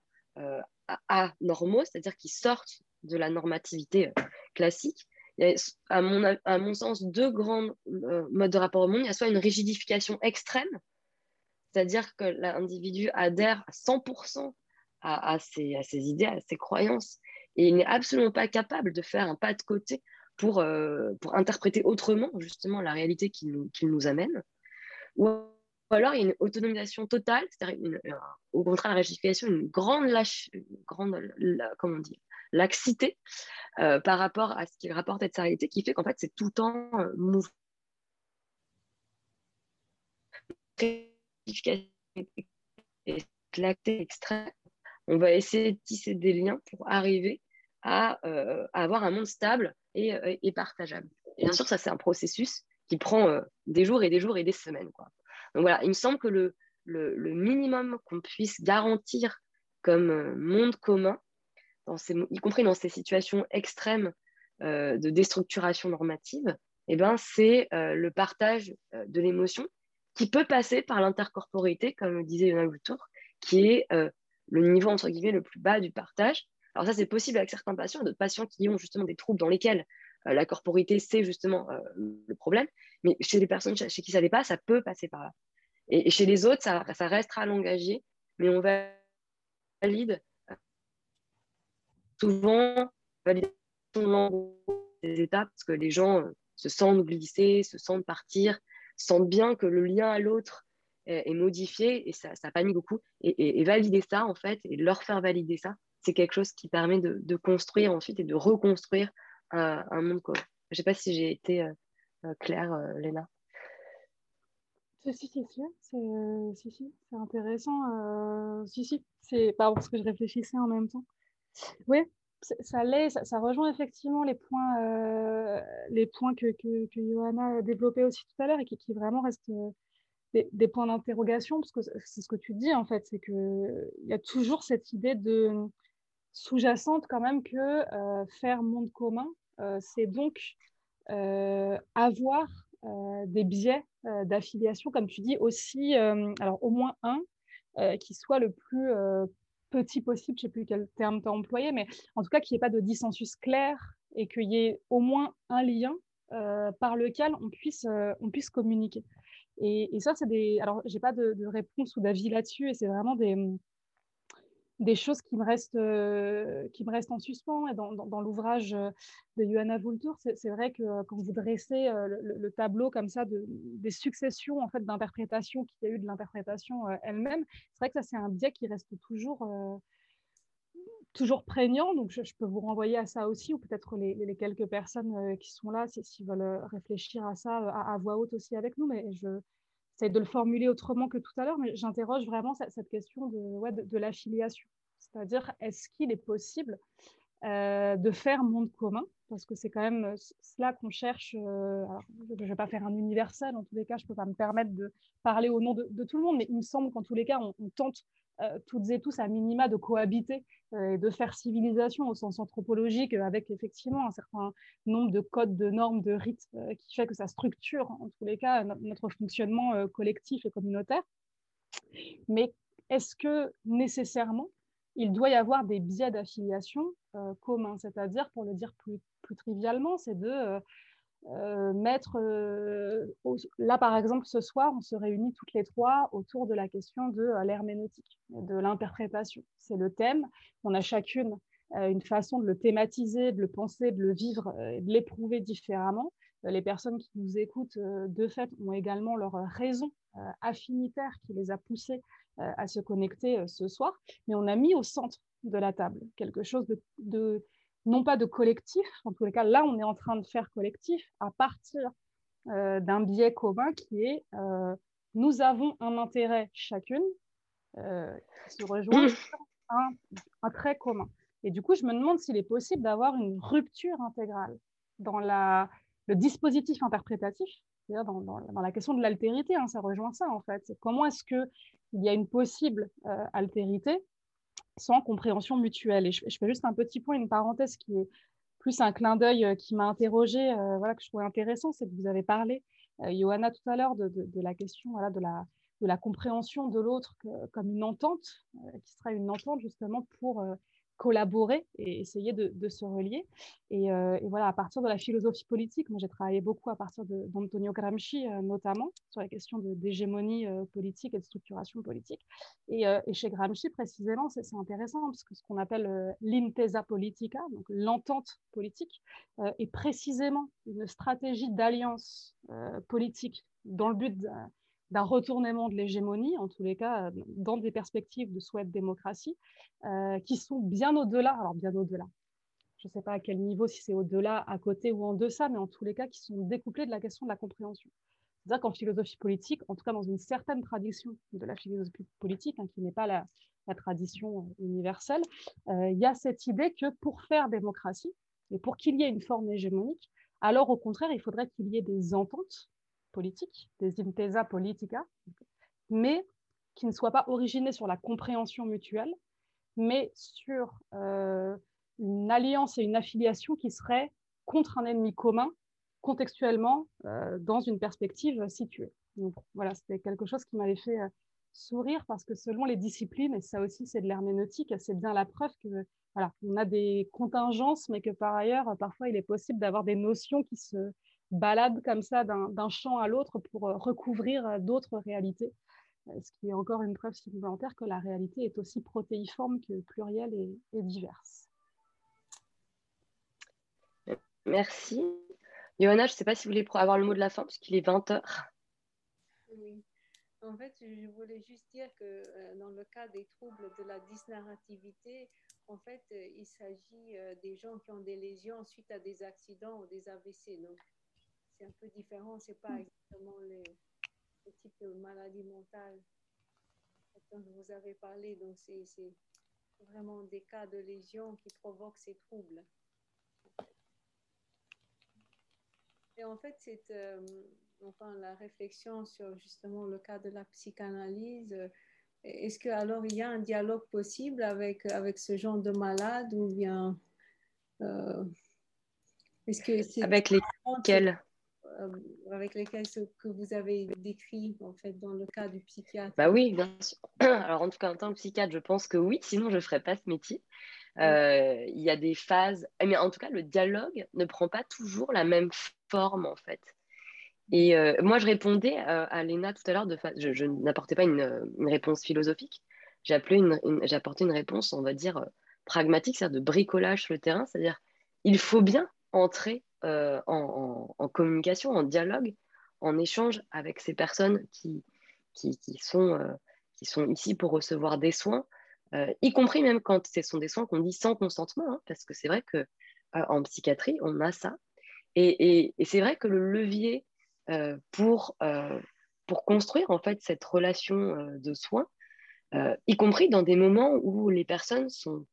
Speaker 1: anormaux, c'est-à-dire qui sortent de la normativité classique, il y a, à mon, sens, deux grands euh, modes de rapport au monde. Il y a soit une rigidification extrême, c'est-à-dire que l'individu adhère à 100% à, ses, à, idées, à ses croyances, et il n'est absolument pas capable de faire un pas de côté pour, euh, interpréter autrement, justement, la réalité qu'il nous, nous, amène. Ou alors, il y a une autonomisation totale, c'est-à-dire, au contraire, la rigidification, une grande lâche, grande, comment on laxité euh, par rapport à ce qu'il rapporte être sa réalité, qui fait qu'en fait, c'est tout le temps euh, mouvement. on va essayer de tisser des liens pour arriver à, euh, avoir un monde stable et, partageable. Bien sûr, ça, c'est un processus qui prend des jours et des jours et des semaines. Donc voilà, il me semble que le, minimum qu'on puisse garantir comme monde commun, y compris dans ces situations extrêmes euh, de déstructuration normative, eh ben, c'est euh, le partage euh, de l'émotion qui peut passer par l'intercorporité, comme le disait Yona Tour, qui est le niveau entre guillemets le plus bas du partage. Alors ça, c'est possible avec certains patients, d'autres patients qui ont justement des troubles dans lesquels la corporité, c'est justement le problème. Mais chez les personnes chez, qui ça pas, ça peut passer par là. Et, chez les autres, ça, ça restera à l'engager, mais on valide souvent, validation des étapes, parce que les gens euh, se sentent glisser, se sentent partir, sentent bien que le lien à l'autre est, modifié et ça, ça panique beaucoup. Et, valider ça, en fait, et leur faire valider ça, c'est quelque chose qui permet de, construire ensuite et de reconstruire un, monde commun. Je sais pas si j'ai été euh, euh, claire, Léna.
Speaker 3: Si, si, si, c'est intéressant. si, si, c'est pas parce que je réfléchissais en même temps. Oui, ça l'est, ça, rejoint effectivement les points, euh, les points que, que, que, Johanna a développés aussi tout à l'heure et qui, vraiment restent euh, des, points d'interrogation, parce que c'est ce que tu dis en fait, c'est qu'il y a toujours cette idée de sous-jacente quand même que euh, faire monde commun, c'est donc avoir des biais d'affiliation, comme tu dis, aussi, alors au moins un, qui soit le plus petit possible, je ne sais plus quel terme tu as employé, mais en tout cas qu'il n'y ait pas de dissensus clair et qu'il y ait au moins un lien euh, par lequel on puisse, euh, on puisse communiquer. Et, ça, c'est des. Alors, je n'ai pas de, réponse ou d'avis là-dessus, et c'est vraiment des, des choses qui me restent, euh, qui me restent en suspens. Et dans, dans, l'ouvrage euh, de Johanna Vultur, c'est vrai que euh, quand vous dressez le, tableau comme ça de, des successions en fait, d'interprétations qu'il y a eu de l'interprétation elle-même, c'est vrai que ça, c'est un biais qui reste toujours, toujours prégnant. Donc, je, peux vous renvoyer à ça aussi, ou peut-être les, les, quelques personnes qui sont là, s'ils veulent réfléchir à ça à, voix haute aussi avec nous. Mais je, c'est de le formuler autrement que tout à l'heure, mais j'interroge vraiment cette, question de, ouais, de, l'affiliation. C'est-à-dire, est-ce qu'il est possible euh, de faire monde commun? Parce que c'est quand même euh, cela qu'on cherche. Euh, je ne vais pas faire un universel, en tous les cas, je ne peux pas me permettre de parler au nom de, tout le monde, mais il me semble qu'en tous les cas, on tente toutes et tous à minima de cohabiter et de faire civilisation au sens anthropologique avec effectivement un certain nombre de codes, de normes, de rites qui fait que ça structure en tous les cas notre fonctionnement collectif et communautaire. Mais est-ce que nécessairement il doit y avoir des biais d'affiliation communs, c'est-à-dire, pour le dire plus, plus trivialement, c'est de euh, mettre, euh, là par exemple ce soir, on se réunit toutes les trois autour de la question de euh, l'herméneutique, de l'interprétation. C'est le thème. On a chacune une façon de le thématiser, de le penser, de le vivre de l'éprouver différemment. Les personnes qui nous écoutent, de fait, ont également leur raison affinitaire qui les a poussées à se connecter ce soir. Mais on a mis au centre de la table quelque chose de non pas de collectif, en tous les cas, là, on est en train de faire collectif à partir euh, d'un biais commun qui est euh, nous avons un intérêt chacune euh, qui se rejoint sur un, un, trait commun. Et du coup, je me demande s'il est possible d'avoir une rupture intégrale dans la, le dispositif interprétatif dans, dans, la question de l'altérité, hein, ça rejoint ça en fait. Comment est-ce qu'il y a une possible altérité sans compréhension mutuelle. Et je, fais juste un petit point, une parenthèse qui est plus un clin d'œil qui m'a interrogé, voilà, que je trouvais intéressant, c'est que vous avez parlé, Johanna, tout à l'heure, de, la question voilà, de la de la compréhension de l'autre comme une entente, euh, qui sera une entente justement pour euh, collaborer et essayer de, se relier. Euh, et, voilà, à partir de la philosophie politique, moi j'ai travaillé beaucoup à partir d'Antonio Gramsci notamment sur la question d'hégémonie politique et de structuration politique. Et, chez Gramsci précisément, c'est intéressant parce que ce qu'on appelle l'intesa politica, donc l'entente politique, est précisément une stratégie d'alliance politique dans le but d'un retournement de l'hégémonie, en tous les cas, dans des perspectives de souhait de démocratie, euh, qui sont bien au-delà, alors bien au-delà, je ne sais pas à quel niveau, si c'est au-delà, à côté ou en deçà, mais en tous les cas, qui sont découplés de la question de la compréhension. C'est-à-dire qu'en philosophie politique, en tout cas dans une certaine tradition de la philosophie politique, hein, qui n'est pas la, tradition euh, universelle, euh, il y a cette idée que pour faire démocratie, et pour qu'il y ait une forme hégémonique, alors au contraire, il faudrait qu'il y ait des ententes politiques, des intesa politica, mais qui ne soient pas originés sur la compréhension mutuelle, mais sur euh, une alliance et une affiliation qui seraient contre un ennemi commun, contextuellement, euh, dans une perspective située. Donc voilà, c'était quelque chose qui m'avait fait euh, sourire parce que selon les disciplines, et ça aussi c'est de l'herméneutique, c'est bien la preuve que voilà, on a des contingences, mais que par ailleurs, parfois il est possible d'avoir des notions qui se balade comme ça d'un champ à l'autre pour euh, recouvrir euh, d'autres réalités, euh, ce qui est encore une preuve supplémentaire que la réalité est aussi protéiforme que plurielle et, diverse.
Speaker 1: Merci. Johanna, je ne sais pas si vous voulez avoir le mot de la fin, puisqu'il est 20h.
Speaker 2: Oui. En fait, je voulais juste dire que dans le cas des troubles de la dysnarrativité, en fait, il s'agit des gens qui ont des lésions suite à des accidents ou des AVC. Donc, c'est un peu différent. C'est pas exactement les, le type de maladie mentale dont vous avez parlé. Donc, c'est vraiment des cas de lésions qui provoquent ces troubles. Et en fait, c'est euh, enfin la réflexion sur justement le cas de la psychanalyse. Est-ce que alors il y a un dialogue possible avec avec ce genre de malade ou bien euh,
Speaker 1: est-ce que c'est avec lesquels?
Speaker 2: euh, avec lesquels ce que vous avez décrit en fait dans le cas du psychiatre?
Speaker 1: Bah oui, bien sûr. Alors en tout cas en tant que psychiatre, je pense que oui, sinon je ne ferais pas ce métier. Euh, il y a des phases, mais en tout cas le dialogue ne prend pas toujours la même forme en fait. Et euh, moi je répondais à Léna tout à l'heure, de je, n'apportais pas une, réponse philosophique, j'ai une, une réponse, on va dire, pragmatique, c'est-à-dire de bricolage sur le terrain, c'est-à-dire il faut bien entrer euh, en, communication, en dialogue, en échange avec ces personnes qui, qui, sont, euh, qui sont ici pour recevoir des soins, euh, y compris même quand ce sont des soins qu'on dit sans consentement, hein, parce que c'est vrai que en psychiatrie, on a ça. Et, et, c'est vrai que le levier pour, pour construire en fait cette relation de soins, y compris dans des moments où les personnes sont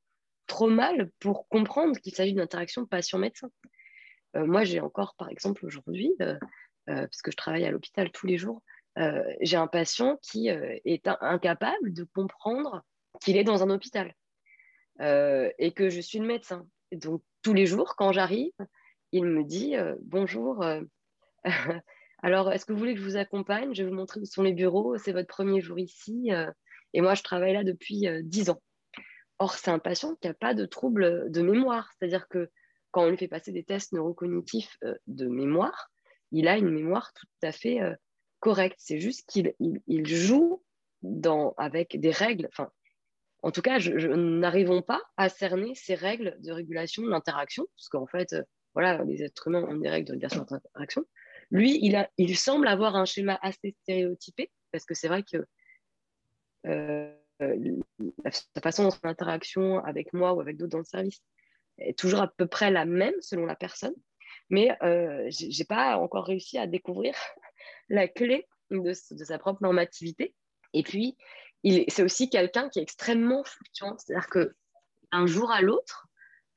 Speaker 1: trop mal pour comprendre qu'il s'agit d'une interaction patient-médecin. Euh, moi, j'ai encore, par exemple, aujourd'hui, euh, euh, puisque je travaille à l'hôpital tous les jours, j'ai un patient qui est incapable de comprendre qu'il est dans un hôpital et que je suis médecin. donc, tous les jours, quand j'arrive, il me dit Bonjour, alors est-ce que vous voulez que je vous accompagne? Je vais vous montrer où sont les bureaux, c'est votre premier jour ici. et moi, je travaille là depuis 10 ans. Or, c'est un patient qui n'a pas de trouble de mémoire, c'est-à-dire que quand on lui fait passer des tests neurocognitifs euh, de mémoire, il a une mémoire tout à fait euh, correcte. C'est juste qu'il joue avec des règles. En tout cas, je, n'arrivons pas à cerner ces règles de régulation de l'interaction, parce qu'en fait, euh, voilà, les êtres humains ont des règles de régulation de l'interaction. Lui, il, semble avoir un schéma assez stéréotypé, parce que c'est vrai que sa façon d'interaction avec moi ou avec d'autres dans le service est toujours à peu près la même selon la personne, mais euh, je n'ai pas encore réussi à découvrir la clé de, sa propre normativité. Et puis, c'est aussi quelqu'un qui est extrêmement fluctuant, c'est-à-dire que un jour à l'autre,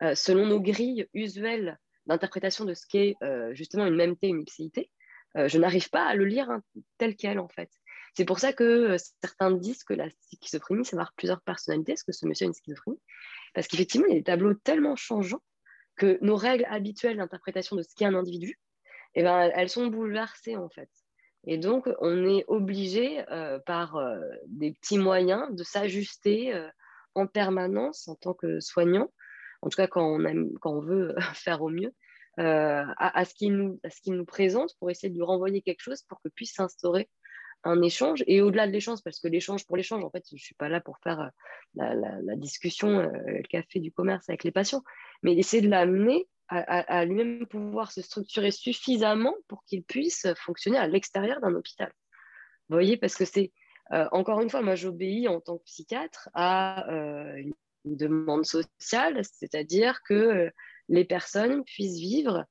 Speaker 1: euh, selon nos grilles usuelles d'interprétation de ce qu'est euh, justement une même une ipséité, je n'arrive pas à le lire hein, tel quel, en fait. C'est pour ça que certains disent que la schizophrénie, c'est avoir plusieurs personnalités, ce que ce monsieur a une schizophrénie? Parce qu'effectivement, il y a des tableaux tellement changeants que nos règles habituelles d'interprétation de ce qu'est un individu, eh ben, elles sont bouleversées, en fait. Et donc, on est obligé, par des petits moyens, de s'ajuster en permanence en tant que soignant, en tout cas quand on, veut faire au mieux, euh, à, ce qu'il nous, nous, présente pour essayer de lui renvoyer quelque chose pour que puisse s'instaurer un échange. Et au-delà de l'échange, parce que l'échange pour l'échange, en fait, je ne suis pas là pour faire euh, la, discussion, euh, le café du commerce avec les patients, mais essayer de l'amener à, lui-même pouvoir se structurer suffisamment pour qu'il puisse fonctionner à l'extérieur d'un hôpital. Vous voyez, parce que c'est, encore une fois, moi j'obéis en tant que psychiatre à une demande sociale, c'est-à-dire que les personnes puissent vivre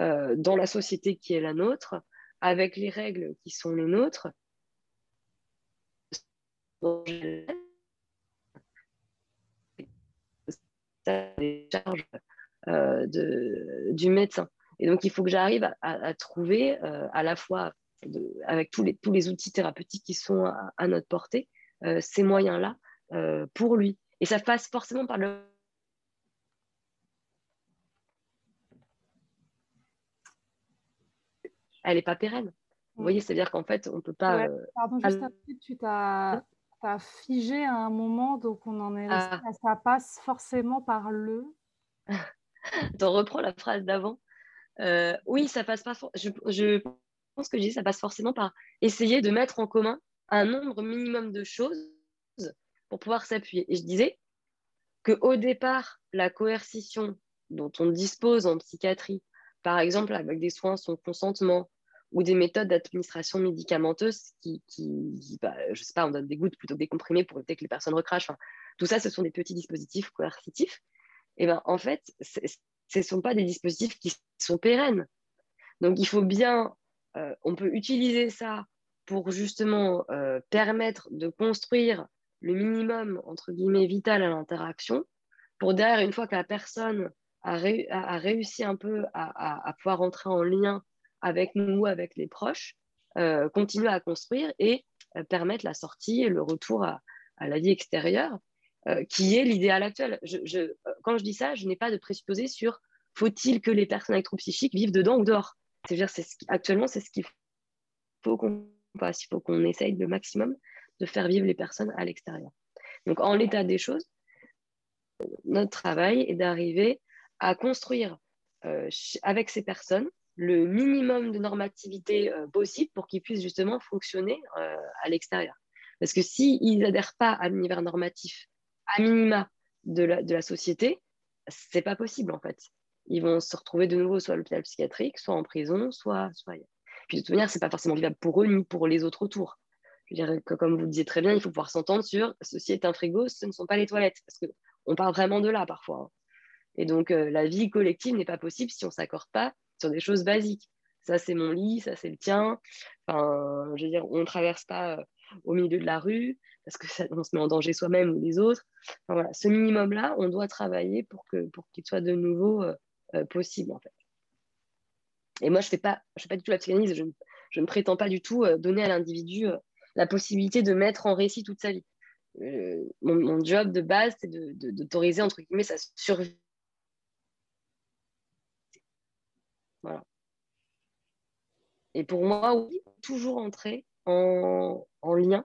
Speaker 1: euh, dans la société qui est la nôtre, avec les règles qui sont les nôtres. Euh, du médecin. Et donc, il faut que j'arrive à, trouver euh, à la fois, avec tous les, tous les outils thérapeutiques qui sont à notre portée, ces moyens-là pour lui. Et ça passe forcément par le elle n'est pas pérenne. Vous voyez, c'est-à-dire qu'en fait, on ne peut pas.
Speaker 3: Euh, pardon, juste après, tu t'as figé à un moment, donc on en est ah. ça passe forcément par le.
Speaker 1: On reprends la phrase d'avant. Euh, oui, ça passe pas. Je, je, pense que je dis ça passe forcément par essayer de mettre en commun un nombre minimum de choses pour pouvoir s'appuyer. Et je disais qu'au départ, la coercition dont on dispose en psychiatrie, par exemple avec des soins sans consentement, ou des méthodes d'administration médicamenteuse qui, qui bah, je sais pas, on donne des gouttes plutôt que des comprimés pour éviter que les personnes recrachent. tout ça, ce sont des petits dispositifs coercitifs. Et ben, en fait, ce ne sont pas des dispositifs qui sont pérennes. Donc, il faut bien, euh, on peut utiliser ça pour justement euh, permettre de construire le minimum, entre guillemets, vital à l'interaction, pour derrière, une fois que la personne a, réussi un peu à, à pouvoir entrer en lien avec nous, avec les proches, euh, continuer à construire et euh, permettre la sortie et le retour à, la vie extérieure, euh, qui est l'idéal actuel. Quand je dis ça, je n'ai pas de présupposé sur faut-il que les personnes avec troubles psychiques vivent dedans ou dehors. C'est-à-dire, c'est ce actuellement, c'est ce qu'il faut qu'on fasse. Il faut qu'on essaye le maximum de faire vivre les personnes à l'extérieur. Donc, en l'état des choses, notre travail est d'arriver à construire avec ces personnes le minimum de normativité euh, possible pour qu'ils puissent justement fonctionner euh, à l'extérieur. Parce que s'ils n'adhèrent pas à l'univers normatif, à minima de la, de la société, c'est pas possible en fait. Ils vont se retrouver de nouveau soit à l'hôpital psychiatrique, soit en prison, soit. Puis de toute manière, c'est pas forcément vivable pour eux ni pour les autres autour. Je dirais que, comme vous le disiez très bien, il faut pouvoir s'entendre sur ceci est un frigo, ce ne sont pas les toilettes. Parce qu'on part vraiment de là parfois. Hein. Et donc, euh, la vie collective n'est pas possible si on ne s'accorde pas sur des choses basiques. Ça, c'est mon lit, ça, c'est le tien. Enfin, je veux dire, on ne traverse pas euh, au milieu de la rue parce que ça, on se met en danger soi-même ou les autres. Enfin, voilà, ce minimum-là, on doit travailler pour qu'il pour qu'il soit de nouveau euh, euh, possible, en fait. Et moi, je ne fais, pas, fais pas du tout la psychanalyse. Je, je ne prétends pas du tout donner à l'individu la possibilité de mettre en récit toute sa vie. Mon, job de base, c'est d'autoriser, de, entre guillemets, sa survie Voilà. Et pour moi, oui, toujours entrer en, lien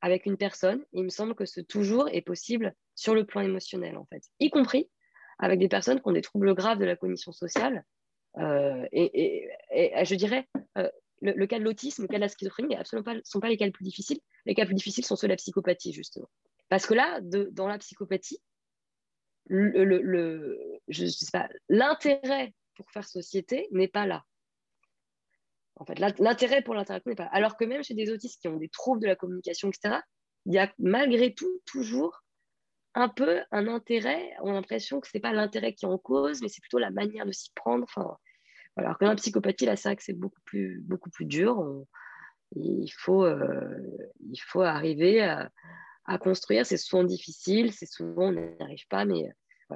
Speaker 1: avec une personne. il me semble que ce toujours est possible sur le plan émotionnel, en fait, y compris avec des personnes qui ont des troubles graves de la cognition sociale. Euh, et, je dirais, euh, le, cas de l'autisme, le cas de la schizophrénie, absolument pas, sont pas les cas les plus difficiles. Les cas les plus difficiles sont ceux de la psychopathie, justement. Parce que là, dans la psychopathie, l'intérêt pour faire société n'est pas là. En fait, l'intérêt pour l'interaction n'est pas là. Alors que même chez des autistes qui ont des troubles de la communication, etc., il y a malgré tout toujours un peu un intérêt. On a l'impression que ce n'est pas l'intérêt qui est en cause, mais c'est plutôt la manière de s'y prendre. Enfin, Alors que dans la psychopathie, là, c'est vrai que c'est beaucoup plus, beaucoup plus dur. il, faut, euh, il faut arriver à, construire. C'est souvent difficile, c'est souvent on n'y arrive pas, mais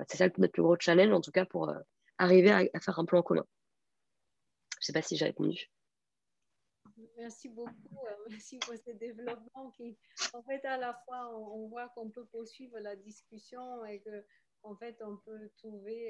Speaker 1: c'est ça notre plus gros challenge, en tout cas pour, euh, arriver à, faire un plan commun. Je ne sais pas si j'ai répondu.
Speaker 2: Merci beaucoup. Merci pour ce développement qui, en fait, à la fois, on, voit qu'on peut poursuivre la discussion et que, en fait, on peut trouver